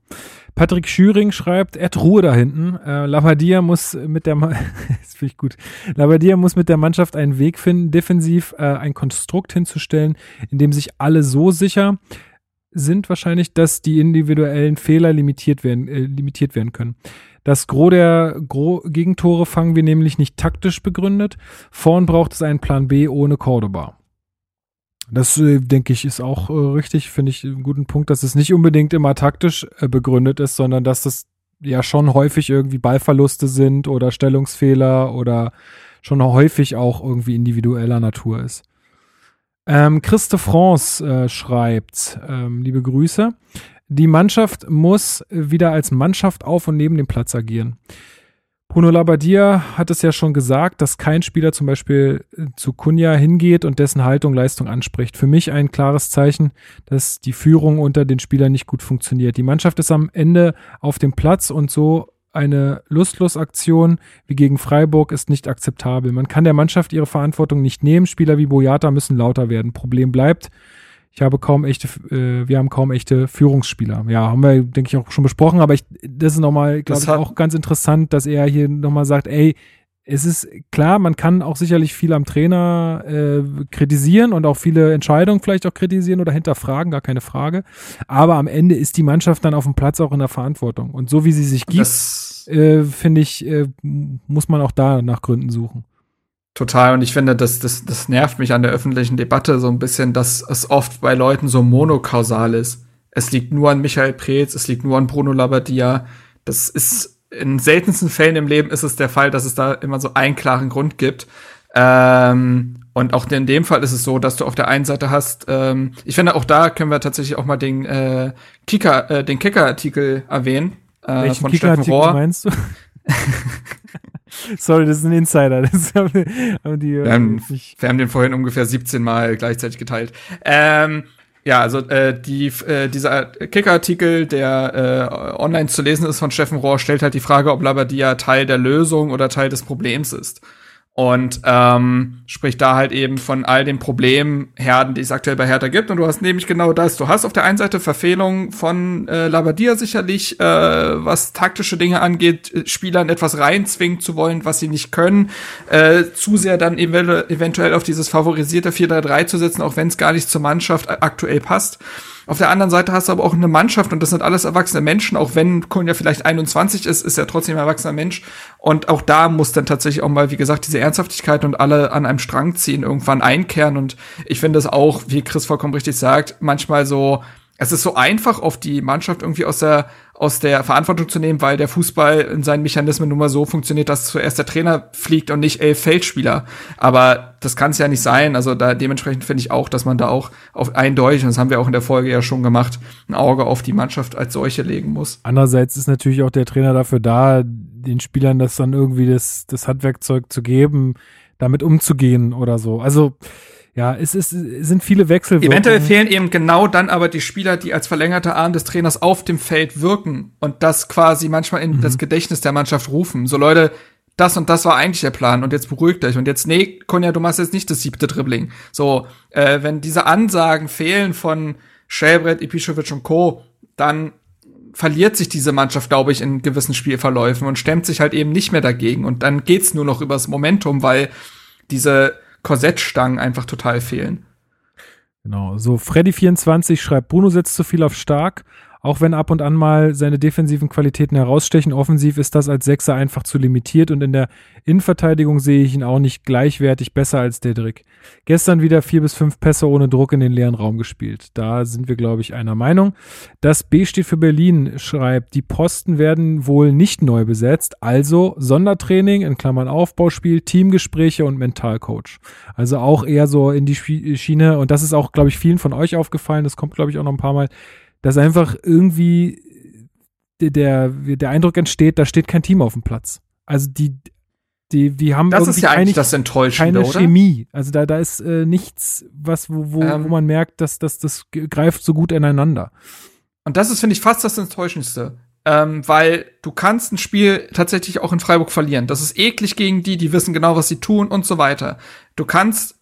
Patrick Schüring schreibt, er Ruhe da hinten. Äh, Labadia muss mit der, das finde ich gut. Labadia muss mit der Mannschaft einen Weg finden, defensiv äh, ein Konstrukt hinzustellen, in dem sich alle so sicher sind wahrscheinlich, dass die individuellen Fehler limitiert werden, äh, limitiert werden können. Das Gros der Gros Gegentore fangen wir nämlich nicht taktisch begründet. Vorn braucht es einen Plan B ohne Cordoba. Das äh, denke ich ist auch äh, richtig, finde ich einen guten Punkt, dass es nicht unbedingt immer taktisch äh, begründet ist, sondern dass das ja schon häufig irgendwie Ballverluste sind oder Stellungsfehler oder schon häufig auch irgendwie individueller Natur ist. Ähm, Christe France äh, schreibt, ähm, liebe Grüße, die Mannschaft muss wieder als Mannschaft auf und neben dem Platz agieren. Bruno Labbadia hat es ja schon gesagt, dass kein Spieler zum Beispiel äh, zu Kunja hingeht und dessen Haltung Leistung anspricht. Für mich ein klares Zeichen, dass die Führung unter den Spielern nicht gut funktioniert. Die Mannschaft ist am Ende auf dem Platz und so eine Lustlos-Aktion wie gegen Freiburg ist nicht akzeptabel. Man kann der Mannschaft ihre Verantwortung nicht nehmen. Spieler wie Boyata müssen lauter werden. Problem bleibt, ich habe kaum echte, äh, wir haben kaum echte Führungsspieler. Ja, haben wir, denke ich, auch schon besprochen, aber ich, das ist nochmal, glaube ich, auch ganz interessant, dass er hier nochmal sagt, ey, es ist klar, man kann auch sicherlich viel am Trainer äh, kritisieren und auch viele Entscheidungen vielleicht auch kritisieren oder hinterfragen, gar keine Frage. Aber am Ende ist die Mannschaft dann auf dem Platz auch in der Verantwortung. Und so wie sie sich gibt, äh, finde ich, äh, muss man auch da nach Gründen suchen. Total. Und ich finde, das, das, das nervt mich an der öffentlichen Debatte so ein bisschen, dass es oft bei Leuten so monokausal ist. Es liegt nur an Michael Preetz, es liegt nur an Bruno Labbadia. Das ist in seltensten Fällen im Leben ist es der Fall, dass es da immer so einen klaren Grund gibt. Ähm, und auch in dem Fall ist es so, dass du auf der einen Seite hast, ähm, ich finde auch da können wir tatsächlich auch mal den äh, Kicker, äh, den Kicker-Artikel erwähnen. Äh, Welchen Kicker-Artikel meinst du? Sorry, das ist ein Insider. Das haben die, haben die, wir, haben, wir haben den vorhin ungefähr 17 Mal gleichzeitig geteilt. Ähm, ja, also äh, die, äh, dieser Kicker-Artikel, der äh, online zu lesen ist von Steffen Rohr, stellt halt die Frage, ob Labadia Teil der Lösung oder Teil des Problems ist. Und ähm, spricht da halt eben von all den Problemherden, die es aktuell bei Hertha gibt. Und du hast nämlich genau das. Du hast auf der einen Seite Verfehlungen von äh, Labadia sicherlich, äh, was taktische Dinge angeht, äh, Spielern etwas reinzwingen zu wollen, was sie nicht können. Äh, zu sehr dann ev eventuell auf dieses favorisierte 4-3-3 zu setzen, auch wenn es gar nicht zur Mannschaft aktuell passt. Auf der anderen Seite hast du aber auch eine Mannschaft und das sind alles erwachsene Menschen, auch wenn Kunja vielleicht 21 ist, ist er trotzdem ein erwachsener Mensch. Und auch da muss dann tatsächlich auch mal, wie gesagt, diese Ernsthaftigkeit und alle an einem Strang ziehen, irgendwann einkehren. Und ich finde es auch, wie Chris vollkommen richtig sagt, manchmal so, es ist so einfach, auf die Mannschaft irgendwie aus der, aus der Verantwortung zu nehmen, weil der Fußball in seinen Mechanismen nun mal so funktioniert, dass zuerst der Trainer fliegt und nicht elf Feldspieler. Aber das kann es ja nicht sein. Also da dementsprechend finde ich auch, dass man da auch auf eindeutig, und das haben wir auch in der Folge ja schon gemacht, ein Auge auf die Mannschaft als solche legen muss. Andererseits ist natürlich auch der Trainer dafür da, den Spielern das dann irgendwie das, das Handwerkzeug zu geben, damit umzugehen oder so. Also ja, es, ist, es sind viele Wechsel. Eventuell fehlen eben genau dann aber die Spieler, die als verlängerter Arm des Trainers auf dem Feld wirken und das quasi manchmal in mhm. das Gedächtnis der Mannschaft rufen. So Leute, das und das war eigentlich der Plan und jetzt beruhigt euch und jetzt nee, Konja, du machst jetzt nicht das siebte Dribbling. So, äh, wenn diese Ansagen fehlen von Schellbrett, Epischewitsch und Co., dann verliert sich diese Mannschaft, glaube ich, in gewissen Spielverläufen und stemmt sich halt eben nicht mehr dagegen und dann geht's nur noch übers Momentum, weil diese Korsettstangen einfach total fehlen. Genau. So, Freddy24 schreibt, Bruno setzt zu viel auf stark. Auch wenn ab und an mal seine defensiven Qualitäten herausstechen, offensiv ist das als Sechser einfach zu limitiert und in der Innenverteidigung sehe ich ihn auch nicht gleichwertig besser als Dedrick. Gestern wieder vier bis fünf Pässe ohne Druck in den leeren Raum gespielt. Da sind wir, glaube ich, einer Meinung. Das B steht für Berlin, schreibt, die Posten werden wohl nicht neu besetzt, also Sondertraining in Klammern Aufbauspiel, Teamgespräche und Mentalcoach. Also auch eher so in die Schiene und das ist auch, glaube ich, vielen von euch aufgefallen, das kommt, glaube ich, auch noch ein paar Mal, dass einfach irgendwie der, der Eindruck entsteht, da steht kein Team auf dem Platz. Also die, die, die haben das ist ja eigentlich das Enttäuschende, keine oder? Chemie. Also da, da ist äh, nichts, was, wo, wo, ähm, wo man merkt, dass, dass das greift so gut ineinander. Und das ist, finde ich, fast das Enttäuschendste. Ähm, weil du kannst ein Spiel tatsächlich auch in Freiburg verlieren. Das ist eklig gegen die, die wissen genau, was sie tun und so weiter. Du kannst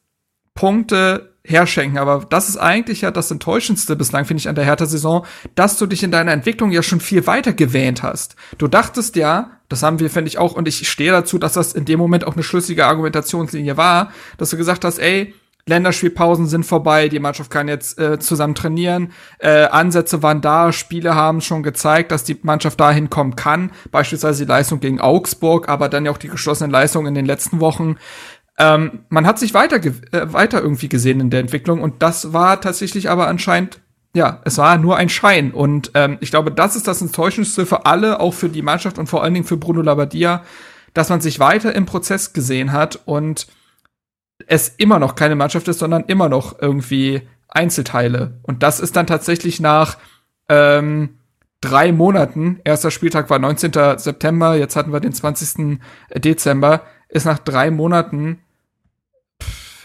Punkte herschenken. Aber das ist eigentlich ja das Enttäuschendste bislang, finde ich, an der Hertha-Saison, dass du dich in deiner Entwicklung ja schon viel weiter gewähnt hast. Du dachtest ja, das haben wir, finde ich, auch, und ich stehe dazu, dass das in dem Moment auch eine schlüssige Argumentationslinie war, dass du gesagt hast, ey, Länderspielpausen sind vorbei, die Mannschaft kann jetzt äh, zusammen trainieren. Äh, Ansätze waren da, Spiele haben schon gezeigt, dass die Mannschaft dahin kommen kann. Beispielsweise die Leistung gegen Augsburg, aber dann ja auch die geschlossenen Leistungen in den letzten Wochen. Ähm, man hat sich weiter, äh, weiter irgendwie gesehen in der Entwicklung und das war tatsächlich aber anscheinend ja, es war nur ein Schein. Und ähm, ich glaube, das ist das Enttäuschendste für alle, auch für die Mannschaft und vor allen Dingen für Bruno Labbadia, dass man sich weiter im Prozess gesehen hat und es immer noch keine Mannschaft ist, sondern immer noch irgendwie Einzelteile. Und das ist dann tatsächlich nach ähm, drei Monaten, erster Spieltag war 19. September, jetzt hatten wir den 20. Dezember, ist nach drei Monaten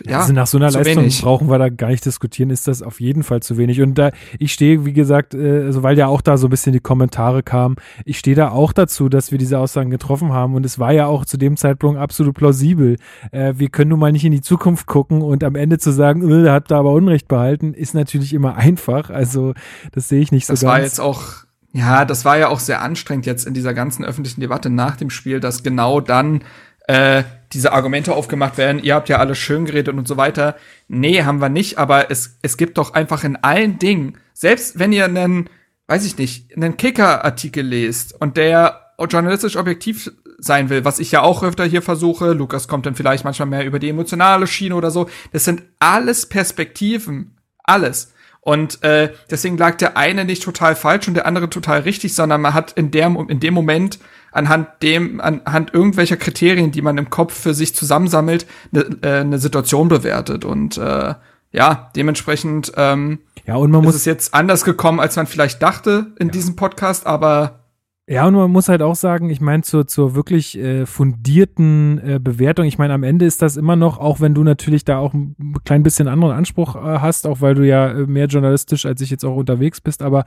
ja, also nach so einer Leistung wenig. brauchen wir da gar nicht diskutieren, ist das auf jeden Fall zu wenig. Und da, ich stehe, wie gesagt, äh, also weil ja auch da so ein bisschen die Kommentare kamen, ich stehe da auch dazu, dass wir diese Aussagen getroffen haben. Und es war ja auch zu dem Zeitpunkt absolut plausibel. Äh, wir können nun mal nicht in die Zukunft gucken und am Ende zu sagen, äh, der hat da aber Unrecht behalten, ist natürlich immer einfach. Also das sehe ich nicht das so ganz. Das war jetzt auch ja, das war ja auch sehr anstrengend jetzt in dieser ganzen öffentlichen Debatte nach dem Spiel, dass genau dann äh, diese Argumente aufgemacht werden, ihr habt ja alles schön geredet und so weiter. Nee, haben wir nicht, aber es, es gibt doch einfach in allen Dingen, selbst wenn ihr einen, weiß ich nicht, einen Kicker-Artikel lest und der journalistisch objektiv sein will, was ich ja auch öfter hier versuche, Lukas kommt dann vielleicht manchmal mehr über die emotionale Schiene oder so, das sind alles Perspektiven, alles. Und äh, deswegen lag der eine nicht total falsch und der andere total richtig, sondern man hat in, der, in dem Moment anhand dem, anhand irgendwelcher Kriterien, die man im Kopf für sich zusammensammelt, eine äh, ne Situation bewertet. Und äh, ja, dementsprechend ähm, ja, und man ist muss es jetzt anders gekommen, als man vielleicht dachte in ja. diesem Podcast, aber ja, und man muss halt auch sagen, ich meine, zur, zur wirklich äh, fundierten äh, Bewertung, ich meine, am Ende ist das immer noch, auch wenn du natürlich da auch ein klein bisschen anderen Anspruch äh, hast, auch weil du ja äh, mehr journalistisch als ich jetzt auch unterwegs bist, aber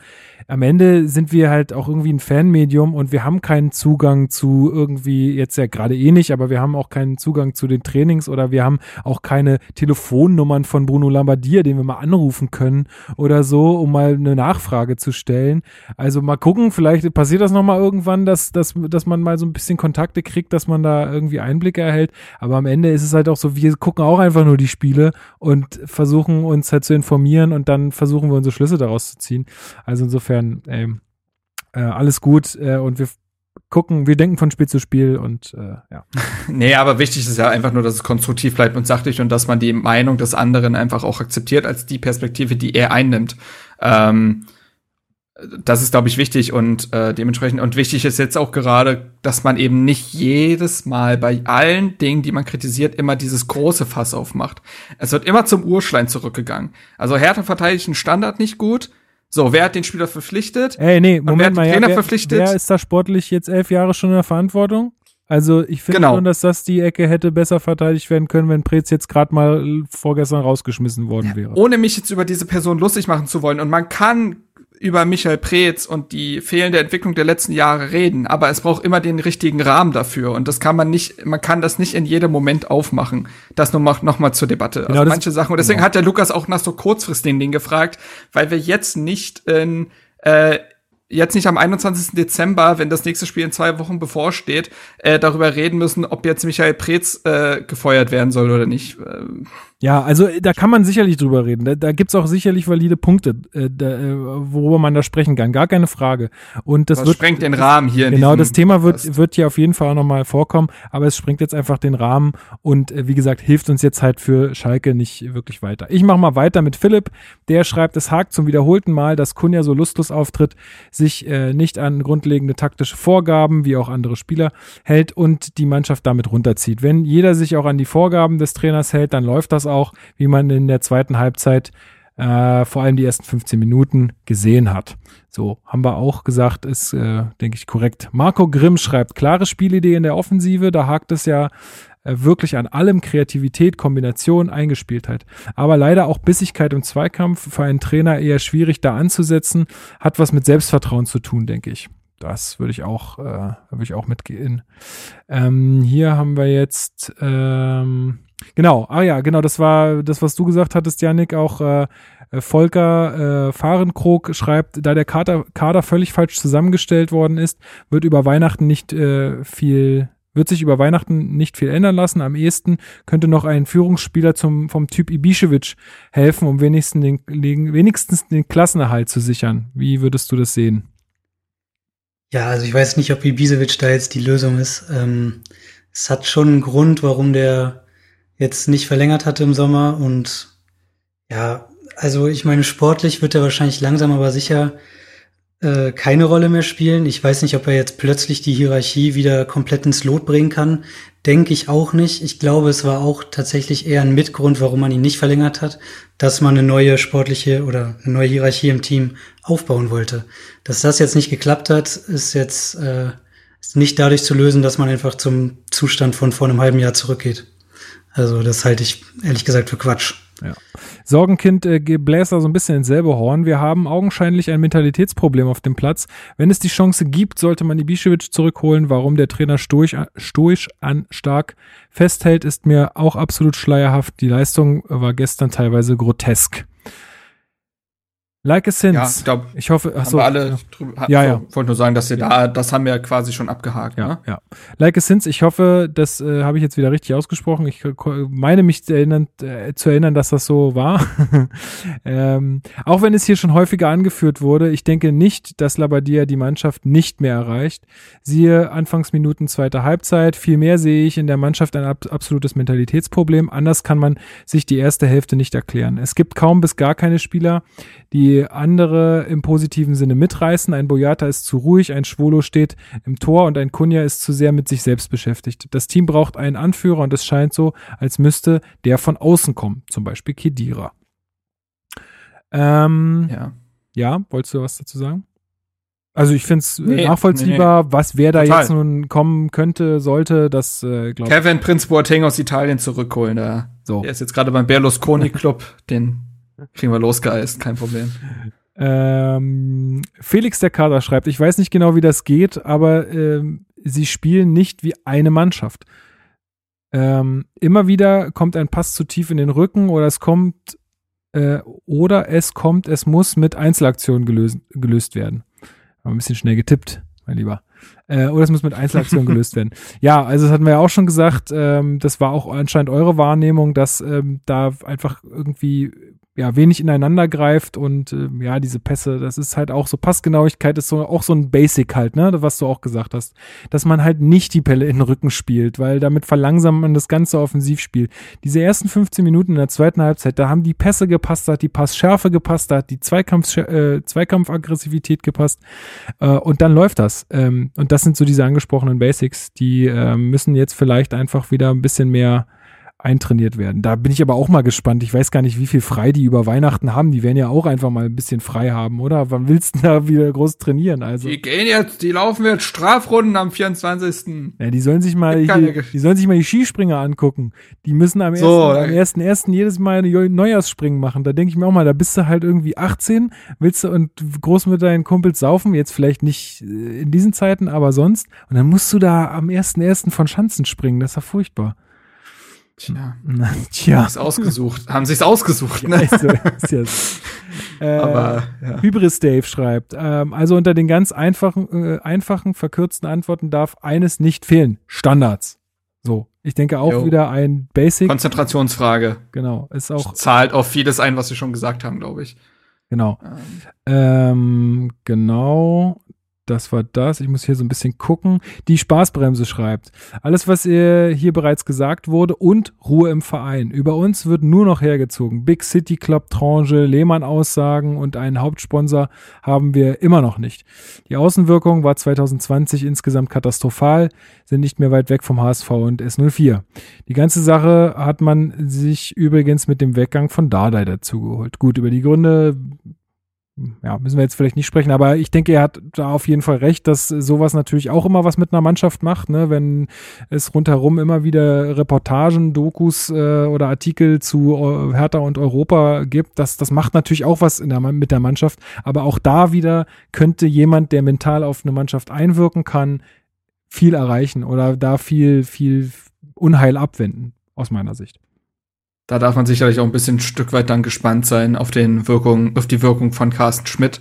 am Ende sind wir halt auch irgendwie ein Fanmedium und wir haben keinen Zugang zu irgendwie, jetzt ja gerade eh nicht, aber wir haben auch keinen Zugang zu den Trainings oder wir haben auch keine Telefonnummern von Bruno Lambadia, den wir mal anrufen können oder so, um mal eine Nachfrage zu stellen. Also mal gucken, vielleicht passiert das noch mal irgendwann, dass, dass, dass man mal so ein bisschen Kontakte kriegt, dass man da irgendwie Einblicke erhält. Aber am Ende ist es halt auch so, wir gucken auch einfach nur die Spiele und versuchen uns halt zu informieren und dann versuchen wir unsere Schlüsse daraus zu ziehen. Also insofern, ey, äh, alles gut äh, und wir gucken, wir denken von Spiel zu Spiel und äh, ja. nee, aber wichtig ist ja einfach nur, dass es konstruktiv bleibt und sachlich und dass man die Meinung des anderen einfach auch akzeptiert als die Perspektive, die er einnimmt. Ähm, das ist, glaube ich, wichtig und äh, dementsprechend und wichtig ist jetzt auch gerade, dass man eben nicht jedes Mal bei allen Dingen, die man kritisiert, immer dieses große Fass aufmacht. Es wird immer zum Urschlein zurückgegangen. Also Hertha verteidigt einen Standard nicht gut. So, wer hat den Spieler verpflichtet? Ey, nee, Moment wer mal, Trainer ja, wer, verpflichtet? wer ist da sportlich jetzt elf Jahre schon in der Verantwortung? Also ich finde Genau. schon, dass das die Ecke hätte besser verteidigt werden können, wenn Preetz jetzt gerade mal vorgestern rausgeschmissen worden wäre. Ohne mich jetzt über diese Person lustig machen zu wollen. Und man kann über Michael Preetz und die fehlende Entwicklung der letzten Jahre reden, aber es braucht immer den richtigen Rahmen dafür und das kann man nicht, man kann das nicht in jedem Moment aufmachen. Das nur noch, noch mal zur Debatte. Genau, also manche Sachen und deswegen genau. hat der Lukas auch nach so kurzfristigen Dingen gefragt, weil wir jetzt nicht in äh, jetzt nicht am 21. Dezember, wenn das nächste Spiel in zwei Wochen bevorsteht, äh, darüber reden müssen, ob jetzt Michael Preetz äh, gefeuert werden soll oder nicht. Ähm, Ja, also da kann man sicherlich drüber reden. Da, da gibt's auch sicherlich valide Punkte, äh, da, äh, worüber man da sprechen kann. Gar keine Frage. Und das, Das wird sprengt den Rahmen hier in Genau, das Thema wird Podcast. wird hier auf jeden Fall auch nochmal vorkommen. Aber es sprengt jetzt einfach den Rahmen und äh, wie gesagt hilft uns jetzt halt für Schalke nicht wirklich weiter. Ich mache mal weiter mit Philipp. Der schreibt, es hakt zum wiederholten Mal, dass Kunja so lustlos auftritt, sich äh, nicht an grundlegende taktische Vorgaben wie auch andere Spieler hält und die Mannschaft damit runterzieht. Wenn jeder sich auch an die Vorgaben des Trainers hält, dann läuft das auch, wie man in der zweiten Halbzeit äh, vor allem die ersten 15 Minuten gesehen hat. So, haben wir auch gesagt, ist, äh, denke ich, korrekt. Marco Grimm schreibt, klare Spielidee in der Offensive, da hakt es ja äh, wirklich an allem Kreativität, Kombination, Eingespieltheit. Aber leider auch Bissigkeit im Zweikampf, für einen Trainer eher schwierig da anzusetzen, hat was mit Selbstvertrauen zu tun, denke ich. Das würde ich auch, äh, würde ich auch mitgehen. Ähm, hier haben wir jetzt, ähm, genau, ah ja, genau, das war das, was du gesagt hattest, Janik, auch äh, äh, Volker äh, Fahrenkrog schreibt, da der Kader, Kader völlig falsch zusammengestellt worden ist, wird über Weihnachten nicht äh, viel wird sich über Weihnachten nicht viel ändern lassen. Am ehesten könnte noch ein Führungsspieler zum, vom Typ Ibišević helfen, um wenigstens den, wenigstens den Klassenerhalt zu sichern. Wie würdest du das sehen? Ja, also ich weiß nicht, ob Ibisevic da jetzt die Lösung ist. Ähm, es hat schon einen Grund, warum der jetzt nicht verlängert hatte im Sommer und ja, also ich meine, sportlich wird er wahrscheinlich langsam aber sicher äh, keine Rolle mehr spielen. Ich weiß nicht, ob er jetzt plötzlich die Hierarchie wieder komplett ins Lot bringen kann. Denke ich auch nicht. Ich glaube, es war auch tatsächlich eher ein Mitgrund, warum man ihn nicht verlängert hat, dass man eine neue sportliche oder eine neue Hierarchie im Team aufbauen wollte. Dass das jetzt nicht geklappt hat, ist jetzt äh, ist nicht dadurch zu lösen, dass man einfach zum Zustand von vor einem halben Jahr zurückgeht. Also das halte ich ehrlich gesagt für Quatsch. Ja. Sorgenkind äh, bläst da so ein bisschen ins selbe Horn. Wir haben augenscheinlich ein Mentalitätsproblem auf dem Platz. Wenn es die Chance gibt, sollte man Ibišević zurückholen. Warum der Trainer stoisch, stoisch an stark festhält, ist mir auch absolut schleierhaft. Die Leistung war gestern teilweise grotesk. Like a Sins. Ja, ich glaube, ich hoffe, ach so, alle ja. drüber, ja, ja. wollte nur sagen, dass wir da, das haben wir quasi schon abgehakt. Ja, ne? ja. Like a Sins, ich hoffe, das äh, habe ich jetzt wieder richtig ausgesprochen. Ich äh, meine mich zu erinnern, äh, zu erinnern dass das so war. ähm, auch wenn es hier schon häufiger angeführt wurde, ich denke nicht, dass Labadia die Mannschaft nicht mehr erreicht. Siehe Anfangsminuten zweiter Halbzeit. Vielmehr sehe ich in der Mannschaft ein ab absolutes Mentalitätsproblem. Anders kann man sich die erste Hälfte nicht erklären. Es gibt kaum bis gar keine Spieler, die andere im positiven Sinne mitreißen. Ein Boyata ist zu ruhig, ein Schwolo steht im Tor und ein Kunja ist zu sehr mit sich selbst beschäftigt. Das Team braucht einen Anführer und es scheint so, als müsste der von außen kommen, zum Beispiel Kedira. Ähm, ja. ja, wolltest du was dazu sagen? Also ich finde es nee, nachvollziehbar, nee, nee. was wer da Total. jetzt nun kommen könnte, sollte, das äh, glaube Kevin Prinz Boateng aus Italien zurückholen. Da. So. Der ist jetzt gerade beim Berlusconi Club, den Kriegen wir losgeeist, kein Problem. Ähm, Felix der Kader schreibt, ich weiß nicht genau, wie das geht, aber ähm, sie spielen nicht wie eine Mannschaft. Ähm, immer wieder kommt ein Pass zu tief in den Rücken oder es kommt äh, oder es kommt, es muss mit Einzelaktionen gelöst, gelöst werden. Aber ein bisschen schnell getippt, mein Lieber. Äh, oder es muss mit Einzelaktionen gelöst werden. Ja, also das hatten wir ja auch schon gesagt, ähm, das war auch anscheinend eure Wahrnehmung, dass ähm, da einfach irgendwie ja, wenig ineinander greift und äh, ja, diese Pässe, das ist halt auch so, Passgenauigkeit ist so auch so ein Basic halt, ne, was du auch gesagt hast, dass man halt nicht die Pelle in den Rücken spielt, weil damit verlangsamt man das ganze Offensivspiel. Diese ersten 15 Minuten in der zweiten Halbzeit, da haben die Pässe gepasst, da hat die Passschärfe gepasst, da hat die Zweikampf, äh, Zweikampfaggressivität gepasst äh, und dann läuft das. Ähm, und das sind so diese angesprochenen Basics, die äh, müssen jetzt vielleicht einfach wieder ein bisschen mehr eintrainiert werden. Da bin ich aber auch mal gespannt. Ich weiß gar nicht, wie viel frei die über Weihnachten haben. Die werden ja auch einfach mal ein bisschen frei haben, oder? Wann willst du da wieder groß trainieren? Also. Die gehen jetzt, die laufen jetzt Strafrunden am 24. Ja, die sollen sich mal, die, die sollen sich mal die Skispringer angucken. Die müssen am so, ersten, am ersten, jedes Mal Neujahrsspringen machen. Da denke ich mir auch mal, da bist du halt irgendwie 18, willst du und groß mit deinen Kumpels saufen, jetzt vielleicht nicht äh, in diesen Zeiten, aber sonst. Und dann musst du da am ersten ersten von Schanzen springen. Das ist ja furchtbar. Tja. Tja. Haben ausgesucht. Haben sich's ausgesucht, ne? Ja, so, ist ja so. äh, Aber, ja. Hybris Dave schreibt, ähm, also unter den ganz einfachen, äh, einfachen, verkürzten Antworten darf eines nicht fehlen. Standards. So. Ich denke auch jo. wieder ein Basic. Konzentrationsfrage. Genau. Ist auch. Zahlt auf vieles ein, was wir schon gesagt haben, glaube ich. Genau. Ähm. ähm, genau das war das. Ich muss hier so ein bisschen gucken. Die Spaßbremse schreibt. Alles, was hier bereits gesagt wurde und Ruhe im Verein. Über uns wird nur noch hergezogen. Big City Club Tranche, Lehmann-Aussagen und einen Hauptsponsor haben wir immer noch nicht. Die Außenwirkung war 2020 insgesamt katastrophal, sind nicht mehr weit weg vom HSV und S04. Die ganze Sache hat man sich übrigens mit dem Weggang von Dardai dazugeholt. Gut, über die Gründe ja, müssen wir jetzt vielleicht nicht sprechen, aber ich denke, er hat da auf jeden Fall recht, dass sowas natürlich auch immer was mit einer Mannschaft macht, ne? wenn es rundherum immer wieder Reportagen, Dokus äh, oder Artikel zu Hertha und Europa gibt. Das, das macht natürlich auch was der, mit der Mannschaft, aber auch da wieder könnte jemand, der mental auf eine Mannschaft einwirken kann, viel erreichen oder da viel, viel Unheil abwenden, aus meiner Sicht da darf man sicherlich auch ein bisschen ein Stück weit dann gespannt sein auf den Wirkung, auf die Wirkung von Carsten Schmidt.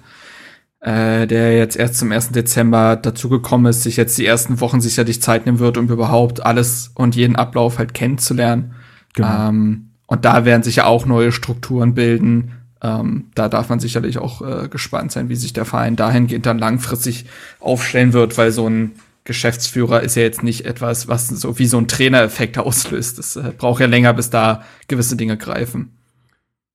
äh, der jetzt erst zum 1. Dezember dazugekommen ist, sich jetzt die ersten Wochen sicherlich Zeit nehmen wird, um überhaupt alles und jeden Ablauf halt kennenzulernen. Genau. Ähm, und da werden sich ja auch neue Strukturen bilden. Ähm, da darf man sicherlich auch äh, gespannt sein, wie sich der Verein dahingehend dann langfristig aufstellen wird, weil so ein Geschäftsführer ist ja jetzt nicht etwas, was so wie so ein Trainereffekt auslöst. Das äh, braucht ja länger, bis da gewisse Dinge greifen.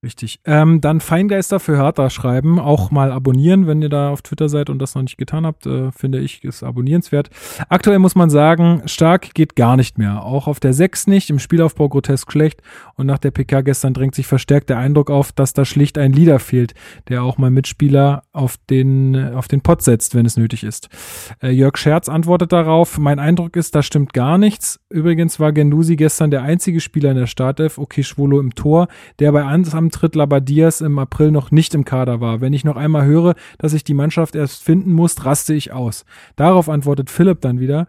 Richtig. Ähm, dann Feingeister für Hertha schreiben, auch mal abonnieren, wenn ihr da auf Twitter seid und das noch nicht getan habt, äh, finde ich, ist abonnierenswert. Aktuell muss man sagen, stark geht gar nicht mehr. Auch auf der 6 nicht, im Spielaufbau grotesk schlecht und nach der PK gestern drängt sich verstärkt der Eindruck auf, dass da schlicht ein Leader fehlt, der auch mal Mitspieler auf den, auf den Pott setzt, wenn es nötig ist. Äh, Jörg Scherz antwortet darauf, mein Eindruck ist, da stimmt gar nichts. Übrigens war Gendusi gestern der einzige Spieler in der Startelf, okay, Schwolo im Tor, der bei Ansamt Antritt Labadias im April noch nicht im Kader war. Wenn ich noch einmal höre, dass ich die Mannschaft erst finden muss, raste ich aus. Darauf antwortet Philipp dann wieder.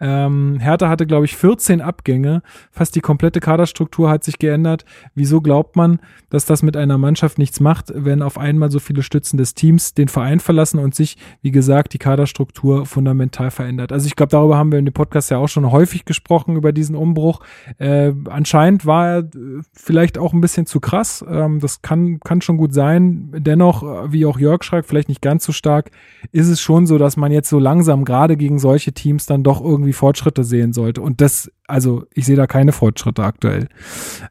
Ähm, Hertha hatte, glaube ich, 14 Abgänge. Fast die komplette Kaderstruktur hat sich geändert. Wieso glaubt man, dass das mit einer Mannschaft nichts macht, wenn auf einmal so viele Stützen des Teams den Verein verlassen und sich, wie gesagt, die Kaderstruktur fundamental verändert? Also ich glaube, darüber haben wir in dem Podcast ja auch schon häufig gesprochen, über diesen Umbruch. Äh, anscheinend war er äh, vielleicht auch ein bisschen zu krass. Äh, ähm, das kann, kann schon gut sein. Dennoch, äh, wie auch Jörg schreibt, vielleicht nicht ganz so stark, ist es schon so, dass man jetzt so langsam gerade gegen solche Teams dann doch irgendwie Fortschritte sehen sollte. Und das, also ich sehe da keine Fortschritte aktuell.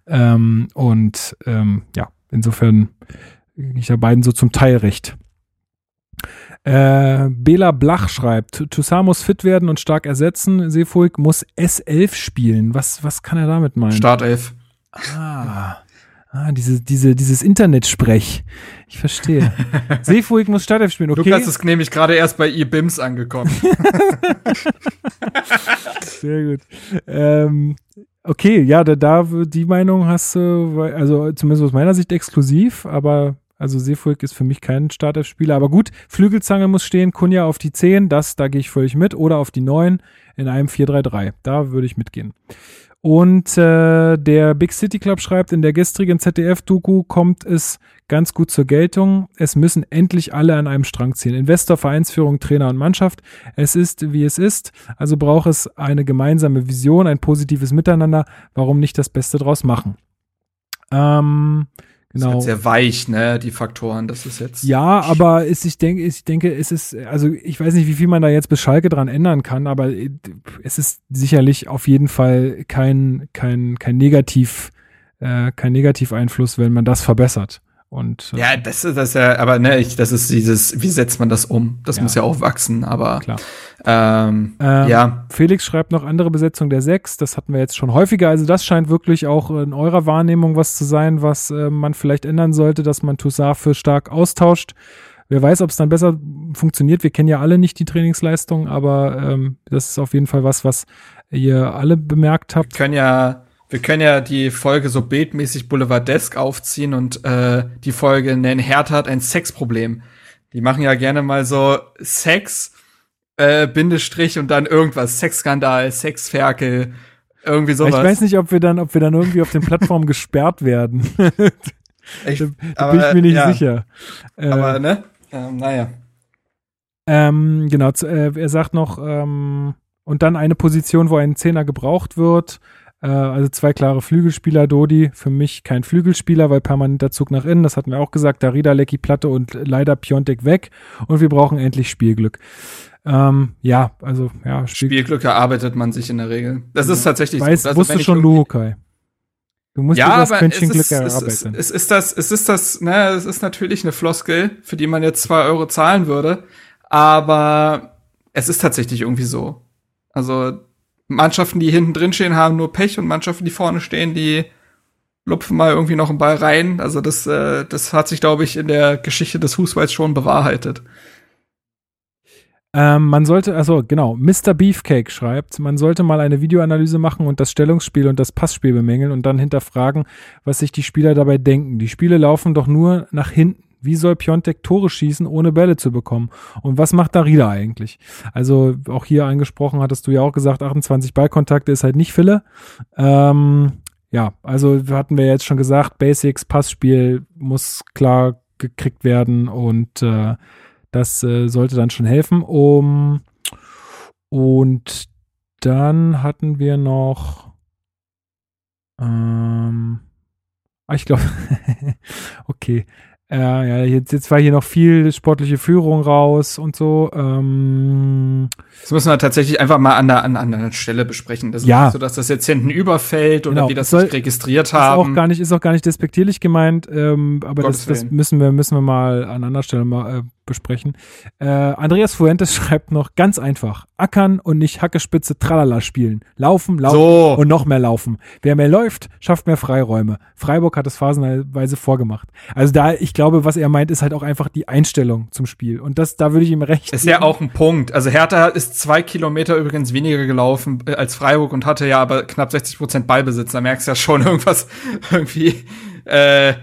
Ähm, und ähm, ja, insofern ich da beiden so zum Teil recht. Äh, Bela Blach schreibt, Toussaint muss fit werden und stark ersetzen. Seefuig muss S11 spielen. Was, was kann er damit meinen? Startelf. Ah. Ah, diese, diese, dieses Internetsprech. Ich verstehe. Seefuig muss Startelf spielen, okay. Lukas ist nämlich gerade erst bei eBims angekommen. Sehr gut. Ähm, okay, ja, da, da, die Meinung hast du, also zumindest aus meiner Sicht exklusiv, aber also Seefuig ist für mich kein Startelf-Spieler. Aber gut, Flügelzange muss stehen, Kunja auf die 10, das, da gehe ich völlig mit. Oder auf die 9 in einem 4-3-3. Da würde ich mitgehen. Und äh, der Big City Club schreibt, in der gestrigen ZDF-Doku kommt es ganz gut zur Geltung. Es müssen endlich alle an einem Strang ziehen. Investor, Vereinsführung, Trainer und Mannschaft. Es ist, wie es ist. Also braucht es eine gemeinsame Vision, ein positives Miteinander. Warum nicht das Beste draus machen? Ähm, Genau. Ist halt sehr weich, ne, die Faktoren, das ist jetzt. Ja, aber ist, ich denke, ich denke, es ist, also ich weiß nicht, wie viel man da jetzt bis Schalke dran ändern kann, aber es ist sicherlich auf jeden Fall kein, kein, kein Negativ, äh, kein Negativeinfluss, wenn man das verbessert. Und, äh, ja, das ist das ja, aber ne, ich, das ist dieses, wie setzt man das um? Das ja. muss ja auch wachsen, aber Klar. Ähm, ähm, ja. Felix schreibt noch andere Besetzung der Sechs, das hatten wir jetzt schon häufiger. Also das scheint wirklich auch in eurer Wahrnehmung was zu sein, was äh, man vielleicht ändern sollte, dass man Toussaint für stark austauscht. Wer weiß, ob es dann besser funktioniert. Wir kennen ja alle nicht die Trainingsleistung, aber ähm, das ist auf jeden Fall was, was ihr alle bemerkt habt. Wir können ja wir können ja die Folge so bildmäßig Boulevardesk aufziehen und äh, die Folge nennen Hertha hat ein Sexproblem. Die machen ja gerne mal so Sex, äh, Bindestrich und dann irgendwas. Sexskandal, Sexferkel, irgendwie sowas. Ich weiß nicht, ob wir dann, ob wir dann irgendwie auf den Plattformen gesperrt werden. ich, da, da aber, bin ich mir nicht ja. sicher. Aber, äh, ne? Ähm, naja. Ähm, genau, äh, er sagt noch, ähm, und dann eine Position, wo ein Zehner gebraucht wird. Äh, also zwei klare Flügelspieler, Dodi, für mich kein Flügelspieler, weil permanenter Zug nach innen, das hatten wir auch gesagt, Darida, Lecky, Platte und leider Piontek weg und wir brauchen endlich Spielglück. Ähm, ja, also ja. Spiel Spielglück erarbeitet man sich in der Regel. Das ist tatsächlich Weiß, so. Also, wusste schon Luhukai. Du musst ja, das Quäntchen Glück ist, erarbeiten. Es ist, es ist das, es ist das, ne, es ist natürlich eine Floskel, für die man jetzt zwei Euro zahlen würde, aber es ist tatsächlich irgendwie so. Also Mannschaften, die hinten drin stehen, haben nur Pech und Mannschaften, die vorne stehen, die lupfen mal irgendwie noch einen Ball rein. Also das, äh, das hat sich, glaube ich, in der Geschichte des Fußballs schon bewahrheitet. Ähm, man sollte, also genau, Mr. Beefcake schreibt, man sollte mal eine Videoanalyse machen und das Stellungsspiel und das Passspiel bemängeln und dann hinterfragen, was sich die Spieler dabei denken. Die Spiele laufen doch nur nach hinten. Wie soll Piontek Tore schießen, ohne Bälle zu bekommen? Und was macht Darida eigentlich? Also auch hier angesprochen, hattest du ja auch gesagt, 28 Ballkontakte ist halt nicht Fille. Ähm, ja, also hatten wir jetzt schon gesagt, Basics, Passspiel muss klar gekriegt werden und äh, Das äh, sollte dann schon helfen. Um, und dann hatten wir noch, ähm, ah, ich glaube, okay, äh, ja, jetzt, jetzt war hier noch viel sportliche Führung raus und so. Ähm, das müssen wir tatsächlich einfach mal an der, an, an einer Stelle besprechen. Das ja. ist nicht so, dass das jetzt hinten überfällt oder Genau. wir das Soll- nicht registriert ist haben. auch gar nicht, ist auch gar nicht despektierlich gemeint, ähm, aber das, das Willen. müssen wir, müssen wir mal an anderer Stelle mal äh, besprechen. Äh, Andreas Fuentes schreibt noch ganz einfach: Ackern und nicht Hackespitze Tralala spielen. Laufen, laufen So. und noch mehr laufen. Wer mehr läuft, schafft mehr Freiräume. Freiburg hat es phasenweise vorgemacht. Also da, ich glaube, was er meint, ist halt auch einfach die Einstellung zum Spiel. Und das, da würde ich ihm recht Ist ja auch ein Punkt. Also Hertha ist zwei Kilometer übrigens weniger gelaufen äh, als Freiburg und hatte ja aber knapp 60 Prozent Ballbesitz. Da merkst du ja schon irgendwas irgendwie. Äh,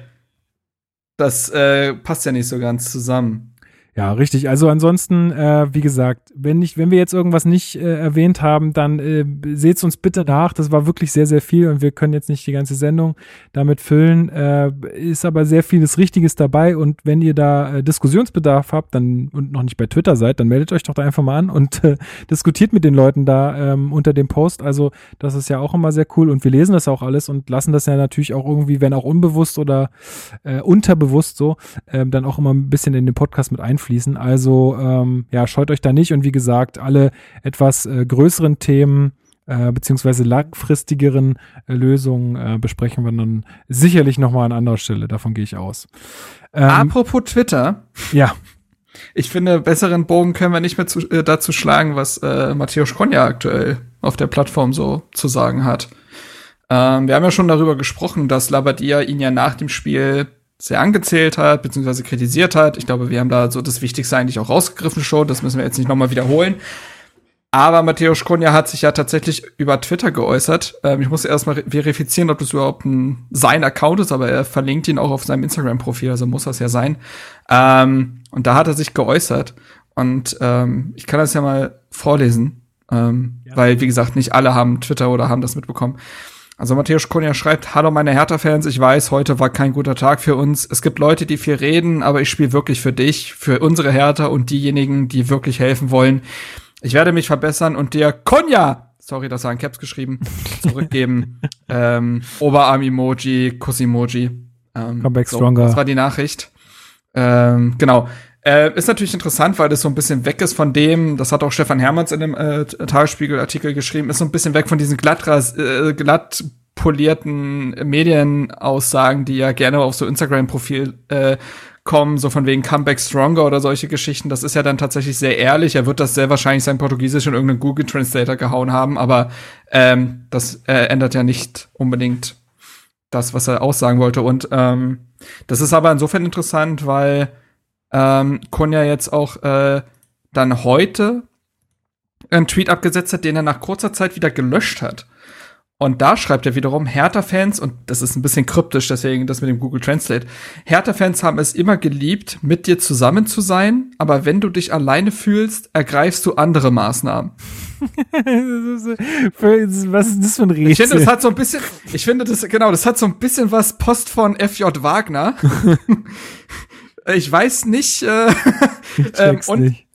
das äh, passt ja nicht so ganz zusammen. Ja, richtig. Also ansonsten, äh, wie gesagt, wenn nicht, wenn wir jetzt irgendwas nicht äh, erwähnt haben, dann äh, seht's uns bitte nach. Das war wirklich sehr, sehr viel und wir können jetzt nicht die ganze Sendung damit füllen. Äh, ist aber sehr vieles Richtiges dabei und wenn ihr da äh, Diskussionsbedarf habt, dann und noch nicht bei Twitter seid, dann meldet euch doch da einfach mal an und äh, diskutiert mit den Leuten da ähm, unter dem Post. Also das ist ja auch immer sehr cool und wir lesen das auch alles und lassen das ja natürlich auch irgendwie, wenn auch unbewusst oder äh, unterbewusst so, ähm, dann auch immer ein bisschen in den Podcast mit einfließen. Also ähm, ja, scheut euch da nicht und wie gesagt, alle etwas äh, größeren Themen äh, beziehungsweise langfristigeren äh, Lösungen äh, besprechen wir dann sicherlich nochmal an anderer Stelle. Davon gehe ich aus. Ähm, Apropos Twitter. Ja. Ich finde, besseren Bogen können wir nicht mehr zu, äh, dazu schlagen, was äh, Matthäus Konja aktuell auf der Plattform so zu sagen hat. Ähm, wir haben ja schon darüber gesprochen, dass Labadia ihn ja nach dem Spiel sehr angezählt hat, beziehungsweise kritisiert hat. Ich glaube, wir haben da so das Wichtigste eigentlich auch rausgegriffen schon. Das müssen wir jetzt nicht nochmal wiederholen. Aber Matthäus Kunja hat sich ja tatsächlich über Twitter geäußert. Ähm, ich muss erstmal verifizieren, ob das überhaupt ein sein Account ist, aber er verlinkt ihn auch auf seinem Instagram-Profil, also muss das ja sein. Ähm, und da hat er sich geäußert. Und ähm, ich kann das ja mal vorlesen, ähm, weil, wie gesagt, nicht alle haben Twitter oder haben das mitbekommen. Also Matthäus Kunja schreibt, Hallo meine Hertha-Fans, ich weiß, heute war kein guter Tag für uns. Es gibt Leute, die viel reden, aber ich spiele wirklich für dich, für unsere Hertha und diejenigen, die wirklich helfen wollen. Ich werde mich verbessern und dir Konja, sorry, das war in Caps geschrieben, zurückgeben. ähm, Oberarm-Emoji, Kuss-Emoji. Ähm, Come back so, stronger. Das war die Nachricht. Ähm, genau. Äh, ist natürlich interessant, weil das so ein bisschen weg ist von dem, das hat auch Stefan Hermanns in dem äh, Tagesspiegel-Artikel geschrieben, ist so ein bisschen weg von diesen glatt, äh, glatt polierten Medienaussagen, die ja gerne auf so Instagram-Profil äh, kommen, so von wegen Comeback Stronger oder solche Geschichten. Das ist ja dann tatsächlich sehr ehrlich. Er wird das sehr wahrscheinlich sein Portugiesisch in irgendeinen Google Translator gehauen haben, aber ähm, das äh, ändert ja nicht unbedingt das, was er aussagen wollte. Und ähm, das ist aber insofern interessant, weil ähm, Konja jetzt auch äh, dann heute einen Tweet abgesetzt hat, den er nach kurzer Zeit wieder gelöscht hat. Und da schreibt er wiederum, Hertha-Fans, und das ist ein bisschen kryptisch, deswegen das mit dem Google Translate, Hertha-Fans haben es immer geliebt, mit dir zusammen zu sein, aber wenn du dich alleine fühlst, ergreifst du andere Maßnahmen. Was ist das für ein Rätsel? Ich finde, das hat so ein bisschen, ich finde das, genau, das hat so ein bisschen was Post von FJ Wagner. ich weiß nicht, äh, ähm, und, nicht.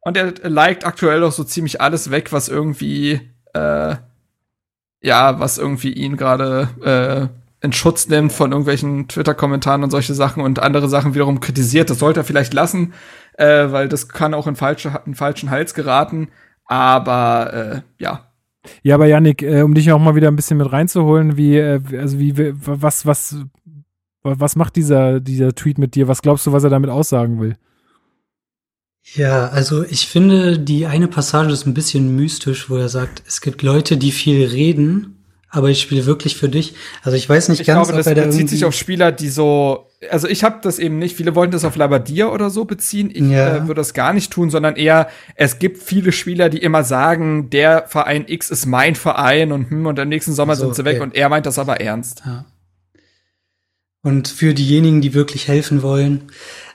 und er liked aktuell auch so ziemlich alles weg, was irgendwie, äh, ja, was irgendwie ihn gerade äh, in Schutz nimmt von irgendwelchen Twitter-Kommentaren und solche Sachen und andere Sachen wiederum kritisiert. Das sollte er vielleicht lassen, äh, weil das kann auch in falsche, in falschen Hals geraten. Aber äh, ja, Ja, aber Yannick, äh, um dich auch mal wieder ein bisschen mit reinzuholen, wie, äh, also wie- was, was, was macht dieser, dieser Tweet mit dir? Was glaubst du, was er damit aussagen will? Ja, also ich finde, die eine Passage ist ein bisschen mystisch, wo er sagt, es gibt Leute, die viel reden, aber ich spiele wirklich für dich. Also ich weiß nicht ich ganz, glaube, das ob er da bezieht irgendwie sich auf Spieler, die so, also ich habe das eben nicht, viele wollten das auf Labadia oder so beziehen, ich Ja. äh, würde das gar nicht tun, sondern eher, es gibt viele Spieler, die immer sagen, der Verein X ist mein Verein und hm, und im nächsten Sommer So, sind sie weg okay. und er meint das aber ernst. Ja. Und für diejenigen, die wirklich helfen wollen.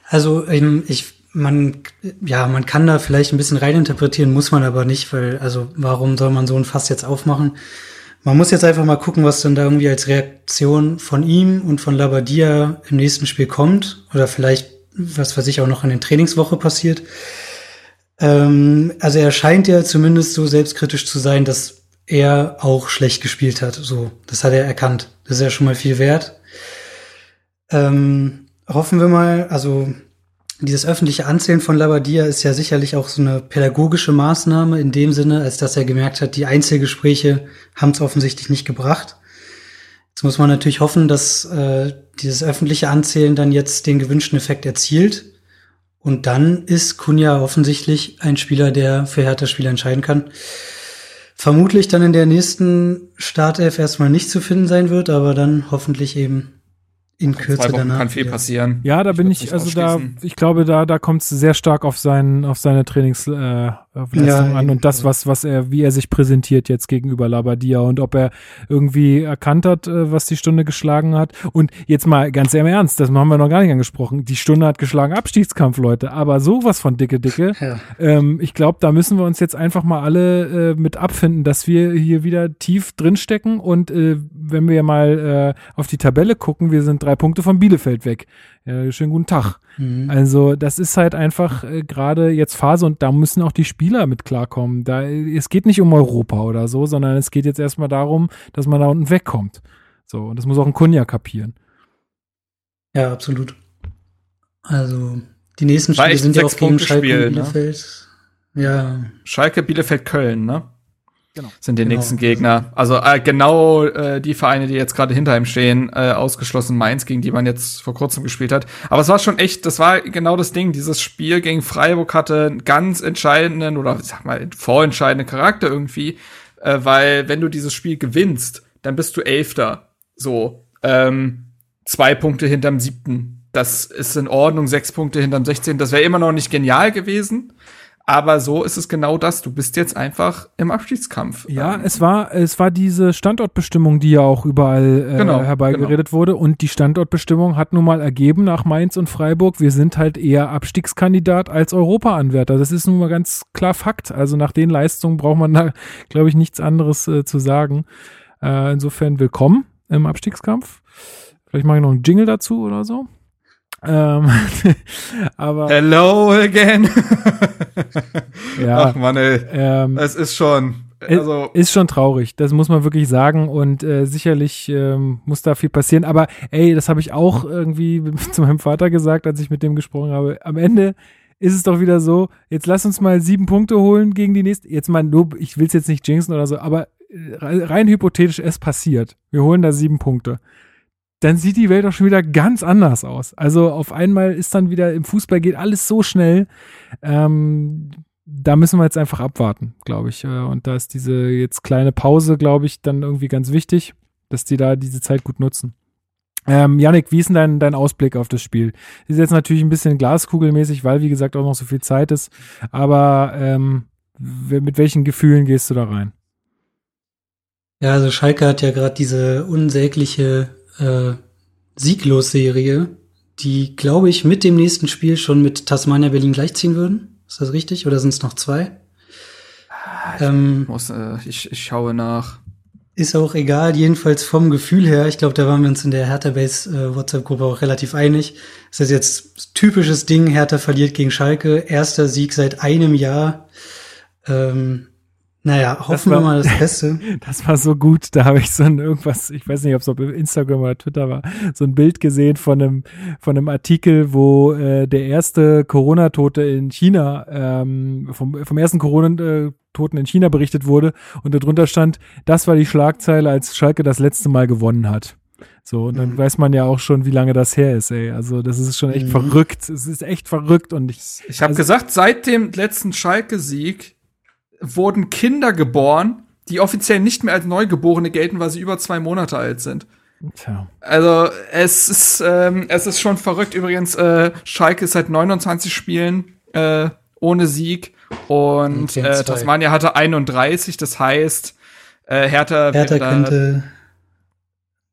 Also ähm, ich, man, ja, man kann da vielleicht ein bisschen reininterpretieren, muss man aber nicht, weil, also warum soll man so ein Fass jetzt aufmachen? Man muss jetzt einfach mal gucken, was dann da irgendwie als Reaktion von ihm und von Labadia im nächsten Spiel kommt. Oder vielleicht was weiß ich auch noch in den Trainingswoche passiert. Ähm, also er scheint ja zumindest so selbstkritisch zu sein, dass er auch schlecht gespielt hat. So, das hat er erkannt. Das ist ja schon mal viel wert. Ähm, hoffen wir mal, also dieses öffentliche Anzählen von Labadia ist ja sicherlich auch so eine pädagogische Maßnahme in dem Sinne, als dass er gemerkt hat, die Einzelgespräche haben es offensichtlich nicht gebracht. Jetzt muss man natürlich hoffen, dass äh, dieses öffentliche Anzählen dann jetzt den gewünschten Effekt erzielt. Und dann ist Kunja offensichtlich ein Spieler, der für Hertha-Spieler entscheiden kann. Vermutlich dann in der nächsten Startelf erstmal nicht zu finden sein wird, aber dann hoffentlich eben in Kürze Zwei Wochen danach. kann viel wieder. passieren. Ja, da bin würd's ich, also da, ich glaube, da, da kommt es sehr stark auf seinen, auf seine Trainingsleistung äh, Ja, an und das, was, was er, wie er sich präsentiert jetzt gegenüber Labadia und ob er irgendwie erkannt hat, äh, was die Stunde geschlagen hat. Und jetzt mal ganz im Ernst, das haben wir noch gar nicht angesprochen. Die Stunde hat geschlagen Abstiegskampf, Leute, aber sowas von dicke, dicke. Ja. Ähm, ich glaube, da müssen wir uns jetzt einfach mal alle äh, mit abfinden, dass wir hier wieder tief drinstecken und äh, wenn wir mal äh, auf die Tabelle gucken, wir sind drei Punkte von Bielefeld weg. Ja, schönen guten Tag. Mhm. Also das ist halt einfach äh, gerade jetzt Phase und da müssen auch die Spieler mit klarkommen. Da, es geht nicht um Europa oder so, sondern es geht jetzt erstmal darum, dass man da unten wegkommt. So, und das muss auch ein Kunja kapieren. Ja, absolut. Also, die nächsten Spiele sind ja auch gegen Schalke und ne? Bielefeld. Ja, Schalke, Bielefeld, Köln, ne? Genau. Sind die Genau. nächsten Gegner. Also äh, genau äh, die Vereine, die jetzt gerade hinter ihm stehen, äh, ausgeschlossen Mainz, gegen die man jetzt vor kurzem gespielt hat. Aber es war schon echt, das war genau das Ding. Dieses Spiel gegen Freiburg hatte einen ganz entscheidenden oder ich sag mal vorentscheidenden Charakter irgendwie, äh, weil wenn du dieses Spiel gewinnst, dann bist du Elfter. So, ähm, zwei Punkte hinterm siebten. Das ist in Ordnung, sechs Punkte hinterm 16. Das wäre immer noch nicht genial gewesen. Aber so ist es genau das. Du bist jetzt einfach im Abschiedskampf. Ja, Ähm, es war, es war diese Standortbestimmung, die ja auch überall äh, Genau, herbeigeredet wurde. Und die Standortbestimmung hat nun mal ergeben nach Mainz und Freiburg, wir sind halt eher Abstiegskandidat als Europaanwärter. Das ist nun mal ganz klar Fakt. Also nach den Leistungen braucht man da, glaube ich, nichts anderes äh, zu sagen. Äh, insofern willkommen im Abstiegskampf. Vielleicht mache ich noch einen Jingle dazu oder so. Ähm, aber Hello again. ja, Ach man, ey. ähm, Es ist schon. Also, ist schon traurig, das muss man wirklich sagen und äh, sicherlich ähm, muss da viel passieren. Aber ey, das habe ich auch irgendwie zu meinem Vater gesagt, als ich mit dem gesprochen habe. Am Ende ist es doch wieder so, jetzt lass uns mal sieben Punkte holen gegen die nächste. Jetzt mal nur, ich will es jetzt nicht jinxen oder so, aber äh, rein hypothetisch, es passiert. Wir holen da sieben Punkte. Dann sieht die Welt doch schon wieder ganz anders aus. Also auf einmal ist dann wieder im Fußball geht alles so schnell. Ähm, da müssen wir jetzt einfach abwarten, glaube ich. Äh, Und da ist diese jetzt kleine Pause, glaube ich, dann irgendwie ganz wichtig, dass die da diese Zeit gut nutzen. Ähm, Yannick, wie ist denn dein, dein Ausblick auf das Spiel? Ist jetzt natürlich ein bisschen glaskugelmäßig, weil, wie gesagt, auch noch so viel Zeit ist. Aber ähm, mit welchen Gefühlen gehst du da rein? Ja, also Schalke hat ja gerade diese unsägliche äh, Sieglos-Serie, die, glaube ich, mit dem nächsten Spiel schon mit Tasmania Berlin gleichziehen würden. Ist das richtig? Oder sind es noch zwei? Ähm, muss, äh, ich, ich schaue nach. ist auch egal, jedenfalls vom Gefühl her. Ich glaube, da waren wir uns in der Hertha Base äh, WhatsApp-Gruppe auch relativ einig. Es ist jetzt typisches Ding, Hertha verliert gegen Schalke. Erster Sieg seit einem Jahr. Ähm, naja, hoffen war- wir mal das Beste. Das war so gut. Da habe ich so ein irgendwas, ich weiß nicht, ob es auf Instagram oder Twitter war, so ein Bild gesehen von einem, von einem Artikel, wo äh, der erste Corona-Tote in China, ähm, vom, vom ersten Corona-Toten in China berichtet wurde und darunter stand, das war die Schlagzeile, als Schalke das letzte Mal gewonnen hat. So, und dann weiß man ja auch schon, wie lange das her ist, ey. Also, das ist schon echt Mhm. verrückt. Es ist echt verrückt und ich, Ich habe Also- gesagt, seit dem letzten Schalke-Sieg wurden Kinder geboren, die offiziell nicht mehr als Neugeborene gelten, weil sie über zwei Monate alt sind. tja. Also es ist, ähm, es ist schon verrückt. Übrigens, äh, Schalke ist seit 29 Spielen äh, ohne Sieg und äh. Tasmania hatte 31. Das heißt, äh, Hertha, Hertha wäre da könnte,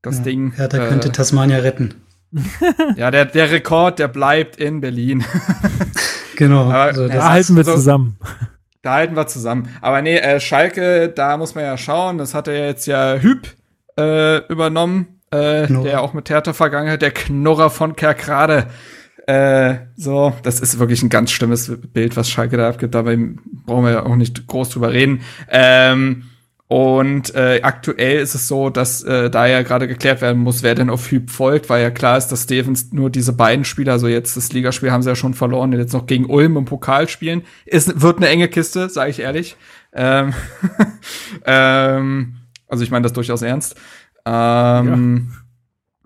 das ja, Ding. Hertha äh, könnte Tasmania retten. ja, der, der Rekord, der bleibt in Berlin. Genau. Aber- also Ja, das, Da halten wir so- zusammen. Da halten wir zusammen. Aber nee, äh, Schalke, da muss man ja schauen. Das hat er jetzt ja Hüb äh, übernommen, äh, der auch mit Hertha Vergangenheit, der Knorrer von Kerkrade. Äh, so, das ist wirklich ein ganz schlimmes Bild, was Schalke da abgibt. Dabei brauchen wir ja auch nicht groß drüber reden. Ähm, und äh, aktuell ist es so, dass äh, da ja gerade geklärt werden muss, wer denn auf Hüb folgt, weil ja klar ist, dass Stevens nur diese beiden Spieler, also jetzt das Ligaspiel haben sie ja schon verloren, jetzt noch gegen Ulm im Pokal spielen. Es wird eine enge Kiste, sage ich ehrlich. Ähm, ähm, also ich meine das durchaus ernst. Ähm, ja.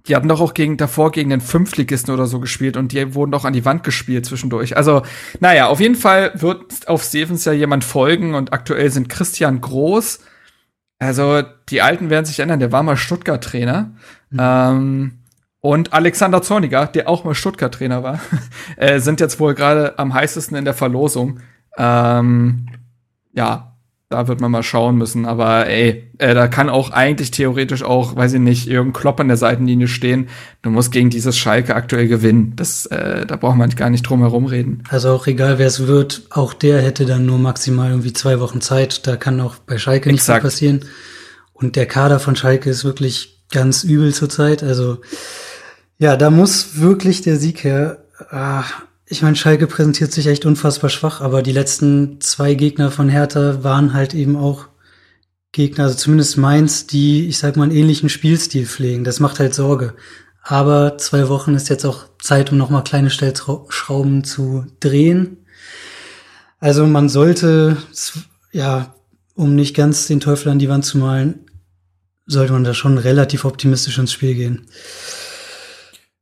Die hatten doch auch gegen, davor gegen den Fünftligisten oder so gespielt und die wurden doch an die Wand gespielt zwischendurch. Also, naja, auf jeden Fall wird auf Stevens ja jemand folgen und aktuell sind Christian Groß, also die Alten werden sich ändern. Der war mal Stuttgart-Trainer. Mhm. Ähm, und Alexander Zorniger, der auch mal Stuttgart-Trainer war, äh, sind jetzt wohl gerade am heißesten in der Verlosung. Ähm, ja, da wird man mal schauen müssen. Aber ey, äh, da kann auch eigentlich theoretisch auch, weiß ich nicht, irgendein Klopp an der Seitenlinie stehen. Du musst gegen dieses Schalke aktuell gewinnen. Das, äh, da braucht man gar nicht drum herum reden. Also auch egal, wer es wird, auch der hätte dann nur maximal irgendwie zwei Wochen Zeit. Da kann auch bei Schalke nichts mehr passieren. Und der Kader von Schalke ist wirklich ganz übel zurzeit. Also ja, da muss wirklich der Sieg her. Ah, ich meine, Schalke präsentiert sich echt unfassbar schwach, aber die letzten zwei Gegner von Hertha waren halt eben auch Gegner, also zumindest Mainz, die, ich sag mal, einen ähnlichen Spielstil pflegen. Das macht halt Sorge. Aber zwei Wochen ist jetzt auch Zeit, um nochmal kleine Stellschrauben zu drehen. Also man sollte, ja, um nicht ganz den Teufel an die Wand zu malen, sollte man da schon relativ optimistisch ins Spiel gehen.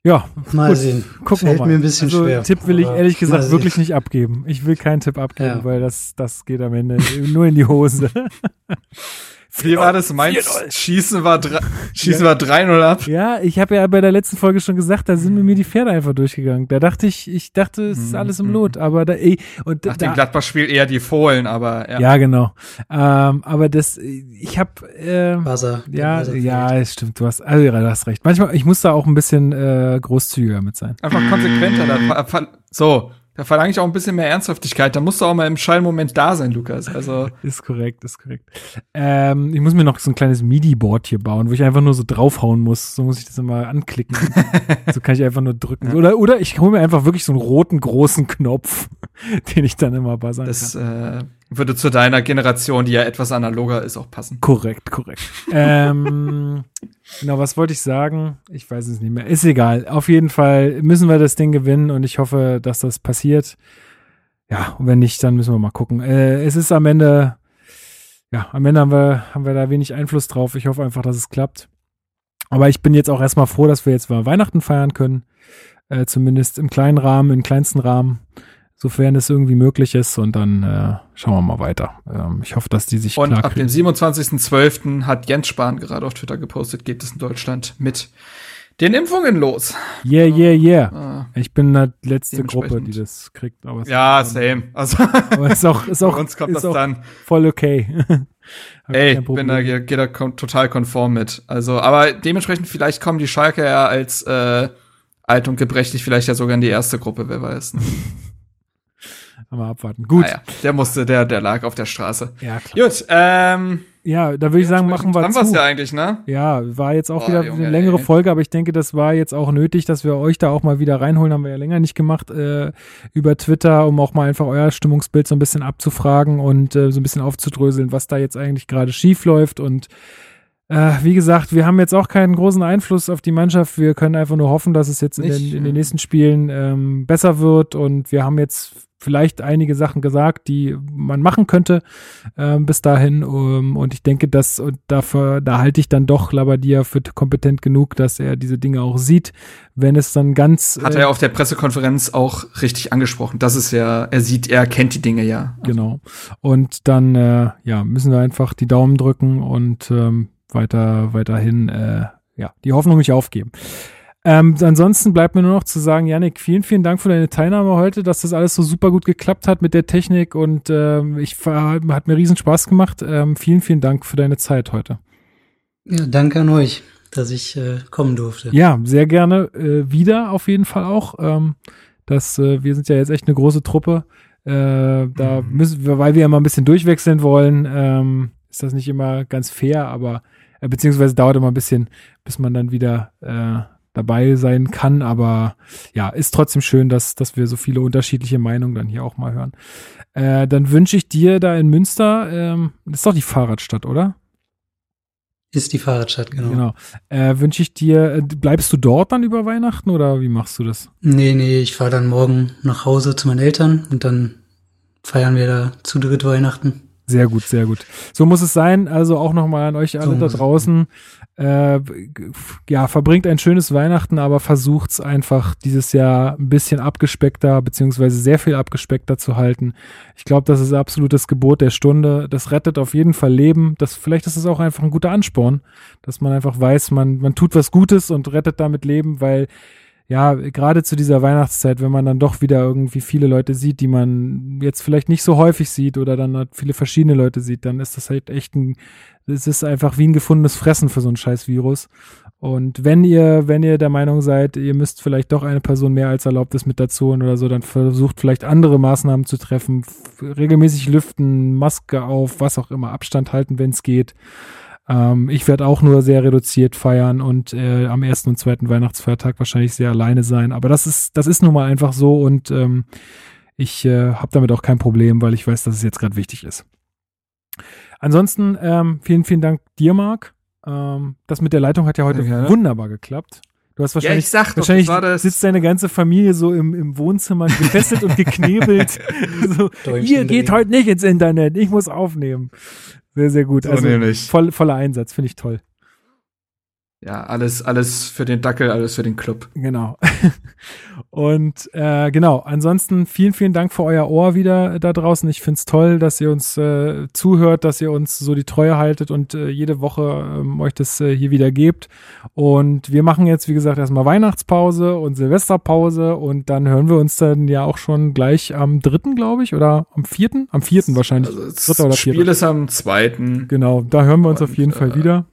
Ja, mal gut. sehen. Gucken Fällt wir mal. mir ein bisschen also, schwer. Tipp will ich ehrlich gesagt wirklich nicht abgeben. Ich will keinen Tipp abgeben, ja. weil das, das geht am Ende nur in die Hose. Wie war das? Mainz Schießen war, Schießen war 3-0 ab. Ja, ich habe ja bei der letzten Folge schon gesagt, da sind mir die Pferde einfach durchgegangen. Da dachte ich, ich dachte, es ist mhm, alles im mhm. Lot, aber da, ey, und Nach da, dem Gladbach-Spiel eher die Fohlen, aber ja. Ja, genau. Ähm, aber das, ich habe, äh, Wasser. Ja, Wasser ja, es stimmt. Du hast, also, du hast recht. Manchmal, ich muss da auch ein bisschen äh, großzügiger mit sein. Einfach konsequenter. Da, so, da verlange ich auch ein bisschen mehr Ernsthaftigkeit. Da musst du auch mal im Schallmoment da sein, Lukas. Also ist korrekt, ist korrekt. Ähm, ich muss mir noch so ein kleines MIDI-Board hier bauen, wo ich einfach nur so draufhauen muss. So muss ich das immer anklicken. so kann ich einfach nur drücken. Oder, oder ich hole mir einfach wirklich so einen roten großen Knopf, den ich dann immer buzzern das, kann. Das äh, würde zu deiner Generation, die ja etwas analoger ist, auch passen. Korrekt, korrekt. ähm, Genau, was wollte ich sagen? Ich weiß es nicht mehr. Ist egal. Auf jeden Fall müssen wir das Ding gewinnen und ich hoffe, dass das passiert. Ja, und wenn nicht, dann müssen wir mal gucken. Äh, es ist am Ende, ja, am Ende haben wir, haben wir da wenig Einfluss drauf. Ich hoffe einfach, dass es klappt. Aber ich bin jetzt auch erstmal froh, dass wir jetzt mal Weihnachten feiern können. Äh, zumindest im kleinen Rahmen, im kleinsten Rahmen sofern es irgendwie möglich ist. Und dann äh, schauen wir mal weiter. Ähm, ich hoffe, dass die sich Und ab dem 27.12. hat Jens Spahn gerade auf Twitter gepostet, geht es in Deutschland mit den Impfungen los. Yeah, yeah, yeah. Ah, ich bin die letzte Gruppe, die das kriegt. Aber ja, same. Also aber ist auch, ist auch, uns kommt das dann voll okay. Ey, ich bin da, geht da total konform mit. Also, aber dementsprechend vielleicht kommen die Schalke ja als äh, alt und gebrechlich vielleicht ja sogar in die erste Gruppe, wer weiß. Ne? Aber abwarten. Gut. Ah, ja. Der musste, der, der lag auf der Straße. Ja, klar. Gut, ähm, ja, da würde ich sagen, machen wir haben zu. ja eigentlich, ne? Ja, war jetzt auch oh, wieder Junge, eine längere ey. Folge, aber ich denke, das war jetzt auch nötig, dass wir euch da auch mal wieder reinholen. Haben wir ja länger nicht gemacht äh, über Twitter, um auch mal einfach euer Stimmungsbild so ein bisschen abzufragen und äh, so ein bisschen aufzudröseln, was da jetzt eigentlich gerade schief läuft. Und äh, wie gesagt, wir haben jetzt auch keinen großen Einfluss auf die Mannschaft. Wir können einfach nur hoffen, dass es jetzt in den, in den, nächsten Spielen ähm, besser wird. Und wir haben jetzt vielleicht einige Sachen gesagt, die man machen könnte äh, bis dahin. Um, ähm, und ich denke, dass und dafür, da halte ich dann doch Labadia für kompetent genug, dass er diese Dinge auch sieht, wenn es dann ganz. Hat er äh, auf der Pressekonferenz auch richtig angesprochen. Das ist ja, er sieht, er kennt die Dinge ja. Genau. Und dann äh, ja, müssen wir einfach die Daumen drücken und ähm, weiter, weiterhin äh, ja, die Hoffnung nicht aufgeben. Ähm, ansonsten bleibt mir nur noch zu sagen, Janik, vielen, vielen Dank für deine Teilnahme heute, dass das alles so super gut geklappt hat mit der Technik und ähm, ich hat mir riesen Spaß gemacht. Ähm, vielen, vielen Dank für deine Zeit heute. Ja, danke an euch, dass ich äh, kommen durfte. Ja, sehr gerne äh, wieder auf jeden Fall auch. Ähm, das, äh, wir sind ja jetzt echt eine große Truppe. Äh, da mhm. müssen wir, weil wir immer ein bisschen durchwechseln wollen, ähm, ist das nicht immer ganz fair, aber äh, beziehungsweise dauert immer ein bisschen, bis man dann wieder äh, dabei sein kann, aber ja, ist trotzdem schön, dass, dass wir so viele unterschiedliche Meinungen dann hier auch mal hören. Äh, dann wünsche ich dir da in Münster, ähm, das ist doch die Fahrradstadt, oder? Ist die Fahrradstadt, genau. Genau. Äh, wünsche ich dir, äh, bleibst du dort dann über Weihnachten oder wie machst du das? Nee, nee, ich fahre dann morgen nach Hause zu meinen Eltern und dann feiern wir da zu dritt Weihnachten. Sehr gut, sehr gut. So muss es sein. Also auch nochmal an euch alle so da draußen. Äh, ja, verbringt ein schönes Weihnachten, aber versucht's einfach dieses Jahr ein bisschen abgespeckter, beziehungsweise sehr viel abgespeckter zu halten. Ich glaube, das ist absolutes Gebot der Stunde. Das rettet auf jeden Fall Leben. Das, vielleicht ist es auch einfach ein guter Ansporn, dass man einfach weiß, man, man tut was Gutes und rettet damit Leben, weil ja, gerade zu dieser Weihnachtszeit, wenn man dann doch wieder irgendwie viele Leute sieht, die man jetzt vielleicht nicht so häufig sieht oder dann halt viele verschiedene Leute sieht, dann ist das halt echt ein, es ist einfach wie ein gefundenes Fressen für so ein scheiß Virus. Und wenn ihr, wenn ihr der Meinung seid, ihr müsst vielleicht doch eine Person mehr als erlaubt ist mit dazu oder so, dann versucht vielleicht andere Maßnahmen zu treffen, regelmäßig lüften, Maske auf, was auch immer, Abstand halten, wenn es geht. Ähm, ich werde auch nur sehr reduziert feiern und äh, am ersten und zweiten Weihnachtsfeiertag wahrscheinlich sehr alleine sein. Aber das ist, das ist nun mal einfach so und ähm, ich äh, habe damit auch kein Problem, weil ich weiß, dass es jetzt gerade wichtig ist. Ansonsten ähm, vielen, vielen Dank dir, Marc. Ähm, das mit der Leitung hat ja heute ja, wunderbar geklappt. Du hast wahrscheinlich, ja, ich sag wahrscheinlich doch, das sitzt deine ganze Familie so im, im Wohnzimmer gefesselt und geknebelt. so, ihr geht heute nicht ins Internet, ich muss aufnehmen. Sehr, sehr gut. So also nämlich. voll, voller Einsatz, finde ich toll. Ja, alles, alles für den Dackel, alles für den Club. Genau. Und äh, genau, ansonsten vielen, vielen Dank für euer Ohr wieder da draußen. Ich find's toll, dass ihr uns äh, zuhört, dass ihr uns so die Treue haltet und äh, jede Woche ähm, euch das äh, hier wieder gebt. Und wir machen jetzt, wie gesagt, erstmal Weihnachtspause und Silvesterpause und dann hören wir uns dann ja auch schon gleich am dritten, glaube ich, oder am vierten? Am vierten wahrscheinlich. Also das Spiel ist am zweiten. Genau, da hören wir uns Und, auf jeden Fall äh, wieder.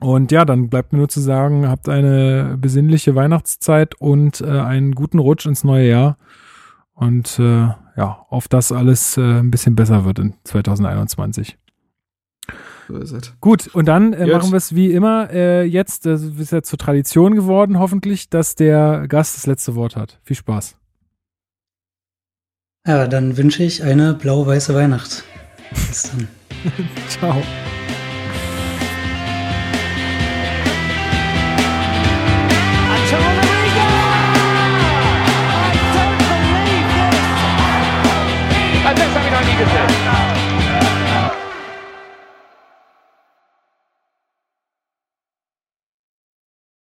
Und ja, dann bleibt mir nur zu sagen, habt eine besinnliche Weihnachtszeit und äh, einen guten Rutsch ins neue Jahr. Und äh, ja, auf das alles äh, ein bisschen besser wird in 2021. So ist es. Gut, und dann äh, machen wir es wie immer äh, jetzt, das ist ja zur Tradition geworden, hoffentlich, dass der Gast das letzte Wort hat. Viel Spaß. Ja, dann wünsche ich eine blau-weiße Weihnacht. Bis dann. Ciao.